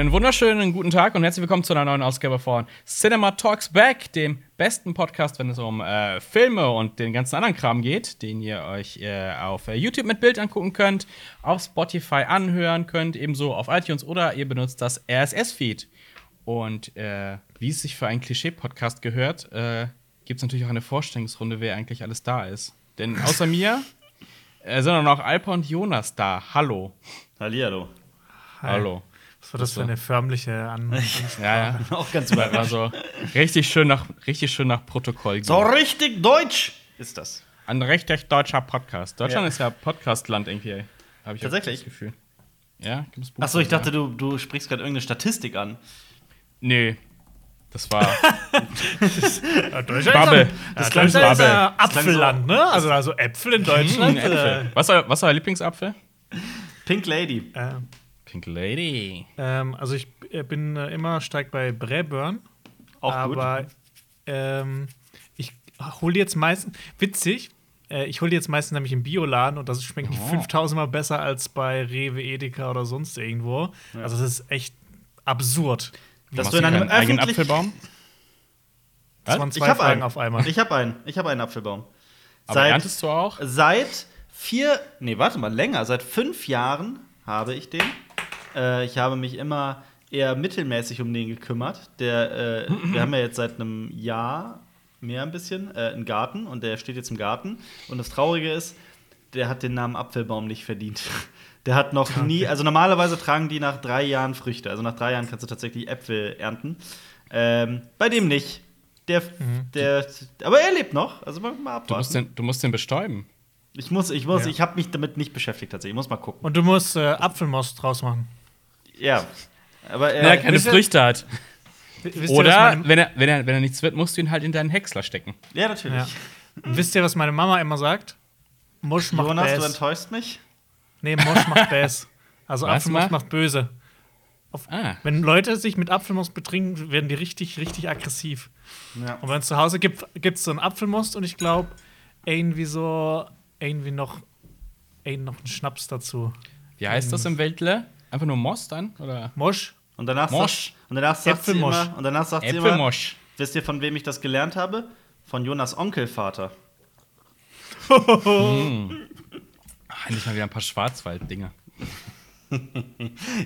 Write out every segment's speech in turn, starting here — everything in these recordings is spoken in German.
Einen wunderschönen guten Tag und herzlich willkommen zu einer neuen Ausgabe von Cinema Talks Back, dem besten Podcast, wenn es um äh, Filme und den ganzen anderen Kram geht, den ihr euch äh, auf äh, YouTube mit Bild angucken könnt, auf Spotify anhören könnt, ebenso auf iTunes oder ihr benutzt das RSS-Feed. Und äh, wie es sich für einen Klischee-Podcast gehört, äh, gibt es natürlich auch eine Vorstellungsrunde, wer eigentlich alles da ist. Denn außer mir äh, sind auch noch Alpa und Jonas da. Hallo. Hallihallo. Hi. Hallo. Was war das für eine förmliche An Ja, ja. Auch ganz War überrascht. so richtig schön nach, richtig schön nach Protokoll. So gehen. richtig deutsch ist das. Ein richtig deutscher Podcast. Deutschland Ja. ist ja Podcastland irgendwie. Habe ich Tatsächlich? das Gefühl. Ja, gibt's Achso, ich dachte, ja. du, du sprichst gerade irgendeine Statistik an. Nee. Das war. Ja, Deutschland Bubble. ist, Das ja, klang so Deutschland ist Bubble. ja Apfelland, ne? Also, also Äpfel in Deutschland. Hm, Äpfel. Was war, was war euer Lieblingsapfel? Pink Lady. Äh, äh, Pink Lady. ähm, also ich äh, bin äh, immer stark bei Braeburn. Auch aber ähm, ich hole jetzt meistens, witzig, äh, ich hole jetzt meistens nämlich im Bioladen und das schmeckt Oh. 5000 Mal besser als bei Rewe, Edeka oder sonst irgendwo. Also das ist echt absurd. Dass du in einem eigenen Apfelbaum? Das waren Ich zwei hab Fragen einen. auf einmal. Ich habe einen. Ich habe einen Apfelbaum. Aber erntest du auch? Seit vier, nee, warte mal, länger. Seit fünf Jahren habe ich den. Äh, ich habe mich immer eher mittelmäßig um den gekümmert. Der, äh, wir haben ja jetzt seit einem Jahr mehr ein bisschen äh, einen Garten und der steht jetzt im Garten. Und das Traurige ist, der hat den Namen Apfelbaum nicht verdient. Der hat noch nie, also normalerweise tragen die nach drei Jahren Früchte. Also nach drei Jahren kannst du tatsächlich Äpfel ernten. Ähm, bei dem nicht. Der, der, aber er lebt noch. Also mal, mal Du abwarten. musst den, du musst den bestäuben. Ich muss, ich muss, Ja. ich habe mich damit nicht beschäftigt tatsächlich. Ich muss mal gucken. Und du musst äh, Apfelmost draus machen. Ja. Aber Wenn er keine Früchte hat. Oder wenn er, wenn, er, wenn er nichts wird, musst du ihn halt in deinen Häcksler stecken. ja, natürlich. Ja. Wisst ihr, was meine Mama immer sagt? Musch macht Jonas, du Bass. enttäuschst mich. Nee, Mosch macht Bass. Also Was Apfelmost macht? böse. Ah. Wenn Leute sich mit Apfelmost betrinken, werden die richtig, richtig aggressiv. Ja. Und wenn es zu Hause gibt, gibt es so einen Apfelmost und ich glaube, irgendwie so, irgendwie noch, irgendwie noch einen Schnaps dazu. Wie heißt das im Weltle? Einfach nur Moss dann? Oder? Mosch? Und danach Mosch. sagt, und danach sagt sie Äpfelmosch. immer, und danach sagt sie immer, Äpfelmosch. wisst ihr, von wem ich das gelernt habe? Von Jonas Onkelvater. Ah, Endlich mal wieder ein paar Schwarzwald-Dinger.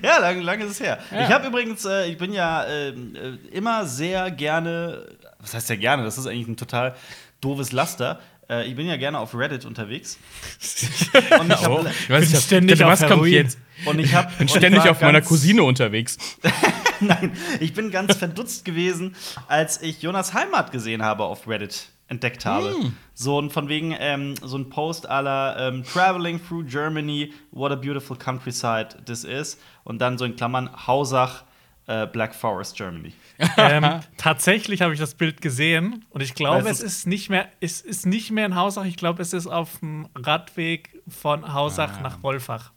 Ja, lange lang ist es her. Ja. Ich habe übrigens, äh, ich bin ja ähm, äh, immer sehr gerne, was heißt ja gerne, das ist eigentlich ein total doofes Laster. Äh, ich bin ja gerne auf Reddit unterwegs. Und ich Oh, habe ich weiß nicht, was kommt jetzt? Und ich habe bin ständig auf meiner Cousine unterwegs. Nein, ich bin ganz verdutzt gewesen, als ich Jonas Heimat gesehen habe auf Reddit entdeckt habe. Hm. So ein von wegen ähm, so ein Post aller ähm, Traveling through Germany, what a beautiful countryside this is. Und dann so in Klammern Hausach, äh, Black Forest, Germany. ähm, tatsächlich habe ich das Bild gesehen und ich glaube, es es ist nicht mehr, es ist nicht mehr in Hausach. Ich glaube, es ist auf dem Radweg von Hausach Ah. nach Wolfach.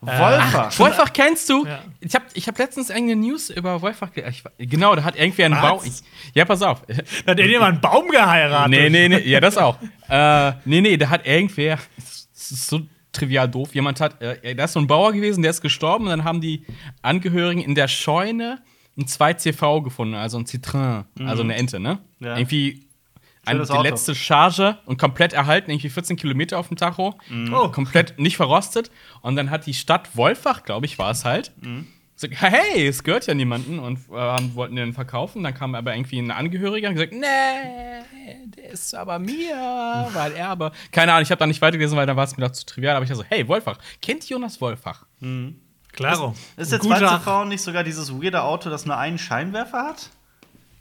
Wolfach. Wolfach kennst du? Ja. Ich habe ich hab letztens eine News über Wolfach. ge- Ich, genau, da hat irgendwie ein? Baum. Ja, pass auf. Da hat jemand einen Baum geheiratet. nee, nee, nee. Ja, das auch. äh, nee, nee, da hat irgendwer. Das ist so trivial doof. Jemand hat. Äh, da ist so ein Bauer gewesen, der ist gestorben. Und dann haben die Angehörigen in der Scheune ein 2CV gefunden, also ein Citrin, also eine Ente, ne? Mhm. Ja. Irgendwie. Eine, die Auto. letzte Charge und komplett erhalten, irgendwie 14 Kilometer auf dem Tacho. Mhm. Oh. Komplett nicht verrostet. Und dann hat die Stadt Wolfach, glaube ich, war es halt, Mhm. gesagt, hey, es gehört ja niemanden und äh, wollten den verkaufen. Dann kam aber irgendwie ein Angehöriger und gesagt, nee, der ist aber mir, weil er aber. Keine Ahnung, ich habe da nicht weitergelesen, weil da war es mir doch zu trivial. Aber ich dachte so, hey, Wolfach, kennt Jonas Wolfach? Klaro. Ist der Guter- zweite V nicht sogar dieses weirde Auto, das nur einen Scheinwerfer hat?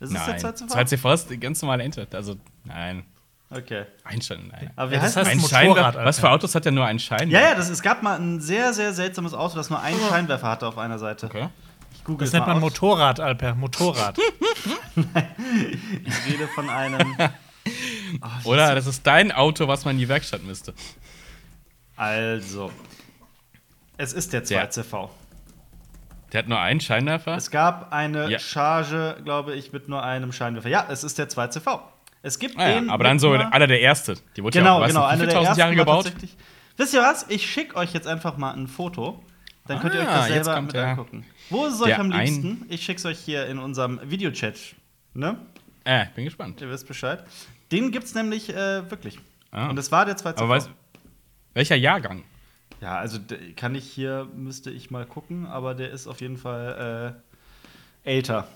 Ist es der Nein. zweite V? 2CV ist die ganz normale Ente. Also, nein. Okay. Ein Schein, nein. Aber wie Ja, heißt das Ein Motorrad, Scheinwerfer. Alter. Was für Autos hat ja nur einen Schein? Ja, ja, das, es gab mal ein sehr, sehr seltsames Auto, das nur einen Scheinwerfer hatte auf einer Seite. Okay. Ich google Das nennt man aus. Motorrad, Alper. Motorrad. Ich rede von einem. Oder das ist dein Auto, was man in die Werkstatt müsste. Also. Es ist der 2CV. Der hat nur einen Scheinwerfer. Es gab eine Ja. Charge, glaube ich, mit nur einem Scheinwerfer. Ja, es ist der 2CV. Es gibt Ah, ja, den. aber dann so einer der erste. Die wurde Genau, ja auch, genau, einer nicht, der 4000 ersten Jahre gebaut. Wisst ihr was? Ich schicke euch jetzt einfach mal ein Foto. Dann könnt ihr euch Ah, das selber mit der- angucken. Wo ist es euch am liebsten? Ich schick's euch hier in unserem Videochat. Ne? Äh, bin gespannt. Ihr wisst Bescheid. Den gibt's nämlich äh, wirklich. Ah. Und es war der zweite Aber weißt, welcher Jahrgang? Ja, also kann ich hier, müsste ich mal gucken, aber der ist auf jeden Fall äh, älter.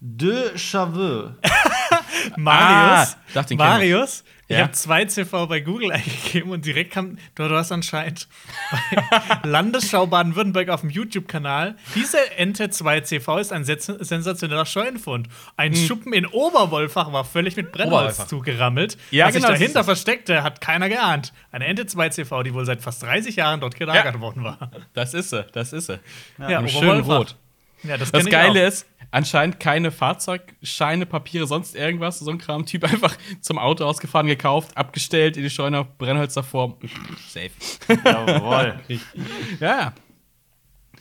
De Chaveux. Marius, Ah, dachte. Marius, ich Ja? habe zwei CV bei Google eingegeben und direkt kam, du, du hast anscheinend bei Landesschau Baden-Württemberg auf dem YouTube-Kanal, diese Ente 2 CV ist ein sens- sensationeller Scheunenfund. Ein Schuppen in Oberwolfach war völlig mit Brennholz Hm. Zugerammelt. Ja, Was genau, sich das dahinter versteckte, hat keiner geahnt. Eine Ente 2 CV, die wohl seit fast 30 Jahren dort gelagert Ja. worden war. Das ist sie, das ist sie. Ja, schönen Oberwolfach. Rot. Ja, das Das Geile ist, anscheinend keine Fahrzeugscheine, Papiere, sonst irgendwas. So ein Kram. Typ einfach zum Auto ausgefahren, gekauft, abgestellt, in die Scheune, Brennholz davor. Safe. Jawohl. Ja.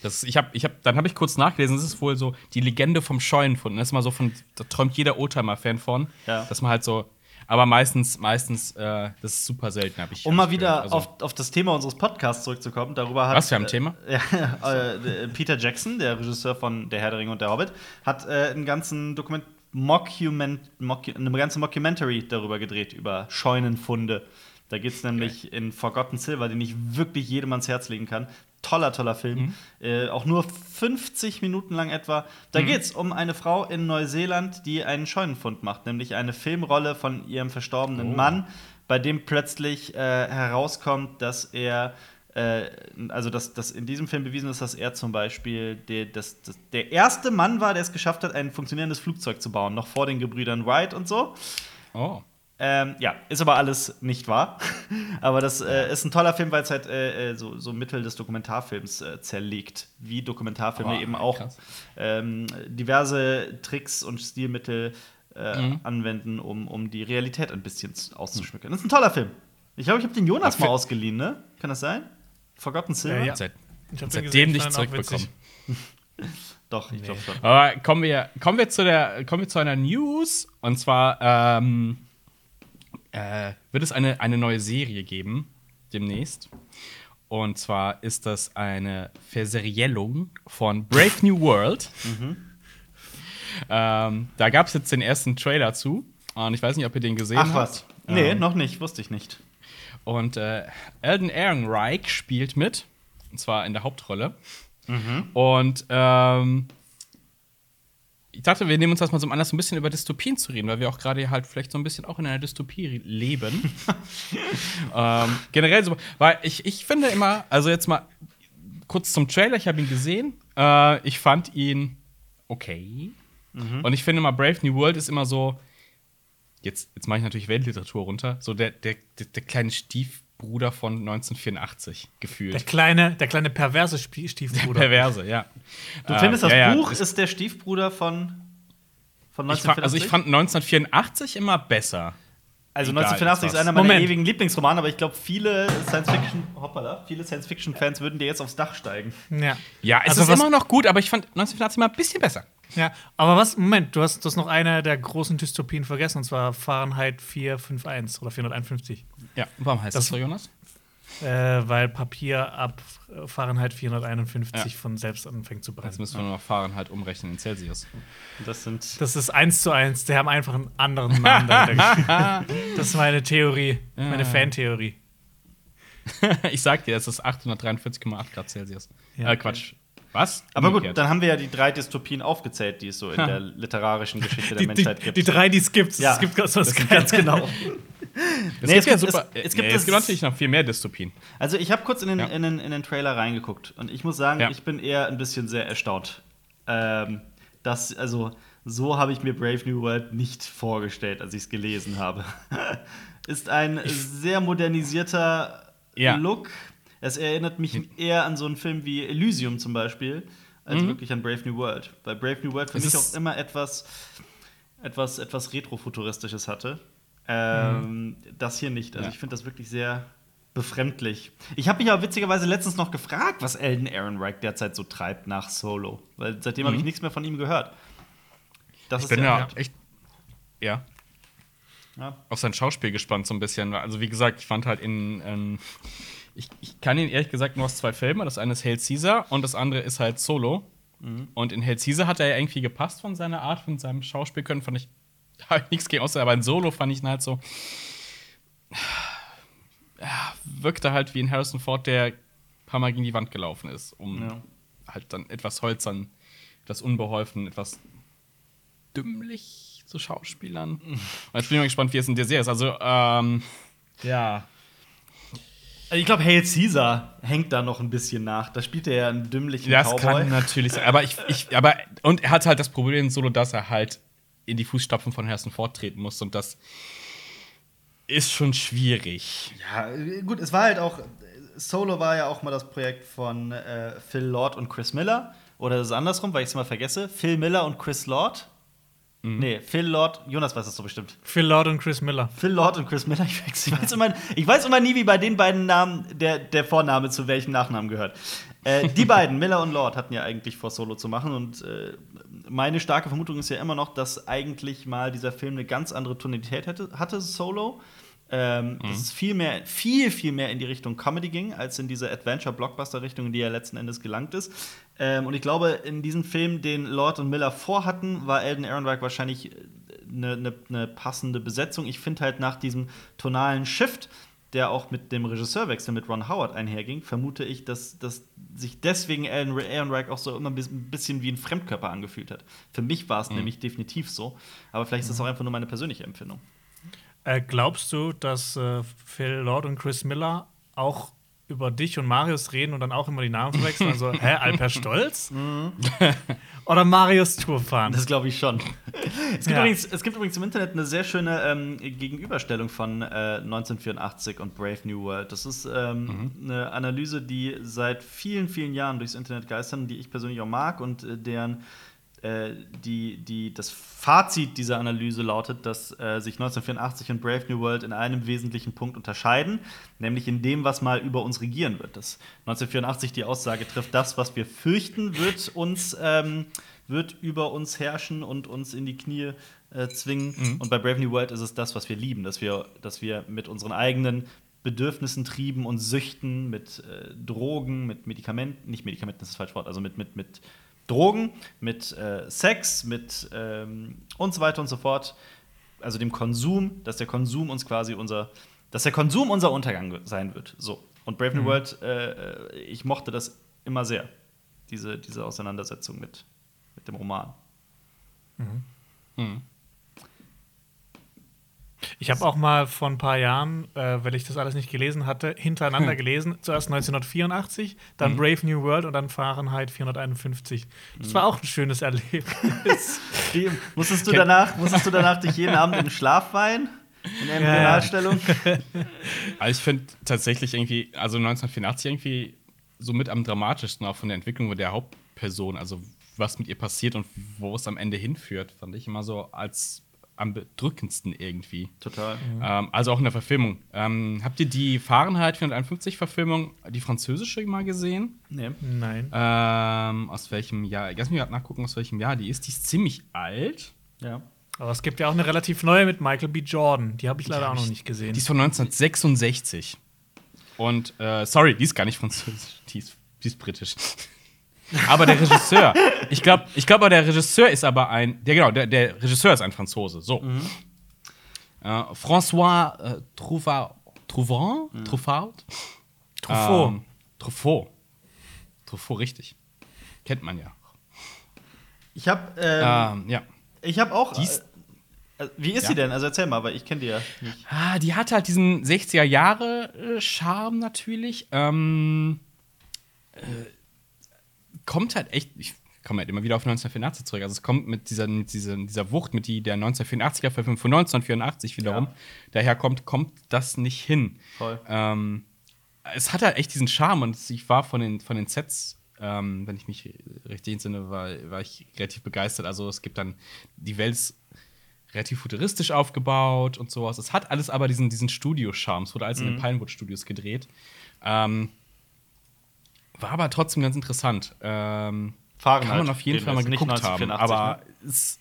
Das, ich hab, ich hab, dann habe ich kurz nachgelesen, das ist wohl so die Legende vom Scheunenfund. Das ist mal so von, da träumt jeder Oldtimer-Fan von. Ja. Dass man halt so, aber meistens, meistens, äh, das ist super selten, habe ich. Um mal wieder. Also, auf, auf das Thema unseres Podcasts zurückzukommen, darüber hat. Was für ein äh, Thema? Ja, äh, Peter Jackson, der Regisseur von Der Herr der Ringe und der Hobbit, hat äh, einen ganzen Dokument, Mockument, Mocu eine ganze Mockumentary darüber gedreht, über Scheunenfunde. Da geht es nämlich in Forgotten Silver, den ich wirklich jedem ans Herz legen kann. Toller, toller Film. Mhm. Äh, auch nur 50 Minuten lang etwa. Da Mhm. geht es um eine Frau in Neuseeland, die einen Scheunenfund macht, nämlich eine Filmrolle von ihrem verstorbenen Oh. Mann, bei dem plötzlich äh, herauskommt, dass er äh, also dass, dass in diesem Film bewiesen ist, dass er zum Beispiel der, das, das, der erste Mann war, der es geschafft hat, ein funktionierendes Flugzeug zu bauen, noch vor den Gebrüdern Wright und so. Oh. Ähm, ja, ist aber alles nicht wahr. aber das äh, ist ein toller Film, weil es halt äh, äh, so, so Mittel des Dokumentarfilms äh, zerlegt, wie Dokumentarfilme Oh, eben auch ähm, diverse Tricks und Stilmittel äh, Mhm. anwenden, um, um die Realität ein bisschen auszuschmücken. Das ist ein toller Film. Ich glaube, ich habe den Jonas Aber mal ausgeliehen, ne? Kann das sein? Forgotten Silver? Ja, ja. Seit, Ich hab den seitdem gesehen, nicht zurückbekommen. Doch, ich glaube schon. Aber kommen wir, kommen wir zu der, kommen wir zu einer News. Und zwar ähm, äh, wird es eine, eine neue Serie geben demnächst. Und zwar ist das eine Verseriellung von Brave New World. Ähm, da gab es jetzt den ersten Trailer zu. Und ich weiß nicht, ob ihr den gesehen Ach habt. was. Nee, Ähm, noch nicht, wusste ich nicht. Und äh, Alden Ehrenreich spielt mit. Und zwar in der Hauptrolle. Mhm. Und ähm, ich dachte, wir nehmen uns das mal zum Anlass, ein bisschen über Dystopien zu reden, weil wir auch gerade halt vielleicht so ein bisschen auch in einer Dystopie leben. ähm, generell so, weil ich, ich finde immer, also jetzt mal kurz zum Trailer, ich habe ihn gesehen. Äh, ich fand ihn okay. Und ich finde immer, Brave New World ist immer so, jetzt, jetzt mache ich natürlich Weltliteratur runter, so der, der, der, der kleine Stiefbruder von 1984 gefühlt. Der kleine, der kleine perverse Spie- Stiefbruder. Perverse, ja. Du Ähm, findest, das ja, ja, Buch es- ist der Stiefbruder von, von ich fand, also ich 1984? fand 1984 immer besser. Also Egal, 1984 ist einer meiner Moment. ewigen Lieblingsromane, aber ich glaube, viele Science-Fiction, hoppala, viele Science-Fiction-Fans würden dir jetzt aufs Dach steigen. Ja. Ja, es Also ist immer noch gut, aber ich fand 1984 mal ein bisschen besser. Ja, aber was, Moment, du hast, du hast noch eine der großen Dystopien vergessen, und zwar Fahrenheit 451 oder 451. Ja, warum heißt das, Das- so, Jonas? Äh, weil Papier ab Fahrenheit 451 Ja. von selbst anfängt zu Jetzt brennen. müssen wir nur noch Fahren halt umrechnen in Celsius. Das sind. Das ist eins zu eins, die haben einfach einen anderen Namen. dahinter. das ist meine Theorie, meine Fantheorie. ich sag dir, es ist 843,8 Grad Celsius. Ja. Äh, Quatsch. Was? Aber gut, dann haben wir ja die drei Dystopien aufgezählt, die es so in der literarischen Geschichte der Die, die, Menschheit gibt. die drei, die es gibt. Ja, Es gibt ganz was Ganz genau. Es Nee, gibt es ja super. es- es nee, gibt es das- gibt natürlich noch viel mehr Dystopien. Also ich habe kurz in den, Ja. in, den, in den Trailer reingeguckt und ich muss sagen, Ja. ich bin eher ein bisschen sehr erstaunt. Ähm, das, also, so habe ich mir Brave New World nicht vorgestellt, als ich es gelesen habe. Ist ein sehr modernisierter. Look. Es erinnert mich eher an so einen Film wie Elysium zum Beispiel, als wirklich an Brave New World. Weil Brave New World für Mhm. Es mich auch immer etwas, etwas, etwas Retrofuturistisches hatte. Ähm, Das hier nicht. Also Ja. ich finde das wirklich sehr befremdlich. Ich habe mich aber witzigerweise letztens noch gefragt, was Elden Ehrenreich derzeit so treibt nach Solo. Weil seitdem habe ich nichts mehr von ihm gehört. Das Mhm. Ich bin ja, ja echt. Ja. ja. auf sein Schauspiel gespannt, so ein bisschen. Also, wie gesagt, ich fand halt in, ähm, Ich, ich kann ihn ehrlich gesagt nur aus zwei Filmen. Das eine ist Hail Caesar und das andere ist halt Solo. Und in Hail Caesar hat er ja irgendwie gepasst von seiner Art, von seinem Schauspielkönnen. Fand ich halt nichts gegen außer, aber in Solo fand ich ihn halt so. Ja, wirkte halt wie ein Harrison Ford, der ein paar Mal gegen die Wand gelaufen ist, um Ja. halt dann etwas holzern, etwas unbeholfen, etwas dümmlich zu Schauspielern. Und jetzt bin ich mal gespannt, wie es in der Serie ist. Also, ähm, ja. Also ich glaube, Hail Caesar hängt da noch ein bisschen nach. Da spielt er ja einen dümmlichen Das Cowboy. kann natürlich sein. Aber ich, ich, aber, und er hat halt das Problem in Solo, dass er halt in die Fußstapfen von Harrison Ford treten muss. Und das ist schon schwierig. Ja, gut, es war halt auch. Solo war ja auch mal das Projekt von äh, Phil Lord und Chris Miller. Oder das ist andersrum, weil ich es immer vergesse. Phil Miller und Chris Lord. Nee, Phil Lord, Jonas weiß das so bestimmt. Phil Lord und Chris Miller. Phil Lord und Chris Miller, ich, wechsle- ich, weiß immer, ich weiß immer nie, wie bei den beiden Namen der, der Vorname zu welchem Nachnamen gehört. Äh, die beiden, Miller und Lord, hatten ja eigentlich vor, Solo zu machen. Und äh, meine starke Vermutung ist ja immer noch, dass eigentlich mal dieser Film eine ganz andere Tonalität hätte, hatte, Solo. Ähm, Dass es viel mehr, viel, viel mehr in die Richtung Comedy ging, als in diese Adventure-Blockbuster-Richtung, in die er letzten Endes gelangt ist. Ähm, und ich glaube, in diesem Film, den Lord und Miller vorhatten, war Alden Ehrenreich wahrscheinlich eine, eine, eine passende Besetzung. Ich finde halt nach diesem tonalen Shift, der auch mit dem Regisseurwechsel mit Ron Howard einherging, vermute ich, dass, dass sich deswegen Alan Ehrenreich auch so immer ein bis- ein bisschen wie ein Fremdkörper angefühlt hat. Für mich war es nämlich definitiv so. Aber vielleicht ist das auch einfach nur meine persönliche Empfindung. Äh, glaubst du, dass äh, Phil Lord und Chris Miller auch über dich und Marius reden und dann auch immer die Namen verwechseln? Also, hä, Alper Stolz? Oder Marius Tourfahren? Das glaube ich schon. Es gibt, Ja. übrigens, es gibt übrigens im Internet eine sehr schöne ähm, Gegenüberstellung von äh, 1984 und Brave New World. Das ist ähm, eine Analyse, die seit vielen, vielen Jahren durchs Internet geistern, die ich persönlich auch mag und äh, deren äh, die, die, das Fazit dieser Analyse lautet, dass äh, sich 1984 und Brave New World in einem wesentlichen Punkt unterscheiden, nämlich in dem, was mal über uns regieren wird. Dass 1984 die Aussage trifft, das, was wir fürchten, wird uns ähm, wird über uns herrschen und uns in die Knie äh, zwingen. Und bei Brave New World ist es das, was wir lieben, dass wir, dass wir mit unseren eigenen Bedürfnissen, Trieben und Süchten, mit äh, Drogen, mit Medikamenten, nicht Medikamenten, das ist das falsche Wort, also mit, mit, mit Drogen, mit äh, Sex, mit ähm, und so weiter und so fort, also dem Konsum, dass der Konsum uns quasi unser, dass der Konsum unser Untergang sein wird. So. Und Brave New World, äh, äh, ich mochte das immer sehr, diese, diese Auseinandersetzung mit, mit dem Roman. Ich habe auch mal vor ein paar Jahren, äh, weil ich das alles nicht gelesen hatte, hintereinander Hm. gelesen. Zuerst 1984, dann Mhm. Brave New World und dann Fahrenheit 451. Das war auch ein schönes Erlebnis. Wie, musstest, du danach, musstest du danach dich jeden Abend in den Schlaf weinen? In Embryonalstellung? Also ich finde tatsächlich irgendwie, also 1984 irgendwie so mit am dramatischsten auch von der Entwicklung der Hauptperson, also was mit ihr passiert und wo es am Ende hinführt, fand ich immer so als am bedrückendsten irgendwie. Total. Ähm, also auch in der Verfilmung. Ähm, habt ihr die Fahrenheit 451-Verfilmung, die französische mal gesehen? Nee. Nein. Ähm, aus welchem Jahr? Lass mich gerade nachgucken, aus welchem Jahr die ist. Die ist ziemlich alt. Ja. Aber es gibt ja auch eine relativ neue mit Michael B. Jordan. Die habe ich leider auch noch nicht gesehen. Die ist von 1966. Und, äh, sorry, die ist gar nicht französisch. Die ist, die ist britisch. Aber der Regisseur, ich glaube, ich glaub, aber der Regisseur ist aber ein, der, genau, der, der Regisseur ist ein Franzose. So. Äh, François äh, Trouvard, Trouvant? Trouvard? Truffaut. Ähm, Truffaut. Truffaut, richtig. Kennt man ja. Ich habe ähm, Ähm, ja. ich hab auch. Die ist- äh, äh, wie ist Ja. sie denn? Also erzähl mal, weil ich kenne die ja nicht. Ah, die hat halt diesen 60er-Jahre-Charme natürlich. Ähm, äh, kommt halt echt, ich komme halt immer wieder auf 1984 zurück. Also es kommt mit dieser, mit dieser, dieser Wucht, mit die der 1984er Verfilmung von 1984 wiederum Ja. daher kommt, kommt das nicht hin. Voll. Ähm, es hat halt echt diesen Charme und ich war von den, von den Sets, ähm, wenn ich mich richtig entsinne, war, war ich relativ begeistert. Also es gibt dann, die Welt ist relativ futuristisch aufgebaut und sowas. Es hat alles aber diesen, diesen Studio-Charme. Es wurde alles in den Pinewood-Studios gedreht. Ähm, war aber trotzdem ganz interessant. Ähm, Fahrenheit. kann man auf jeden Fall mal geguckt haben. 1984, Aber ne? es,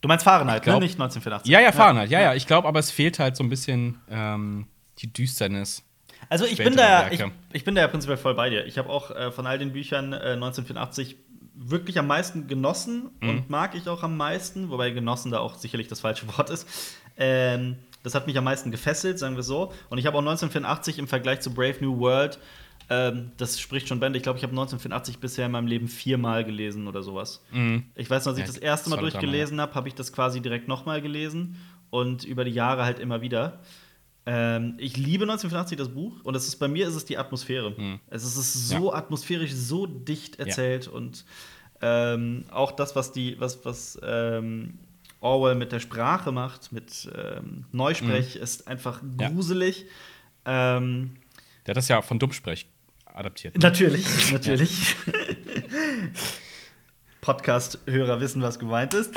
Du meinst Fahrenheit, glaub- ne? Nicht 1984. ja, ja, Fahrenheit. Ja, ja. Ich glaube, aber es fehlt halt so ein bisschen ähm, die Düsternis. Also ich bin da, ich, ich bin da ja prinzipiell voll bei dir. Ich habe auch äh, von all den Büchern äh, 1984 wirklich am meisten genossen Mhm. und mag ich auch am meisten, wobei genossen da auch sicherlich das falsche Wort ist. Ähm, das hat mich am meisten gefesselt, sagen wir so. Und ich habe auch 1984 im Vergleich zu Brave New World, ähm, das spricht schon Bände. Ich glaube, ich habe 1984 bisher in meinem Leben viermal gelesen oder sowas. Ich weiß noch, als ich Ja, das erste Mal durchgelesen habe, habe ich das quasi direkt nochmal gelesen und über die Jahre halt immer wieder. Ähm, ich liebe 1984 das Buch und es ist bei mir ist es die Atmosphäre. Es ist, es ist so atmosphärisch, so dicht erzählt und ähm, auch das, was die, was, was ähm, Orwell mit der Sprache macht, mit ähm, Neusprech, ist einfach Ja. gruselig. Ähm, Der hat das ja von Dummsprech adaptiert. Natürlich, natürlich. Podcast-Hörer wissen, was gemeint ist.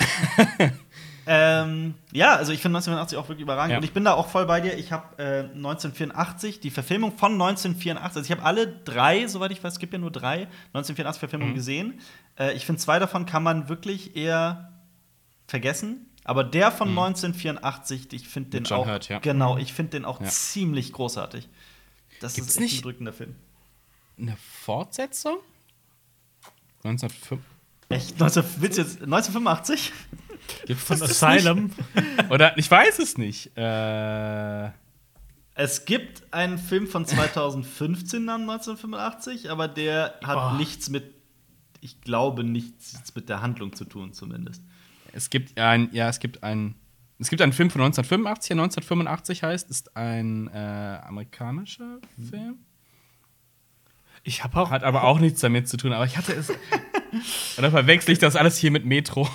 ähm, ja, also ich finde 1984 auch wirklich überragend. Ja. Und ich bin da auch voll bei dir. Ich habe äh, 1984, die Verfilmung von 1984, also ich habe alle drei, soweit ich weiß, es gibt ja nur drei 1984-Verfilmungen Mhm. gesehen. Äh, ich finde, zwei davon kann man wirklich eher vergessen. Aber der von 1984, ich finde den Mhm. John auch. Hurt, ja. Genau, ich finde den auch Ja. ziemlich großartig. Das Gibt's ist echt nicht- ein drückender Film. Eine Fortsetzung? 1905. Echt? 19, willst du jetzt 1985? Gibt's Von Asylum. Oder ich weiß es nicht. Äh, Es gibt einen Film von 2015 namens 1985, aber der hat Oh. nichts mit, ich glaube, nichts mit der Handlung zu tun, zumindest. es gibt ein, ja, es gibt ein, es gibt einen Film von 1985, der 1985 heißt, ist ein äh, amerikanischer Film. Ich habe auch. Hat aber auch nichts damit zu tun, aber ich hatte es. Oder verwechsel ich das alles hier mit Metro?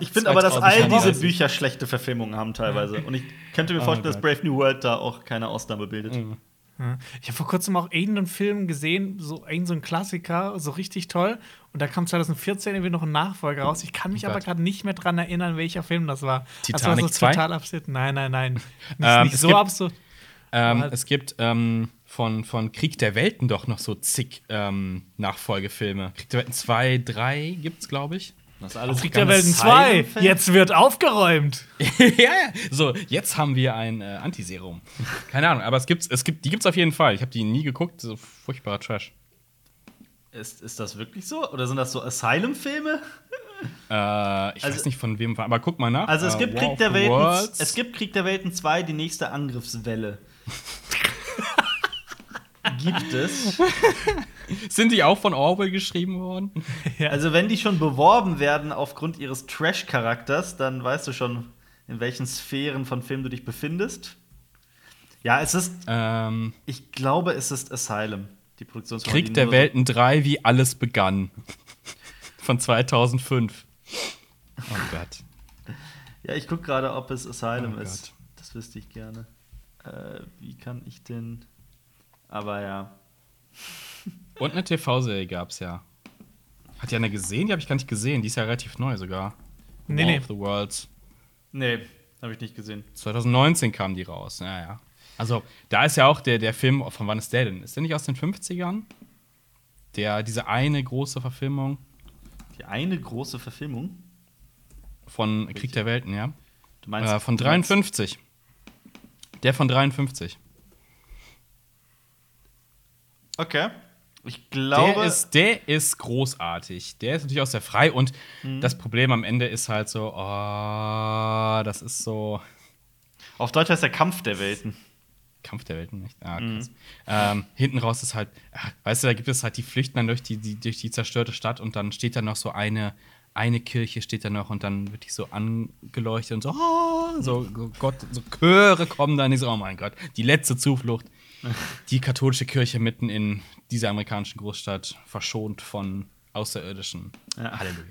Ich finde aber, dass all 2035. diese Bücher schlechte Verfilmungen haben teilweise. Und ich könnte mir Oh vorstellen, dass Gott. Brave New World da auch keine Ausnahme bildet. Ja. Ich habe vor kurzem auch irgendeinen Film gesehen, so irgend so ein Klassiker, so richtig toll. Und da kam 2014 irgendwie noch ein Nachfolger raus. Ich kann mich Oh aber gerade nicht mehr dran erinnern, welcher Film das war. Titanic also, 2? total absurd. Nein, nein, nein. Nicht, Ähm, nicht so gibt- absurd. Ähm, Aber- es gibt ähm, von, von Krieg der Welten doch noch so zig ähm, Nachfolgefilme. Krieg der Welten 2, 3 gibt's, glaube ich. Das alles Krieg der Welten 2. Silent-Film. Jetzt wird aufgeräumt. ja, ja. So, jetzt haben wir ein äh, Antiserum. Keine Ahnung, aber es gibt's, es gibt, die gibt's auf jeden Fall. Ich habe die nie geguckt, so furchtbarer Trash. Ist, ist das wirklich so? Oder sind das so Asylum-Filme? Äh, ich Also- weiß nicht von wem, aber guck mal nach. Also es Äh, gibt, War Krieg der Welten, es gibt Krieg der Welten 2, die nächste Angriffswelle. gibt es. Sind die auch von Orwell geschrieben worden? Also, wenn die schon beworben werden aufgrund ihres Trash-Charakters, dann weißt du schon, in welchen Sphären von Filmen du dich befindest. Ja, es ist, ähm, ich glaube, es ist Asylum, die Produktionsfirma. Krieg der Welten 3, wie alles begann. Von 2005. Oh Gott. Ja, ich gucke gerade, ob es Asylum Oh ist. Das wüsste ich gerne. Äh, wie kann ich denn. Aber ja. Und eine TV-Serie gab's ja. Hat die einer gesehen? Die habe ich gar nicht gesehen. Die ist ja relativ neu sogar. Nee, War nee. of the Worlds. Nee, habe ich nicht gesehen. 2019 kam die raus. Ja, ja. Also, da ist ja auch der, der Film, von wann ist der denn? Ist der nicht aus den 50ern? Der, diese eine große Verfilmung Die eine große Verfilmung. von Krieg der Welten, ja? Du meinst. Äh, von du meinst- 53. Der von 53. Okay. Ich glaube. Der ist, der ist großartig. Der ist natürlich auch sehr frei und Mhm. das Problem am Ende ist halt so, oh, das ist so auf Deutsch heißt der Kampf der Welten. Kampf der Welten, nicht? Ah, Mhm. krass. Ähm, hinten raus ist halt, weißt du, da gibt es halt die Flüchten dann durch die, die, durch die zerstörte Stadt und dann steht da noch so eine, eine Kirche steht da noch und dann wird die so angeleuchtet und so, oh, so, so Gott, so Chöre kommen dann, die so, oh mein Gott, die letzte Zuflucht. Die katholische Kirche mitten in dieser amerikanischen Großstadt, verschont von Außerirdischen. Ja. Halleluja.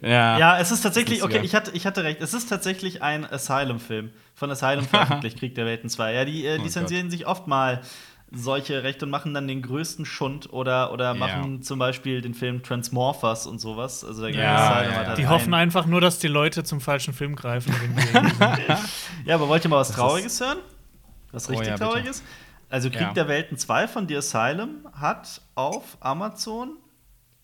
Ja, Ja, es ist tatsächlich, okay, ja- ich hatte, ich hatte recht, es ist tatsächlich ein Asylum-Film. Von Asylum veröffentlicht, Krieg der Welten 2. Ja, die äh, Oh lizenzieren sich oft mal solche Rechte und machen dann den größten Schund oder, oder machen zum Beispiel den Film Transmorphers und sowas. Also Ja, ja, ja. halt Die hoffen einfach nur, dass die Leute zum falschen Film greifen. die- Ja, aber wollt ihr mal was Das Trauriges hören? Was Oh richtig ja, bitte. Also Krieg Ja. der Welten 2 von The Asylum hat auf Amazon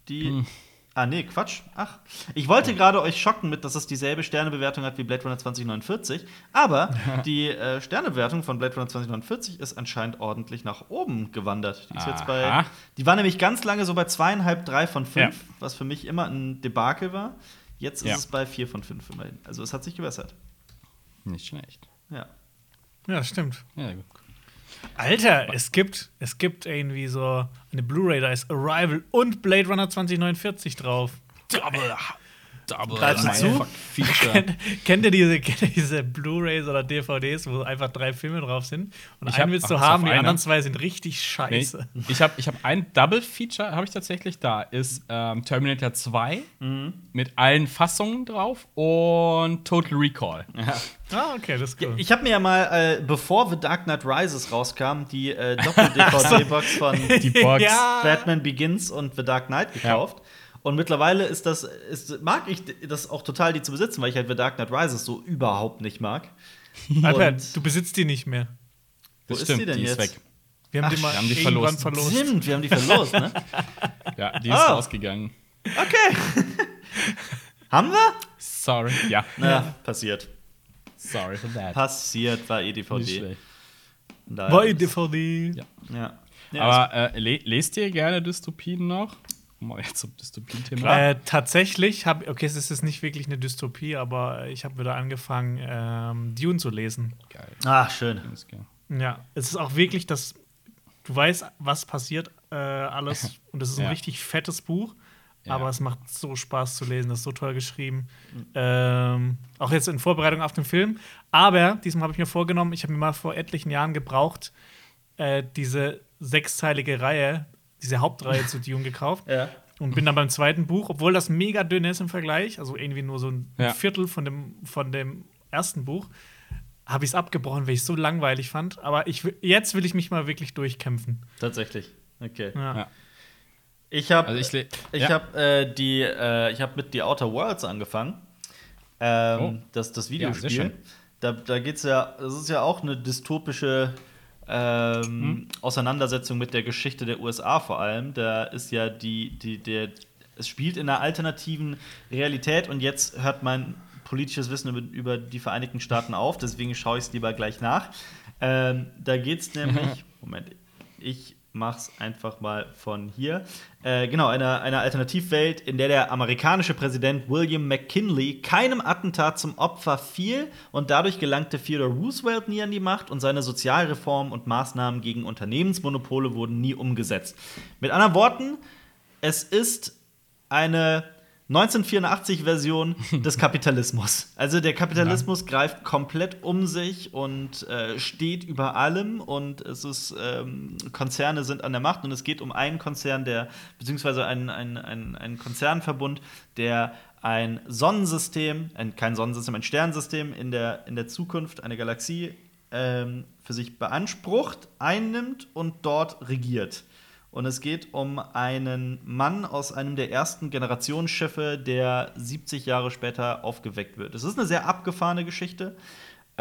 die Hm. Ah, nee, Quatsch. Ach. Ich wollte gerade euch schocken mit, dass es dieselbe Sternebewertung hat wie Blade Runner 2049. Aber die äh, Sternebewertung von Blade Runner 2049 ist anscheinend ordentlich nach oben gewandert. Die ist jetzt bei. Aha. Die war nämlich ganz lange so bei zweieinhalb, drei von fünf, Ja. was für mich immer ein Debakel war. Jetzt ist Ja. es bei vier von fünf immerhin. Also es hat sich gewässert. Nicht schlecht. Ja. Ja, stimmt. Ja, gut. Alter, es gibt, es gibt irgendwie so eine Blu-ray, da ist Arrival und Blade Runner 2049 drauf. Double. Double. Greifst du zu? Feature. Kennt ihr diese, kennt ihr diese Blu-rays oder DVDs, wo einfach drei Filme drauf sind? Und Ich einen hab- willst ach, du ist haben, die anderen zwei sind richtig Nee, scheiße. ich habe ich hab ein Double Feature, habe ich tatsächlich da. Ist ähm, Terminator 2 mit allen Fassungen drauf und Total Recall. Ah, okay, das ist cool. Ich habe mir ja mal, äh, bevor The Dark Knight Rises rauskam, die äh, Doppel-DVD-Box von Die Box. Ja. Batman Begins und The Dark Knight gekauft. Und mittlerweile ist das, ist, mag ich das auch total, die zu besitzen, weil ich halt The Dark Knight Rises so überhaupt nicht mag. Alter, Und- du besitzt die nicht mehr. Wo Das ist stimmt, die denn die ist jetzt? weg. Wir haben Ach, die mal wir haben die verlost. verlost. Stimmt, wir haben die verlost, ne? Ja, die ist Ah. rausgegangen. Okay. haben wir? Sorry. Ja. Na, passiert. Sorry for that. Passiert, war eh Nicht DVD. schlecht. Daher War ist- DVD. Ja. Ja. ja Aber äh, le lest ihr gerne Dystopien noch? Um jetzt zum Dystopien-Thema. Äh, tatsächlich habe okay, es ist jetzt nicht wirklich eine Dystopie, aber ich habe wieder angefangen, ähm, Dune zu lesen. Geil. Ah, schön. Ja, es ist auch wirklich, dass du weißt, was passiert, äh, alles. Und es ist ein Ja. richtig fettes Buch. Ja. Aber es macht so Spaß zu lesen, das ist so toll geschrieben. Ähm, auch jetzt in Vorbereitung auf den Film. Aber diesmal habe ich mir vorgenommen, ich habe mir mal vor etlichen Jahren gebraucht, äh, diese sechsteilige Reihe, diese Hauptreihe zu Dune gekauft. Ja. Und bin dann beim zweiten Buch, obwohl das mega dünn ist im Vergleich, also irgendwie nur so ein Ja. Viertel von dem, von dem ersten Buch, habe ich es abgebrochen, weil ich es so langweilig fand. Aber ich, jetzt will ich mich mal wirklich durchkämpfen. Tatsächlich. Okay. Ja. Ja. Ich habe Also ich ich ja. hab, äh, die äh, ich habe mit The Outer Worlds angefangen. Ähm, Oh. das, das Videospiel. da da geht's ja, das ist ja auch eine dystopische ähm, Hm? Auseinandersetzung mit der Geschichte der USA vor allem. Da ist ja die, die, der, es spielt in einer alternativen Realität und jetzt hört mein politisches Wissen über, über die Vereinigten Staaten auf, deswegen schaue ich es lieber gleich nach. Ähm, da geht's nämlich, Moment, ich mach's einfach mal von hier. Äh, genau, eine, eine Alternativwelt, in der der amerikanische Präsident William McKinley keinem Attentat zum Opfer fiel und dadurch gelangte Theodore Roosevelt nie an die Macht und seine Sozialreformen und Maßnahmen gegen Unternehmensmonopole wurden nie umgesetzt. Mit anderen Worten, es ist eine 1984-Version des Kapitalismus. Also der Kapitalismus greift komplett um sich und äh, steht über allem und es ist ähm, Konzerne sind an der Macht und es geht um einen Konzern, der beziehungsweise einen, einen, einen, einen Konzernverbund, der ein Sonnensystem, ein, kein Sonnensystem, ein Sternensystem in der, in der Zukunft, eine Galaxie ähm, für sich beansprucht, einnimmt und dort regiert. Und es geht um einen Mann aus einem der ersten Generationsschiffe, der 70 Jahre später aufgeweckt wird. Es ist eine sehr abgefahrene Geschichte.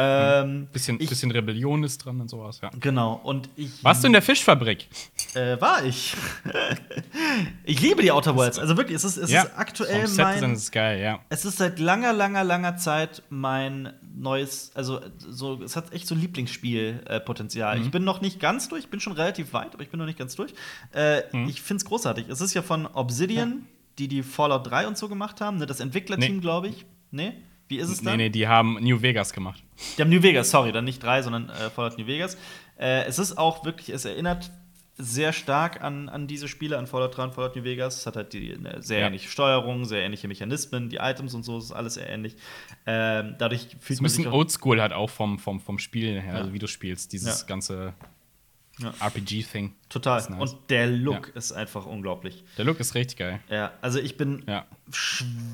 Ähm, Bisschen, ich, bisschen Rebellion ist dran und sowas, ja. Genau. Und ich Warst du in der Fischfabrik? äh, war ich. ich liebe die Outer Worlds. Also wirklich, es ist, es ist aktuell Vom Set mein. ist es geil, ja. Es ist seit langer, langer, langer Zeit mein neues, also so, es hat echt so Lieblingsspielpotenzial. Mhm. Ich bin noch nicht ganz durch, ich bin schon relativ weit, aber ich bin noch nicht ganz durch. Äh, Mhm. Ich finde es großartig. Es ist ja von Obsidian, die die Fallout 3 und so gemacht haben, ne? das Entwicklerteam, Nee. glaube ich. Nee? Wie ist es Nee, dann? nee, die haben New Vegas gemacht. Die haben New Vegas, sorry, dann nicht drei, sondern äh, Fallout New Vegas. Äh, es ist auch wirklich, es erinnert sehr stark an, an diese Spiele, an Fallout 3 und Fallout New Vegas. Es hat halt die, eine sehr Ja. ähnliche Steuerung, sehr ähnliche Mechanismen, die Items und so, es ist alles sehr ähnlich. Ähm, dadurch fühlt ein man sich bisschen auch, oldschool halt auch vom, vom, vom Spielen her, Ja. also wie du spielst, dieses Ja. ganze Ja. RPG-Thing. total. ist nice. Und der Look ist einfach unglaublich. Der Look ist richtig geil. Ja, also ich bin, Ja.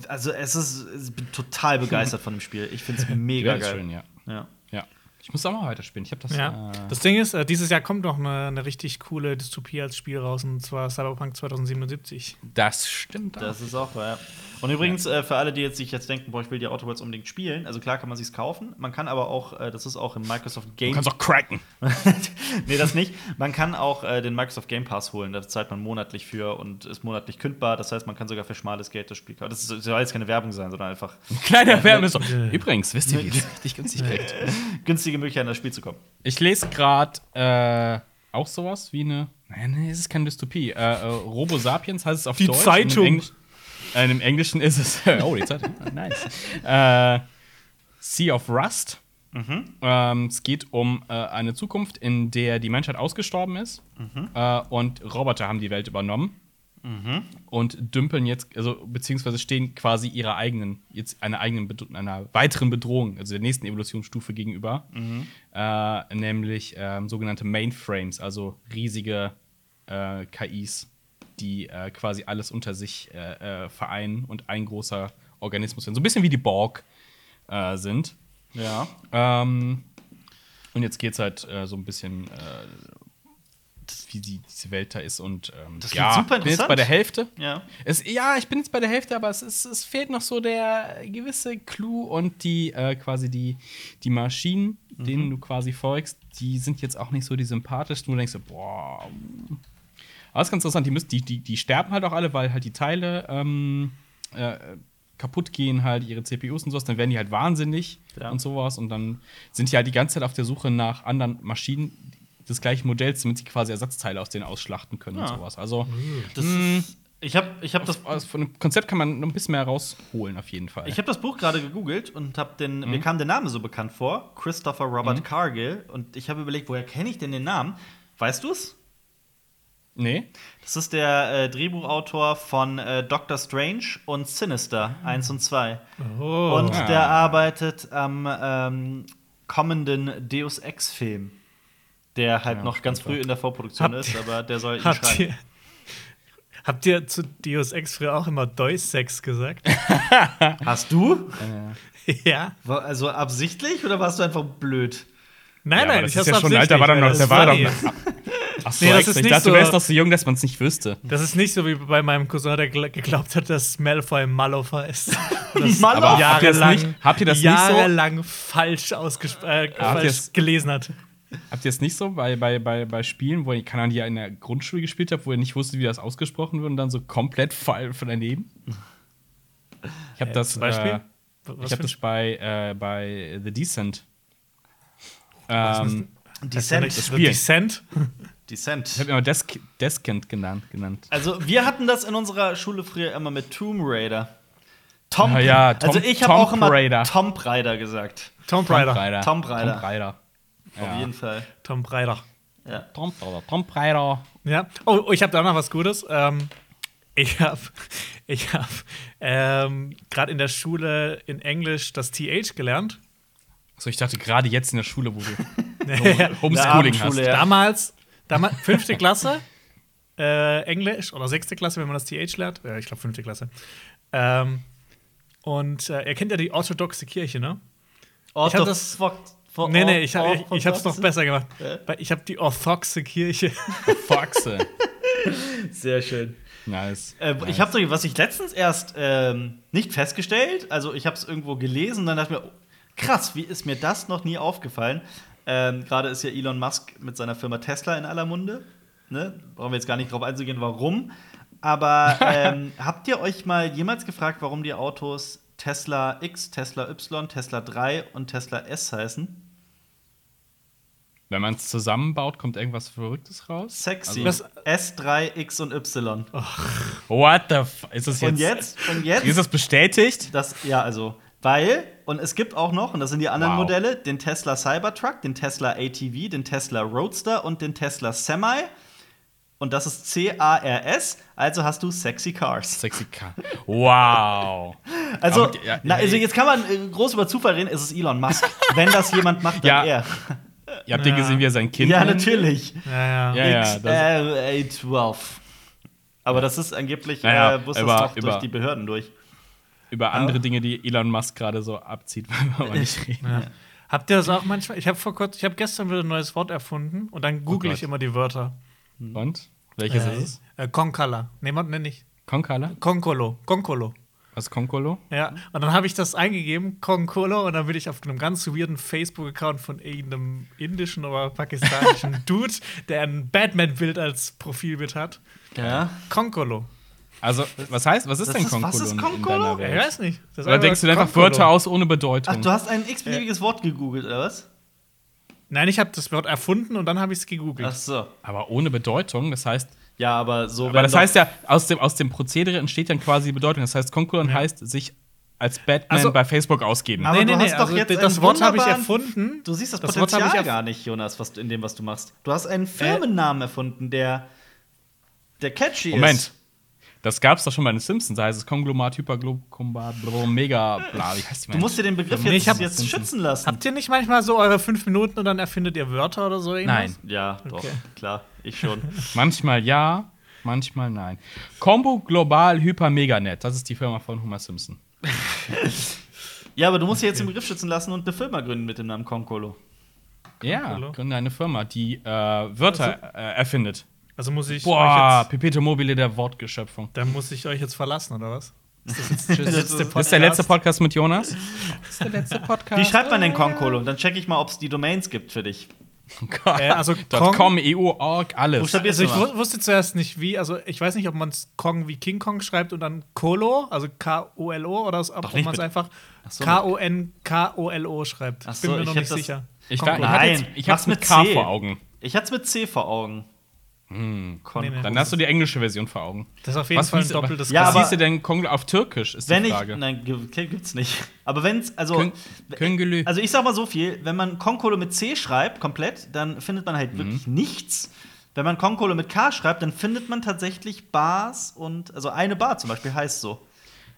also es ist, ich bin total begeistert von dem Spiel. Ich finde es mega Ja, geil. schön, ja. Ja. ja. Ich muss auch mal weiterspielen. Ich habe das. Ja. Äh, Das Ding ist, äh, dieses Jahr kommt noch eine, eine richtig coole Dystopie als Spiel raus, und zwar Cyberpunk 2077. das stimmt. Das ist auch, ja. Und übrigens, äh, für alle, die jetzt sich jetzt denken, boah, ich will die Worlds unbedingt spielen, also klar kann man sich's kaufen. Man kann aber auch, äh, das ist auch im Microsoft Game Du kannst auch cracken. nee, das nicht. Man kann auch äh, den Microsoft Game Pass holen. Da zahlt man monatlich für und ist monatlich kündbar. Das heißt, man kann sogar für schmales Geld das Spiel kaufen. Das ist- soll jetzt keine Werbung sein, sondern einfach Kleiner Wärme so. Übrigens, wisst ihr, wie es richtig günstig kriegt? günstige Möglichkeit, in das Spiel zu kommen. Ich lese gerade äh, auch sowas wie eine. Nein, nee, es ist keine Dystopie. Äh, äh, Robo Sapiens heißt es auf Die Deutsch. Zeitung. Äh, Im Englischen ist es. oh, die. Ah, nice. Äh, sea of Rust. Ähm, es geht um äh, eine Zukunft, in der die Menschheit ausgestorben ist äh, und Roboter haben die Welt übernommen und dümpeln jetzt, also beziehungsweise stehen quasi ihrer eigenen, jetzt einer eigenen, Bedro einer weiteren Bedrohung, also der nächsten Evolutionsstufe gegenüber, äh, nämlich ähm, sogenannte Mainframes, also riesige äh, KIs, die äh, quasi alles unter sich äh, äh, vereinen und ein großer Organismus sind. So ein bisschen wie die Borg äh, sind. Ja. Ähm, und jetzt geht's halt äh, so ein bisschen, wie die, diese Welt da ist. Und ähm, Das klingt super bin jetzt interessant. bei der Hälfte. Ja. Es, ja, ich bin jetzt bei der Hälfte, aber es, ist, es fehlt noch so der gewisse Clou und die quasi die, die Maschinen, denen du quasi folgst, die sind jetzt auch nicht so die sympathischsten. Du denkst so, boah. Aber es ist ganz interessant, die, müssen, die, die, die sterben halt auch alle, weil halt die Teile ähm, äh, kaputt gehen, halt ihre CPUs und sowas, dann werden die halt wahnsinnig Ja. und sowas. Und dann sind die halt die ganze Zeit auf der Suche nach anderen Maschinen des gleichen Modells, damit sie quasi Ersatzteile aus denen ausschlachten können und Ja. sowas. Also Das ist, ich habe ich hab das, das, von dem Konzept kann man noch ein bisschen mehr rausholen, auf jeden Fall. ich hab das Buch gerade gegoogelt und hab den, mir kam der Name so bekannt vor: Christopher Robert Cargill. Und ich habe überlegt, woher kenne ich denn den Namen? Weißt du es? Nee? Das ist der äh, Drehbuchautor von äh, Doctor Strange und Sinister 1 und 2. Oh. Und Ah. der arbeitet am ähm, kommenden Deus Ex-Film, der halt Ja, noch ganz früh in der Vorproduktion Habt ist, aber der soll ihn Habt schreiben. ihr, habt ihr zu Deus Ex früher auch immer Deus-Sex gesagt? Hast du? ja. War- Also absichtlich oder warst du einfach blöd? Nein, Ja, nein, das ich ist hab's ja schon, Alter, absichtlich, war noch- der ist war doch funny. Ach so, Nee, das ist ich nicht dachte, so- du wärst noch so jung, dass man es nicht wüsste. Das ist nicht so wie bei meinem Cousin, der gl- geglaubt hat, dass Malfoy Mallow ist. Das Mallow? Aber habt ihr das jahrelang, nicht- habt ihr das nicht so- jahrelang falsch, äh, falsch es- gelesen hat. Habt ihr es nicht so bei, bei, bei, bei Spielen, wo ihr kann die ja in der Grundschule gespielt habt, wo ihr nicht wusstet, wie das ausgesprochen wird und dann so komplett fall von daneben? Ich habe Äh, das? Äh, ich habe für das bei, äh, bei The Descent. Ähm, Descent. Das Spiel. Descent? Descent. ich habe immer Desk Deskent genannt. genannt. Also, wir hatten das in unserer Schule früher immer mit Tomb Raider. Tom, Ah ja, Tom- also ich habe auch immer Raider. Tomb Raider gesagt. Tomb Raider. Raider. Tomb Raider. Tomb Raider. Auf jeden Fall. Tomb Raider. Ja. Tomb Raider. Tomb Raider. Ja. Oh, oh, ich habe da noch was Gutes. Ähm, ich habe ich hab, ähm, gerade in der Schule in Englisch das TH gelernt. So, ich dachte gerade jetzt in der Schule, wo du Ja. Homeschooling hast. Ja. Damals, damals fünfte Klasse, äh, Englisch oder sechste Klasse, wenn man das TH lernt. Ja, ich glaube fünfte Klasse. Ähm, und äh, ihr kennt ja die orthodoxe Kirche, ne? Ich hab das. Nee, nee, ich, hab, ich, ich hab's noch besser gemacht. Weil Ich habe die orthodoxe Kirche. Foxe. Sehr schön. Nice. Äh, nice. Ich habe so, was ich letztens erst ähm, nicht festgestellt, also ich habe es irgendwo gelesen und dann dachte ich mir, oh, krass, wie ist mir das noch nie aufgefallen? Ähm, Gerade ist ja Elon Musk mit seiner Firma Tesla in aller Munde. Ne? Brauchen wir jetzt gar nicht drauf einzugehen, warum. Aber ähm, habt ihr euch mal jemals gefragt, warum die Autos Tesla X, Tesla Y, Tesla 3 und Tesla S heißen? Wenn man es zusammenbaut, kommt irgendwas Verrücktes raus? Sexy. Also- S3, X und Y. What the f Ist das jetzt. Und jetzt, und jetzt Ist das bestätigt? Das, ja, also, weil, und es gibt auch noch, und das sind die anderen Wow. Modelle, den Tesla Cybertruck, den Tesla ATV, den Tesla Roadster und den Tesla Semi. Und das ist C-A-R-S, also hast du Sexy Cars. Sexy Car. Wow. Also, Aber, ja, na, also jetzt kann man äh, groß über Zufall reden, es ist Elon Musk. Wenn das jemand macht, dann Ja. er. Ihr habt ihr gesehen, wie er sein Kind Ja, nennt? natürlich. Ja, ja. Ja, ja. X, Das, äh, A12. Aber das ist angeblich, Naja, äh, muss über- das doch durch die Behörden durch. Über andere Dinge, die Elon Musk gerade so abzieht, wollen wir aber nicht reden. Ja. Habt ihr das auch manchmal? Ich habe vor kurz, ich habe gestern wieder ein neues Wort erfunden und dann google Gott. ich immer die Wörter. Und? Welches ist es? Äh, Konkala. Nee, man nenn ich. Konkala? Konkolo. Konkolo. Was ist Konkolo? Ja, und dann habe ich das eingegeben, Konkolo, und dann bin ich auf einem ganz weirden Facebook-Account von irgendeinem indischen oder pakistanischen Dude, der ein Batman-Bild als Profilbild hat. Ja. Konkolo. Also, was heißt, was ist Das denn ist- was ist in- in Konkolo? deiner Ja, Welt? ich weiß nicht. Das Oder denkst du dir einfach. Wörter aus ohne Bedeutung? Ach, du hast ein x-beliebiges Wort gegoogelt, oder was? Nein, ich habe das Wort erfunden und dann habe ich es gegoogelt. Ach so. aber ohne Bedeutung, das heißt, Ja, aber so. aber das heißt ja, aus dem, aus dem Prozedere entsteht dann quasi die Bedeutung. Das heißt, Konkolon heißt sich als Batman Also- bei Facebook ausgeben. Aber nee, du nee, nee, also jetzt das Wort habe ich erfunden. Du siehst das, Das Wort habe Potenzial ich erf- gar nicht, Jonas, was in dem, was du machst. Du hast einen Firmennamen erfunden, der, der catchy Moment. ist. Das gab's doch schon bei den Simpsons. Da heißt es Konglomat, Hyperglobat, Mega, bla. Wie heißt die Du musst dir den Begriff jetzt, ich hab- jetzt schützen lassen. Habt ihr nicht manchmal so eure fünf Minuten und dann erfindet ihr Wörter oder so irgendwas? Nein. ja, doch, Okay. klar, ich schon. Manchmal ja, manchmal nein. Combo Global Hyper Meganet. Das ist die Firma von Homer Simpson. ja, aber du musst dir jetzt den Begriff schützen lassen und eine Firma gründen mit dem Namen Konkolo. Ja, Konkolo? gründe eine Firma, die äh, Wörter äh, erfindet. Also muss ich Boah, euch jetzt, Pepito Mobile der Wortgeschöpfung. dann muss ich euch jetzt verlassen, oder was? Ist das jetzt der letzte Das ist der letzte Podcast mit Jonas. Das ist der letzte Podcast. Wie schreibt man denn Konkolo? Dann check ich mal, ob es die Domains gibt für dich. Äh, also .com, EU, org, alles. Also ich wusste zuerst nicht wie, also ich weiß nicht, ob man es Kong wie King Kong schreibt und dann Kolo, also K-O-L-O, oder ob man es einfach so, K-O-N-K-O-L-O schreibt. Ach Ich bin so, mir ich noch nicht das- sicher. Ich, Nein, jetzt, ich hab's mit mit K C. vor Augen. Ich hatte es mit C vor Augen. Hm. Nee, nee. Dann hast du die englische Version vor Augen. Das ist auf jeden Was Fall ein doppeltes Ja, Was aber- hieße denn Konglo auf Türkisch, ist Wenn die ich. Frage. Nein, ge- okay, gibt's nicht. Aber wenn's, also. Kön- Köngelü. Also ich sag mal so viel, wenn man Konkolo mit C schreibt, komplett, dann findet man halt Mhm. wirklich nichts. Wenn man Konkolo mit K schreibt, dann findet man tatsächlich Bars und, also eine Bar zum Beispiel heißt so.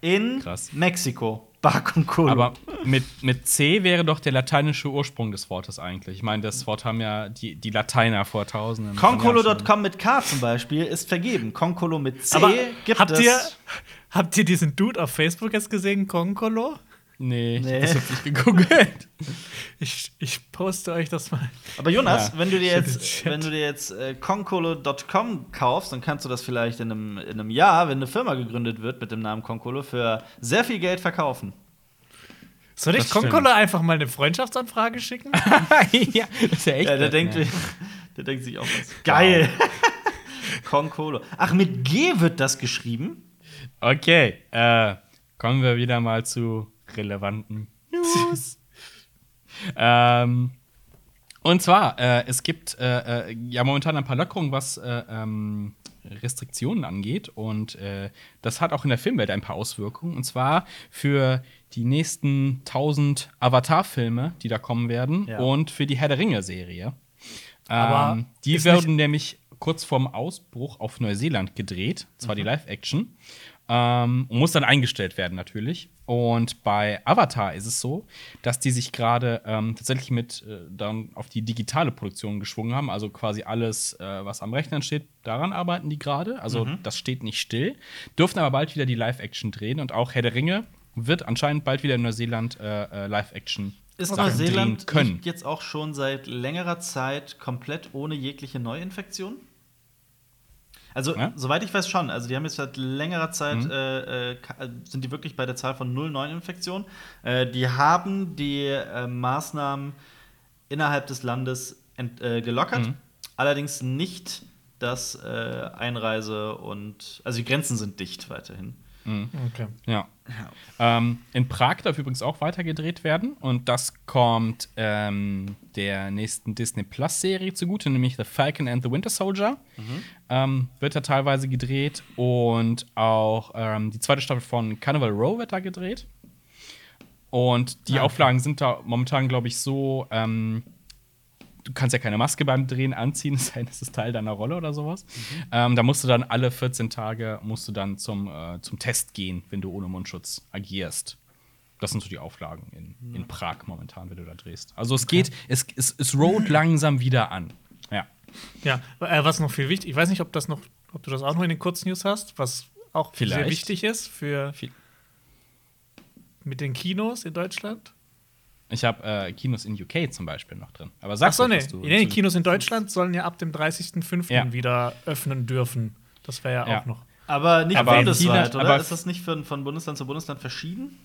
In Krass. Mexiko. Bar Konkolo. Aber mit, mit C wäre doch der lateinische Ursprung des Wortes eigentlich. Ich meine, das Wort haben ja die, die Lateiner vor tausenden Konkolo.com mit K zum Beispiel ist vergeben. Konkolo mit C Aber gibt habt es. ihr, habt ihr diesen Dude auf Facebook jetzt gesehen, Konkolo? Nee, Nee. das hab ich gegoogelt. Ich, ich poste euch das mal. Aber Jonas, Ja. wenn du dir jetzt, wenn du dir jetzt äh, Konkolo.com kaufst, dann kannst du das vielleicht in einem, in einem Jahr, wenn eine Firma gegründet wird mit dem Namen Konkolo, für sehr viel Geld verkaufen. Soll ich. Konkolo einfach mal eine Freundschaftsanfrage schicken? ja, das ist ja echt. Ja, der denkt, ne? der denkt sich auch was. Geil. Konkolo. Ach, mit G wird das geschrieben? Okay, äh, kommen wir wieder mal zu relevanten News. ähm, und zwar, äh, es gibt äh, äh, ja momentan ein paar Lockerungen, was äh, ähm, Restriktionen angeht. Und äh, das hat auch in der Filmwelt ein paar Auswirkungen. Und zwar für die nächsten 1000 Avatar-Filme, die da kommen werden. Ja. Und für die Herr der Ringe-Serie. Ähm, die werden nämlich kurz vorm Ausbruch auf Neuseeland gedreht, zwar Mhm. die Live-Action, ähm, und muss dann eingestellt werden natürlich. Und bei Avatar ist es so, dass die sich gerade ähm, tatsächlich mit äh, dann auf die digitale Produktion geschwungen haben, also quasi alles, äh, was am Rechner steht, daran arbeiten die gerade. Also Mhm. das steht nicht still, dürfen aber bald wieder die Live-Action drehen und auch Herr der Ringe wird anscheinend bald wieder in Neuseeland äh, äh, Live-Action Ist Sachen Neuseeland können. jetzt auch schon seit längerer Zeit komplett ohne jegliche Neuinfektion? Also, Ja? soweit ich weiß schon. Also, die haben jetzt seit längerer Zeit, Mhm. äh, äh, sind die wirklich bei der Zahl von null Neuinfektionen. Äh, die haben die äh, Maßnahmen innerhalb des Landes ent, äh, gelockert. Mhm. Allerdings nicht das äh, Einreise und, also die Grenzen sind dicht weiterhin. Okay. Ja. Ähm, in Prag darf übrigens auch weiter gedreht werden und das kommt ähm, der nächsten Disney Plus Serie zugute, nämlich The Falcon and the Winter Soldier. Ähm, wird da teilweise gedreht und auch ähm, die zweite Staffel von Carnival Row wird da gedreht. Und die Ah, okay. Auflagen sind da momentan, glaube ich, so. Du kannst ja keine Maske beim Drehen anziehen, es sei denn, das ist Teil deiner Rolle oder sowas. Ähm, da musst du dann alle 14 Tage musst du dann zum, äh, zum Test gehen, wenn du ohne Mundschutz agierst. Das sind so die Auflagen in, in Prag momentan, wenn du da drehst. Also es geht, es, es, es rollt langsam wieder an. Ja. Ja, äh, was noch viel wichtig, ich weiß nicht, ob das noch, ob du das auch noch in den Kurznews hast, was auch sehr Vielleicht. wichtig ist für Viel- mit den Kinos in Deutschland. Ich habe äh, Kinos in UK zum Beispiel noch drin. Aber sag Ach so, nee. du nee, die Kinos in Deutschland sollen ja ab dem 30.05. Ja. wieder öffnen dürfen. Das wäre ja, Ja. auch noch. Aber nicht Aber bundesweit, China- oder? aber- ist das nicht von, von Bundesland zu Bundesland verschieden?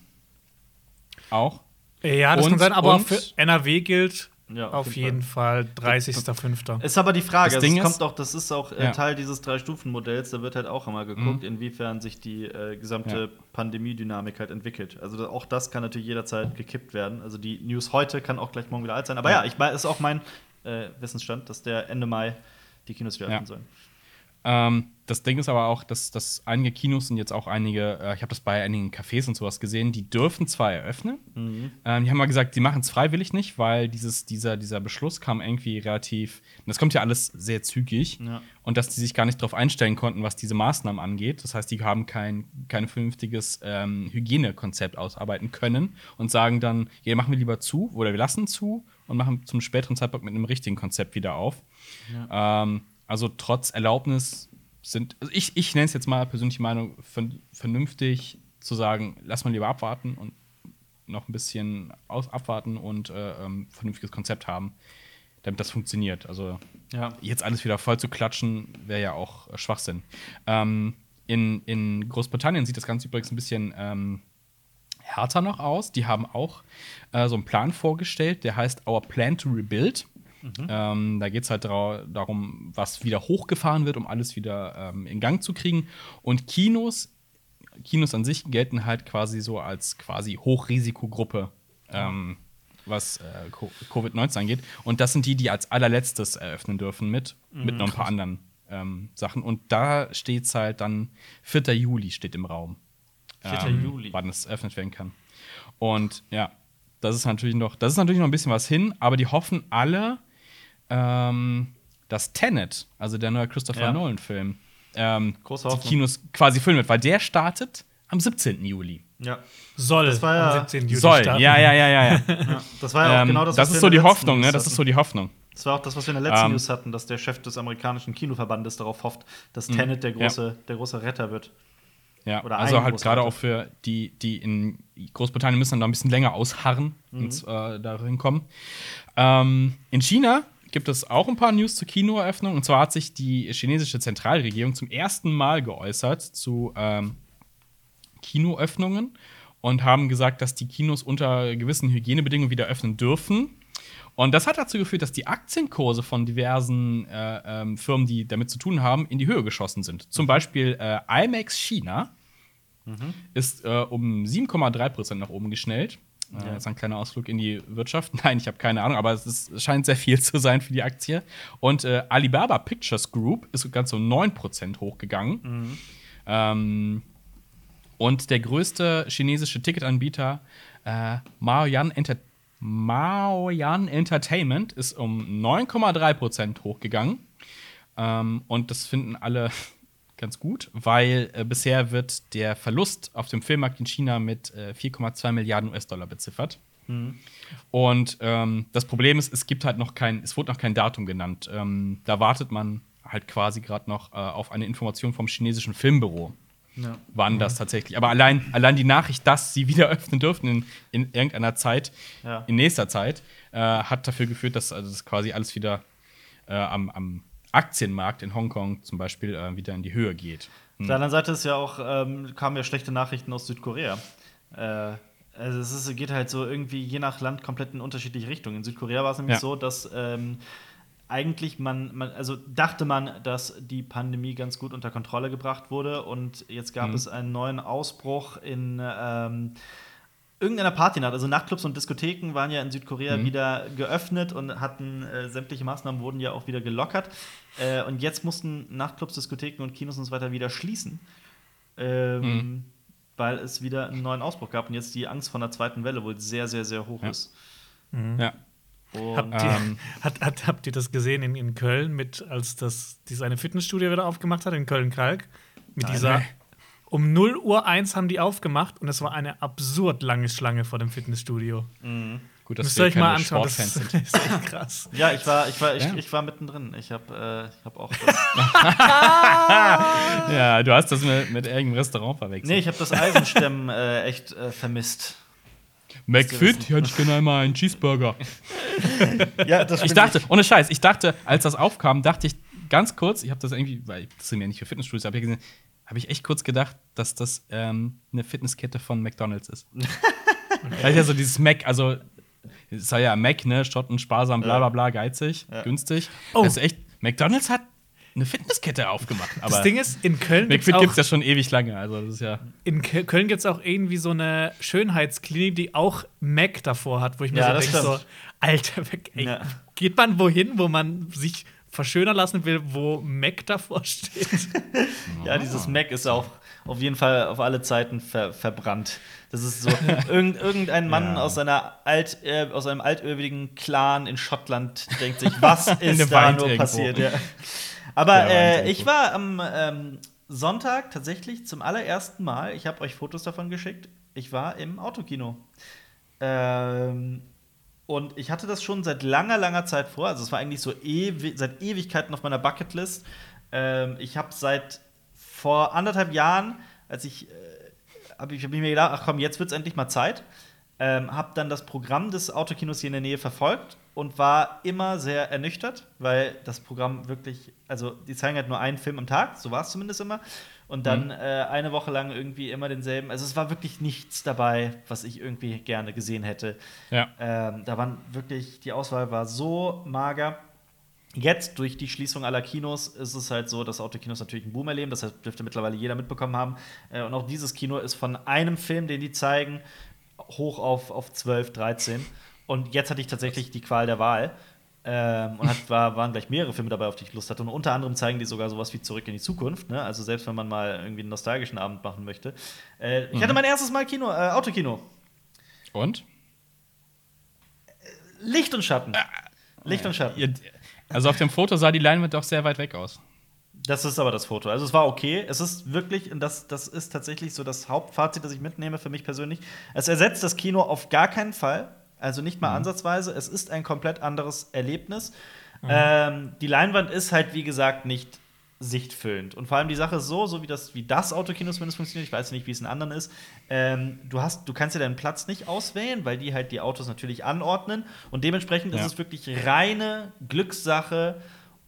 Auch. Ja, das Und- kann sein, aber für NRW gilt Ja, auf jeden Fall 30.05. Ist aber die Frage, Das also es ist- kommt auch, das ist auch äh, Ja. Teil dieses Drei-Stufen-Modells, da wird halt auch immer geguckt, Mhm. inwiefern sich die äh, gesamte Ja. Pandemie-Dynamik halt entwickelt. Also auch das kann natürlich jederzeit gekippt werden. Also die News heute kann auch gleich morgen wieder alt sein. Aber ja, ich weiß, ist auch mein äh, Wissensstand, dass der Ende Mai die Kinos wieder Ja. öffnen sollen. Ähm, das Ding ist aber auch, dass, dass einige Kinos und jetzt auch einige, äh, ich habe das bei einigen Cafés und sowas gesehen, die dürfen zwar eröffnen. Ähm, die haben mal gesagt, die machen es freiwillig nicht, weil dieses, dieser, dieser Beschluss kam irgendwie relativ, das kommt ja alles sehr zügig, Ja. und dass die sich gar nicht darauf einstellen konnten, was diese Maßnahmen angeht. Das heißt, die haben kein, kein vernünftiges ähm, Hygienekonzept ausarbeiten können und sagen dann, ja, machen wir lieber zu oder wir lassen zu und machen zum späteren Zeitpunkt mit einem richtigen Konzept wieder auf. Ähm, also trotz Erlaubnis sind, also ich, ich nenne es jetzt mal persönliche Meinung, vern- vernünftig zu sagen, lass mal lieber abwarten und noch ein bisschen aus abwarten und äh, ähm, vernünftiges Konzept haben, damit das funktioniert. Also Ja. jetzt alles wieder voll zu klatschen, wäre ja auch äh, Schwachsinn. Ähm, in, in Großbritannien sieht das Ganze übrigens ein bisschen ähm, härter noch aus. Die haben auch äh, so einen Plan vorgestellt, der heißt Our Plan to Rebuild. Ähm, da geht es halt darum, was wieder hochgefahren wird, um alles wieder ähm, in Gang zu kriegen. Und Kinos, Kinos an sich gelten halt quasi so als quasi Hochrisikogruppe, ähm, was äh, Co- Covid-19 angeht. Und das sind die, die als allerletztes eröffnen dürfen mit, mit noch ein paar anderen ähm, Sachen. Und da steht es halt dann, 4. Juli steht im Raum. 4. ähm, Juli. Wann es eröffnet werden kann. Und ja, das ist natürlich noch, das ist natürlich noch ein bisschen was hin, aber die hoffen alle, ähm, dass Tenet, also der neue Christopher Ja. Nolan-Film, ähm, die. Kinos quasi füllen wird, weil der startet am 17. Juli. Ja. Soll Das war ja- am 17. Juli Soll, starten. ja, ja, ja, ja. ja. ja. Das war ja auch ähm, genau das, das was ist wir so in die der letzten Hoffnung, ne? News Das ist hatten. so die Hoffnung. Das war auch das, was wir in der letzten Ähm, News hatten, dass der Chef des amerikanischen Kinoverbandes darauf hofft, dass Tenet der große, der große Retter wird. Ja, Oder also halt gerade auch für die, die in Großbritannien müssen dann noch ein bisschen länger ausharren Mhm. und äh, darin kommen. Ähm, in China gibt es auch ein paar News zur Kinoeröffnung. Und zwar hat sich die chinesische Zentralregierung zum ersten Mal geäußert zu ähm, Kinoöffnungen und haben gesagt, dass die Kinos unter gewissen Hygienebedingungen wieder öffnen dürfen. Und das hat dazu geführt, dass die Aktienkurse von diversen äh, ähm, Firmen, die damit zu tun haben, in die Höhe geschossen sind. Zum Beispiel äh, IMAX China ist äh, um 7,3 Prozent nach oben geschnellt. Äh, Ja. Jetzt ein kleiner Ausflug in die Wirtschaft. Nein, ich habe keine Ahnung, aber es, ist, es scheint sehr viel zu sein für die Aktie. Und äh, Alibaba Pictures Group ist ganz um 9 Prozent hochgegangen. Ähm, und der größte chinesische Ticketanbieter, äh, Maoyan, Enter Maoyan Entertainment, ist um 9,3% hochgegangen. Ähm, und das finden alle ganz gut, weil äh, bisher wird der Verlust auf dem Filmmarkt in China mit äh, 4,2 Milliarden US-Dollar beziffert. Und ähm, das Problem ist, es gibt halt noch kein, es wurde noch kein Datum genannt. Ähm, da wartet man halt quasi gerade noch äh, auf eine Information vom chinesischen Filmbüro Ja. wann das tatsächlich. Aber allein, allein die Nachricht, dass sie wieder öffnen dürften in, in irgendeiner Zeit, Ja. in nächster Zeit, äh, hat dafür geführt, dass also das quasi alles wieder äh, am, am Aktienmarkt in Hongkong zum Beispiel äh, wieder in die Höhe geht. Auf der anderen Seite ist ja auch, ähm, kamen ja schlechte Nachrichten aus Südkorea. Äh, also es ist, geht halt so irgendwie je nach Land komplett in unterschiedliche Richtungen. In Südkorea war es nämlich Ja. so, dass ähm, eigentlich man, man, also dachte man, dass die Pandemie ganz gut unter Kontrolle gebracht wurde und jetzt gab Mhm. es einen neuen Ausbruch in ähm, irgendeiner Partynacht. Also Nachtclubs und Diskotheken waren ja in Südkorea Mhm. wieder geöffnet und hatten äh, sämtliche Maßnahmen wurden ja auch wieder gelockert. Äh, und jetzt mussten Nachtclubs, Diskotheken und Kinos und so weiter wieder schließen. Ähm, Mhm. Weil es wieder einen neuen Ausbruch gab und jetzt die Angst vor einer zweiten Welle wohl sehr, sehr, sehr hoch Ja. ist. Ja. Und Habt ihr, Ähm. hat, hat, habt ihr das gesehen in, in Köln, mit, als das diese eine Fitnessstudio wieder aufgemacht hat, in Köln-Kalk? Mit Nein, dieser. nee. Um 0 Uhr 1 haben die aufgemacht und es war eine absurd lange Schlange vor dem Fitnessstudio. Gut, dass Müsst ihr wir euch mal anschauen, das ist, sind. ist echt krass. ja, ich war, ich war, ich, Ja. ich war mittendrin. Ich habe äh, ich hab auch das. Ja, du hast das mit, mit irgendeinem Restaurant verwechselt. nee, ich habe das Eisenstemmen äh, echt äh, vermisst. McFit, ja, ich gerne einmal einen Cheeseburger. Ja, das Ich dachte, ohne Scheiß, ich dachte, als das aufkam, dachte ich ganz kurz, ich habe das irgendwie, weil das sind ja nicht für Fitnessstudios, aber ich hab gesehen, habe ich echt kurz gedacht, dass das ähm, eine Fitnesskette von McDonalds ist. Das ist ja so dieses Mac, also es soll ja Mac, ne, Schotten, sparsam, bla bla bla, geizig, günstig. Oh. Das ist echt, McDonalds hat eine Fitnesskette aufgemacht. Aber Das Ding ist, in Köln gibt McFit es gibt es ja schon ewig lange. Also das ist ja. in Kö- Köln gibt's auch irgendwie so eine Schönheitsklinik, die auch Mac davor hat, wo ich mir Ja, so das denke, so. Alter, ey, Ja. geht man wohin, wo man sich verschönern lassen will, wo Mac davor steht? Ja, dieses Mac ist auch auf jeden Fall auf alle Zeiten ver verbrannt. Das ist so irgend, irgendein Mann Ja. aus alt äh, aus einem altehrwürdigen Clan in Schottland denkt sich, was ist da weint nur irgendwo. passiert? Ja. Aber äh, ich war am ähm, Sonntag tatsächlich zum allerersten Mal. Ich habe euch Fotos davon geschickt. Ich war im Autokino. Ähm, und ich hatte das schon seit langer, langer Zeit vor. Also es war eigentlich so ewi seit Ewigkeiten auf meiner Bucketlist. Ähm, ich habe seit vor anderthalb Jahren, als ich, äh, habe ich, hab ich mir gedacht, ach komm, jetzt wird es endlich mal Zeit. Ähm, habe dann das Programm des Autokinos hier in der Nähe verfolgt und war immer sehr ernüchtert, weil das Programm wirklich, also die zeigen halt nur einen Film am Tag, so war es zumindest immer. Und dann äh, eine Woche lang irgendwie immer denselben. Also es war wirklich nichts dabei, was ich irgendwie gerne gesehen hätte. Ja. Ähm, da waren wirklich, die Auswahl war so mager. Jetzt, durch die Schließung aller Kinos, ist es halt so, dass Autokinos natürlich einen Boom erleben. Das dürfte mittlerweile jeder mitbekommen haben. Äh, und auch dieses Kino ist von einem Film, den die zeigen, hoch auf, auf 12, 13. Und jetzt hatte ich tatsächlich die Qual der Wahl. Ähm, und hat, war, waren gleich mehrere Filme dabei, auf die ich Lust hatte. Und unter anderem zeigen die sogar sowas wie Zurück in die Zukunft. Ne? Also selbst wenn man mal irgendwie einen nostalgischen Abend machen möchte. Äh, ich hatte mein erstes Mal Kino, äh, Autokino. Und? Licht und Schatten. Licht und Schatten. Ihr- Also auf dem Foto sah die Leinwand doch sehr weit weg aus. Das ist aber das Foto. Also es war okay. Es ist wirklich, und das, das ist tatsächlich so das Hauptfazit, das ich mitnehme für mich persönlich. Es ersetzt das Kino auf gar keinen Fall. Also nicht mal ansatzweise. Es ist ein komplett anderes Erlebnis. Ähm, die Leinwand ist halt, wie gesagt, nicht sichtfüllend. Und vor allem die Sache ist so, so wie das, wie das Autokino zumindest funktioniert, ich weiß nicht, wie es in anderen ist, ähm, du, hast, du kannst dir deinen Platz nicht auswählen, weil die halt die Autos natürlich anordnen. Und dementsprechend Ja. ist es wirklich reine Glückssache,